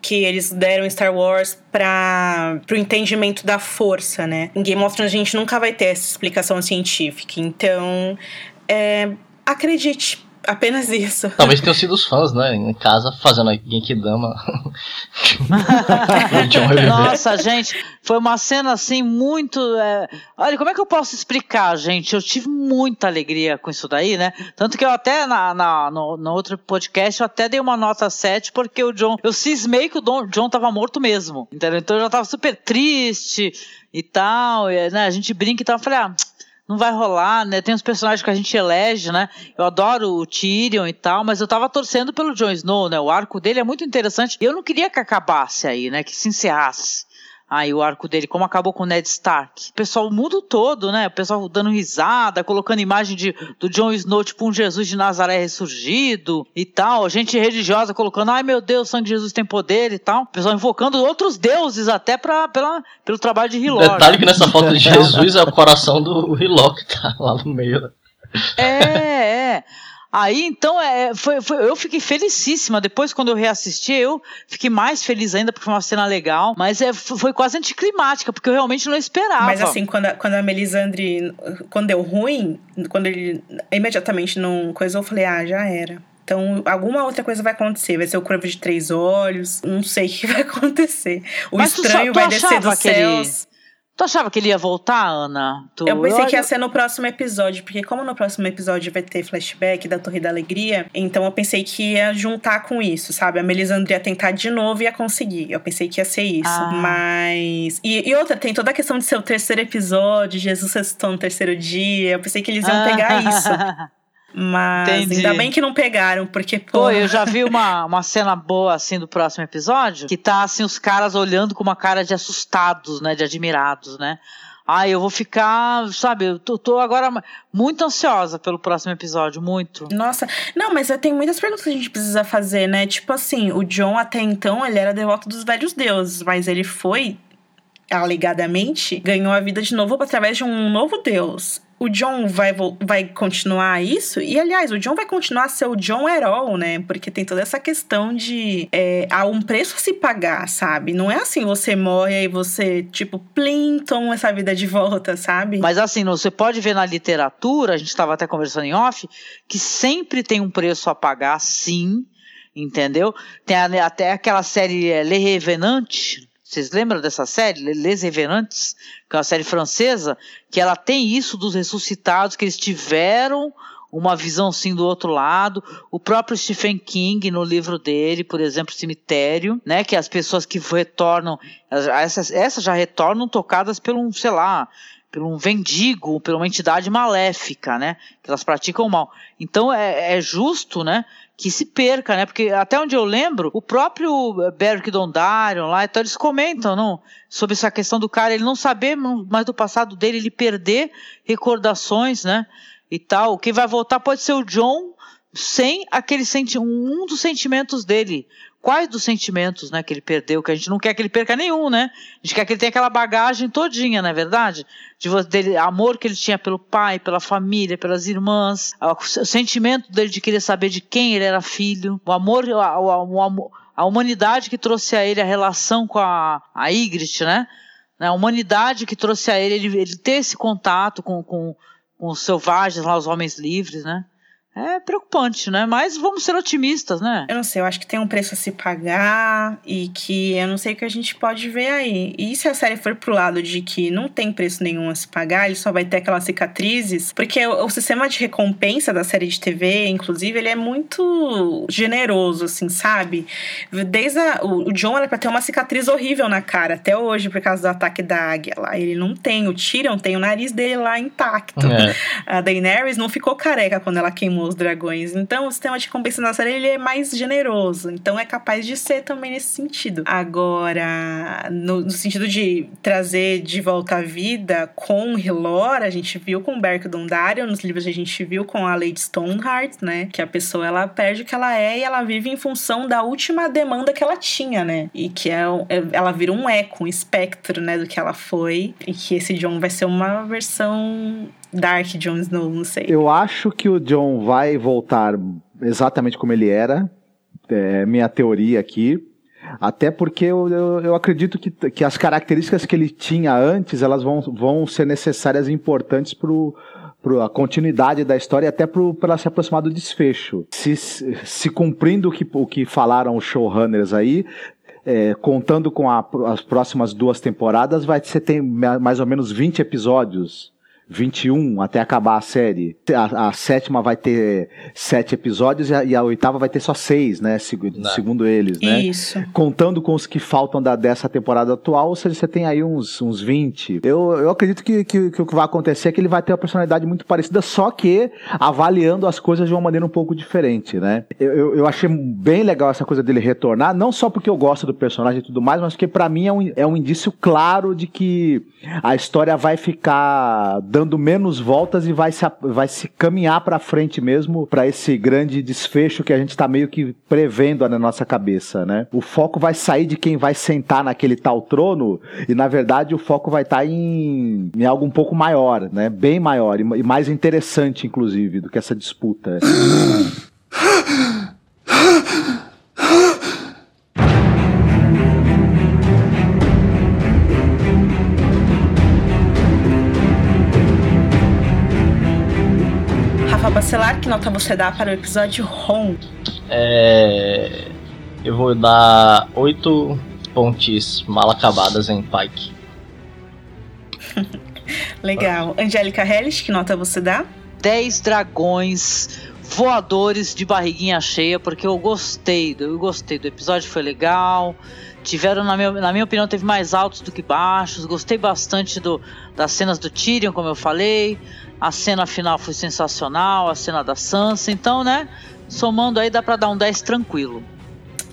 que eles deram em Star Wars para o entendimento da força, né? Em Game of Thrones a gente nunca vai ter essa explicação científica. Então, é, acredite, Apenas isso. Talvez tenham sido os fãs, né? Em casa, fazendo a Genkidama. Nossa, gente, foi uma cena assim muito. É... Olha, como é que eu posso explicar, gente? Eu tive muita alegria com isso daí, né? Tanto que eu até na, na, no, no outro podcast eu até dei uma nota 7 porque o John. Eu cismei que o Don, John tava morto mesmo. Entendeu? Então eu já tava super triste e tal. E, né? A gente brinca e tal. Eu falei, ah não vai rolar, né? Tem os personagens que a gente elege, né? Eu adoro o Tyrion e tal, mas eu tava torcendo pelo Jon Snow, né? O arco dele é muito interessante. Eu não queria que acabasse aí, né? Que se encerrasse aí o arco dele, como acabou com o Ned Stark. O pessoal, o mundo todo, né? O pessoal dando risada, colocando imagem de, do Jon Snow, tipo um Jesus de Nazaré ressurgido e tal. Gente religiosa colocando, ai meu Deus, o sangue de Jesus tem poder e tal. O pessoal invocando outros deuses até pra, pela, pelo trabalho de Hillock. Detalhe que nessa foto de Jesus é o coração do Hillock que tá lá no meio. É, é. Aí, então, é, foi, foi, eu fiquei felicíssima. Depois, quando eu reassisti, eu fiquei mais feliz ainda, porque foi uma cena legal. Mas é, foi quase anticlimática, porque eu realmente não esperava. Mas assim, quando a, quando a Melisandre. Quando deu ruim, quando ele imediatamente não coisou, eu falei, ah, já era. Então, alguma outra coisa vai acontecer. Vai ser o Corvo de Três Olhos. Não sei o que vai acontecer. O Mas estranho tu, tu vai descer dos céus. Ele Tu achava que ele ia voltar, Ana? Tu... Eu pensei que ia ser no próximo episódio, porque como no próximo episódio vai ter flashback da Torre da Alegria, então eu pensei que ia juntar com isso, sabe? A Melisandre ia tentar de novo e ia conseguir. Eu pensei que ia ser isso. Ah. Mas. E, e, outra, tem toda a questão de ser o terceiro episódio, Jesus ressuscitou no terceiro dia. Eu pensei que eles iam ah. pegar isso. Mas Entendi. ainda bem que não pegaram, porque, pô. pô eu já vi uma, uma cena boa assim do próximo episódio, que tá assim os caras olhando com uma cara de assustados, né? De admirados, né? Ai, eu vou ficar, sabe, eu tô, tô, agora muito ansiosa pelo próximo episódio, muito. Nossa, não, mas tem muitas perguntas que a gente precisa fazer, né? Tipo assim, o John até então, ele era devoto dos velhos deuses, mas ele foi, alegadamente, ganhou a vida de novo através de um novo deus o John vai, vai continuar isso. E, aliás, o John vai continuar a ser o John Herol, né? Porque tem toda essa questão de é, há um preço a se pagar, sabe? Não é assim, você morre e você, tipo, plim, toma essa vida de volta, sabe? Mas assim, você pode ver na literatura, a gente estava até conversando em off, que sempre tem um preço a pagar, sim, entendeu? Tem até aquela série é, Le Revenant, vocês lembram dessa série, Les Revenantes, que é uma série francesa, que ela tem isso dos ressuscitados, que eles tiveram uma visão sim do outro lado. O próprio Stephen King, no livro dele, por exemplo, Cemitério, né, que as pessoas que retornam, essas, essas já retornam tocadas pelo um, sei lá, por um vendigo, por uma entidade maléfica, né? Que elas praticam mal. Então é, é, justo, né? Que se perca, né? Porque até onde eu lembro, o próprio Beric Dondarrion lá, então eles comentam, não? Sobre essa questão do cara, ele não saber mais do passado dele, ele perder recordações, né? E tal. Quem vai voltar pode ser o John sem aquele senti um dos sentimentos dele quais dos sentimentos né, que ele perdeu, que a gente não quer que ele perca nenhum, né? A gente quer que ele tenha aquela bagagem todinha, não é verdade? De dele, amor que ele tinha pelo pai, pela família, pelas irmãs, o sentimento dele de querer saber de quem ele era filho, o amor, o, o, o, a humanidade que trouxe a ele a relação com a, a Ygritte, né? A humanidade que trouxe a ele, ele, ele ter esse contato com, com, com os selvagens lá, os homens livres, né? É preocupante, né? Mas vamos ser otimistas, né? Eu não sei, eu acho que tem um preço a se pagar e que eu não sei o que a gente pode ver aí. E se a série for pro lado de que não tem preço nenhum a se pagar, ele só vai ter aquelas cicatrizes, porque o, o sistema de recompensa da série de TV, inclusive, ele é muito generoso, assim, sabe? Desde a, o, o John era pra ter uma cicatriz horrível na cara, até hoje, por causa do ataque da águia lá. Ele não tem, o Tyrion tem o nariz dele lá intacto. É. A Daenerys não ficou careca quando ela queimou os dragões. Então, o sistema de compensação ele é mais generoso. Então, é capaz de ser também nesse sentido. Agora, no, no sentido de trazer de volta a vida com Hilor, a gente viu com Beric Dondarrion, nos livros a gente viu com a Lady Stoneheart, né? Que a pessoa, ela perde o que ela é e ela vive em função da última demanda que ela tinha, né? E que é, é ela vira um eco, um espectro, né? Do que ela foi. E que esse John vai ser uma versão Dark Jon Snow, não sei. Eu acho que o John vai voltar exatamente como ele era. É minha teoria aqui. Até porque eu, eu, eu, acredito que, que as características que ele tinha antes, elas vão, vão ser necessárias e importantes para a continuidade da história e até para se aproximar do desfecho. Se, se cumprindo o que, o que falaram os showrunners aí, é, contando com a, as próximas duas temporadas, vai ser tem mais ou menos 20 episódios. 21 até acabar a série. A, a sétima vai ter sete episódios e a, e a, oitava vai ter só seis, né? Segundo, né. segundo eles, né? Isso. Contando com os que faltam da, dessa temporada atual, ou seja, você tem aí uns, uns 20. Eu, eu acredito que, que, que o que vai acontecer é que ele vai ter uma personalidade muito parecida, só que avaliando as coisas de uma maneira um pouco diferente, né? Eu, eu, eu achei bem legal essa coisa dele retornar, não só porque eu gosto do personagem e tudo mais, mas porque para mim é um, é um indício claro de que a história vai ficar dando menos voltas e vai se, vai se caminhar para frente mesmo para esse grande desfecho que a gente está meio que prevendo na nossa cabeça, né? O foco vai sair de quem vai sentar naquele tal trono e na verdade o foco vai estar tá em, em algo um pouco maior, né? Bem maior e mais interessante inclusive do que essa disputa. Bacelar, que nota você dá para o episódio ROM? É. Eu vou dar oito pontes mal acabadas em Pike. Legal. Angélica Hellish, que nota você dá? Dez dragões voadores de barriguinha cheia, porque eu gostei, eu gostei do episódio, foi legal. Tiveram, na minha, na minha opinião, teve mais altos do que baixos. Gostei bastante do, das cenas do Tyrion, como eu falei. A cena final foi sensacional, a cena da Sansa. Então, né? Somando aí, dá pra dar um 10 tranquilo.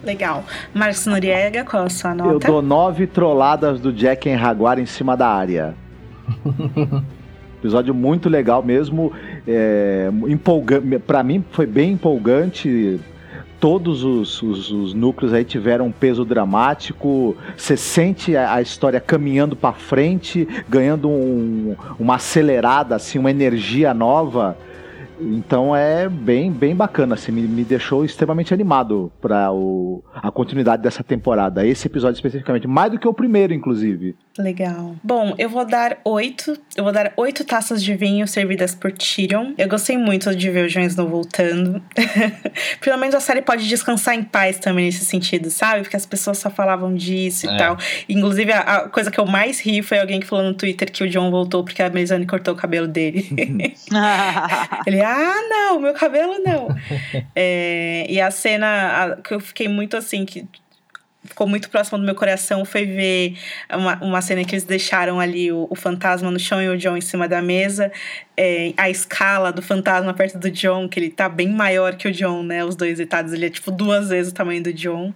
Legal. Marcos Noriega, qual a sua nota? Eu dou nove trolladas do Jack em Jaguar em cima da área. Episódio muito legal mesmo, é, empolgante. Para mim foi bem empolgante. Todos os, os, os, núcleos aí tiveram um peso dramático. Você sente a, a história caminhando para frente, ganhando um, uma acelerada, assim, uma energia nova. Então é bem, bem bacana, assim, me, me deixou extremamente animado para a continuidade dessa temporada. Esse episódio especificamente, mais do que o primeiro, inclusive. Legal. Bom, eu vou dar oito. Eu vou dar oito taças de vinho servidas por Tyrion. Eu gostei muito de ver o Jon Snow voltando. Pelo menos a série pode descansar em paz também nesse sentido, sabe? Porque as pessoas só falavam disso é. e tal. Inclusive, a, a, coisa que eu mais ri foi alguém que falou no Twitter que o John voltou porque a Melisandre cortou o cabelo dele. Ele, ah, não, meu cabelo não. é, e a cena a, que eu fiquei muito assim, que ficou muito próximo do meu coração foi ver uma, uma cena que eles deixaram ali o, o fantasma no chão e o John em cima da mesa. É, a escala do fantasma perto do John, que ele tá bem maior que o John, né? Os dois deitados, ele é tipo duas vezes o tamanho do John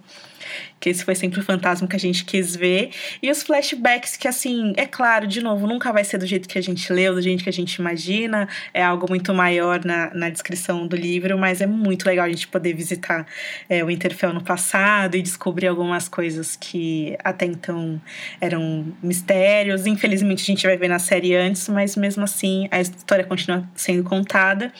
que esse foi sempre o fantasma que a gente quis ver. E os flashbacks, que assim, é claro, de novo, nunca vai ser do jeito que a gente leu, do jeito que a gente imagina, é algo muito maior na, na descrição do livro, mas é muito legal a gente poder visitar é, o Interfell no passado e descobrir algumas coisas que até então eram mistérios. Infelizmente a gente vai ver na série antes, mas mesmo assim a história continua sendo contada.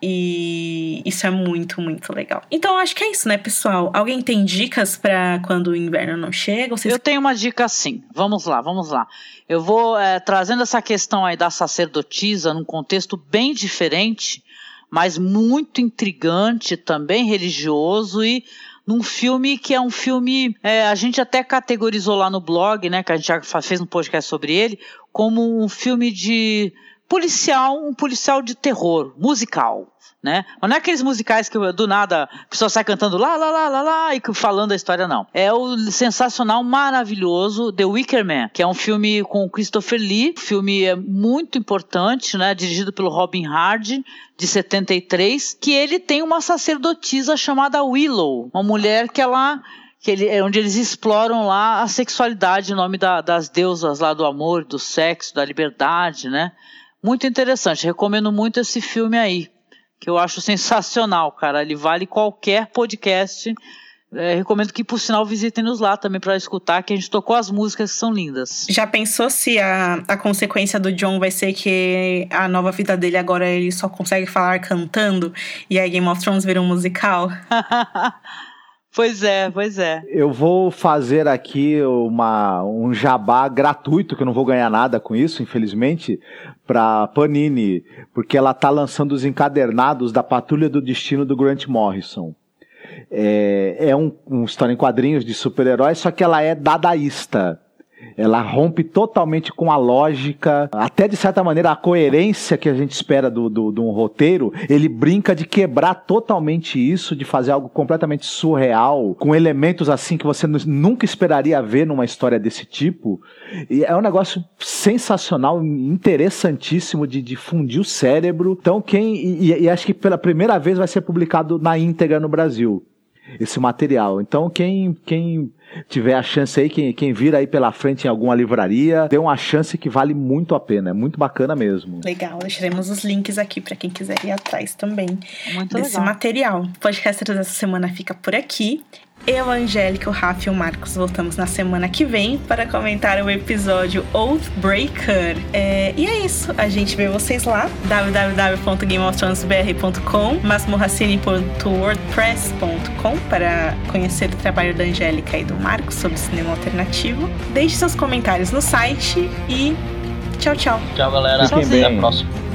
E isso é muito, muito legal. Então, acho que é isso, né, pessoal? Alguém tem dicas para quando o inverno não chega? Vocês... Eu tenho uma dica sim. Vamos lá, vamos lá. Eu vou é, trazendo essa questão aí da sacerdotisa num contexto bem diferente, mas muito intrigante, também religioso e num filme que é um filme. É, a gente até categorizou lá no blog, né? Que a gente já fez um podcast sobre ele, como um filme de policial, um policial de terror, musical. Né? Mas não é aqueles musicais que do nada a pessoa sai cantando lá, lá, lá, lá, lá e falando a história, não. É o sensacional, maravilhoso The Wicker Man, que é um filme com Christopher Lee. Filme é muito importante, né? Dirigido pelo Robin Hard, de 73, que ele tem uma sacerdotisa chamada Willow, uma mulher que ela que ele, é onde eles exploram lá a sexualidade em nome da, das deusas lá do amor, do sexo, da liberdade, né? Muito interessante, recomendo muito esse filme aí que eu acho sensacional, cara. Ele vale qualquer podcast. É, recomendo que, por sinal, visitem-nos lá também para escutar, que a gente tocou as músicas que são lindas. Já pensou se a, a consequência do John vai ser que a nova vida dele agora ele só consegue falar cantando e aí Game of Thrones vira um musical? Pois é, pois é. Eu vou fazer aqui uma, um jabá gratuito, que eu não vou ganhar nada com isso, infelizmente, para Panini, porque ela tá lançando os encadernados da Patrulha do Destino do Grant Morrison. É, é um, um história em quadrinhos de super-heróis, só que ela é dadaísta. Ela rompe totalmente com a lógica, até de certa maneira a coerência que a gente espera do, do, de um roteiro. Ele brinca de quebrar totalmente isso, de fazer algo completamente surreal, com elementos assim que você nunca esperaria ver numa história desse tipo. E é um negócio sensacional, interessantíssimo de, de fundir o cérebro. Então, quem. E, e acho que pela primeira vez vai ser publicado na íntegra no Brasil esse material. Então, quem, quem tiver a chance aí, quem, quem vir aí pela frente em alguma livraria, tem uma chance que vale muito a pena. É muito bacana mesmo. Legal, deixaremos os links aqui para quem quiser ir atrás também muito desse legal. material. O podcast dessa semana fica por aqui. Eu, a Angélica, o Rafa e o Marcos voltamos na semana que vem para comentar o episódio Oathbreaker. É, e é isso, a gente vê vocês lá, www.gameofthronesbr.com, masmorracine.wordpress.com para conhecer o trabalho da Angélica e do Marcos sobre cinema alternativo. Deixe seus comentários no site e tchau, tchau. Tchau, galera. Fiquem Até bem. a próxima.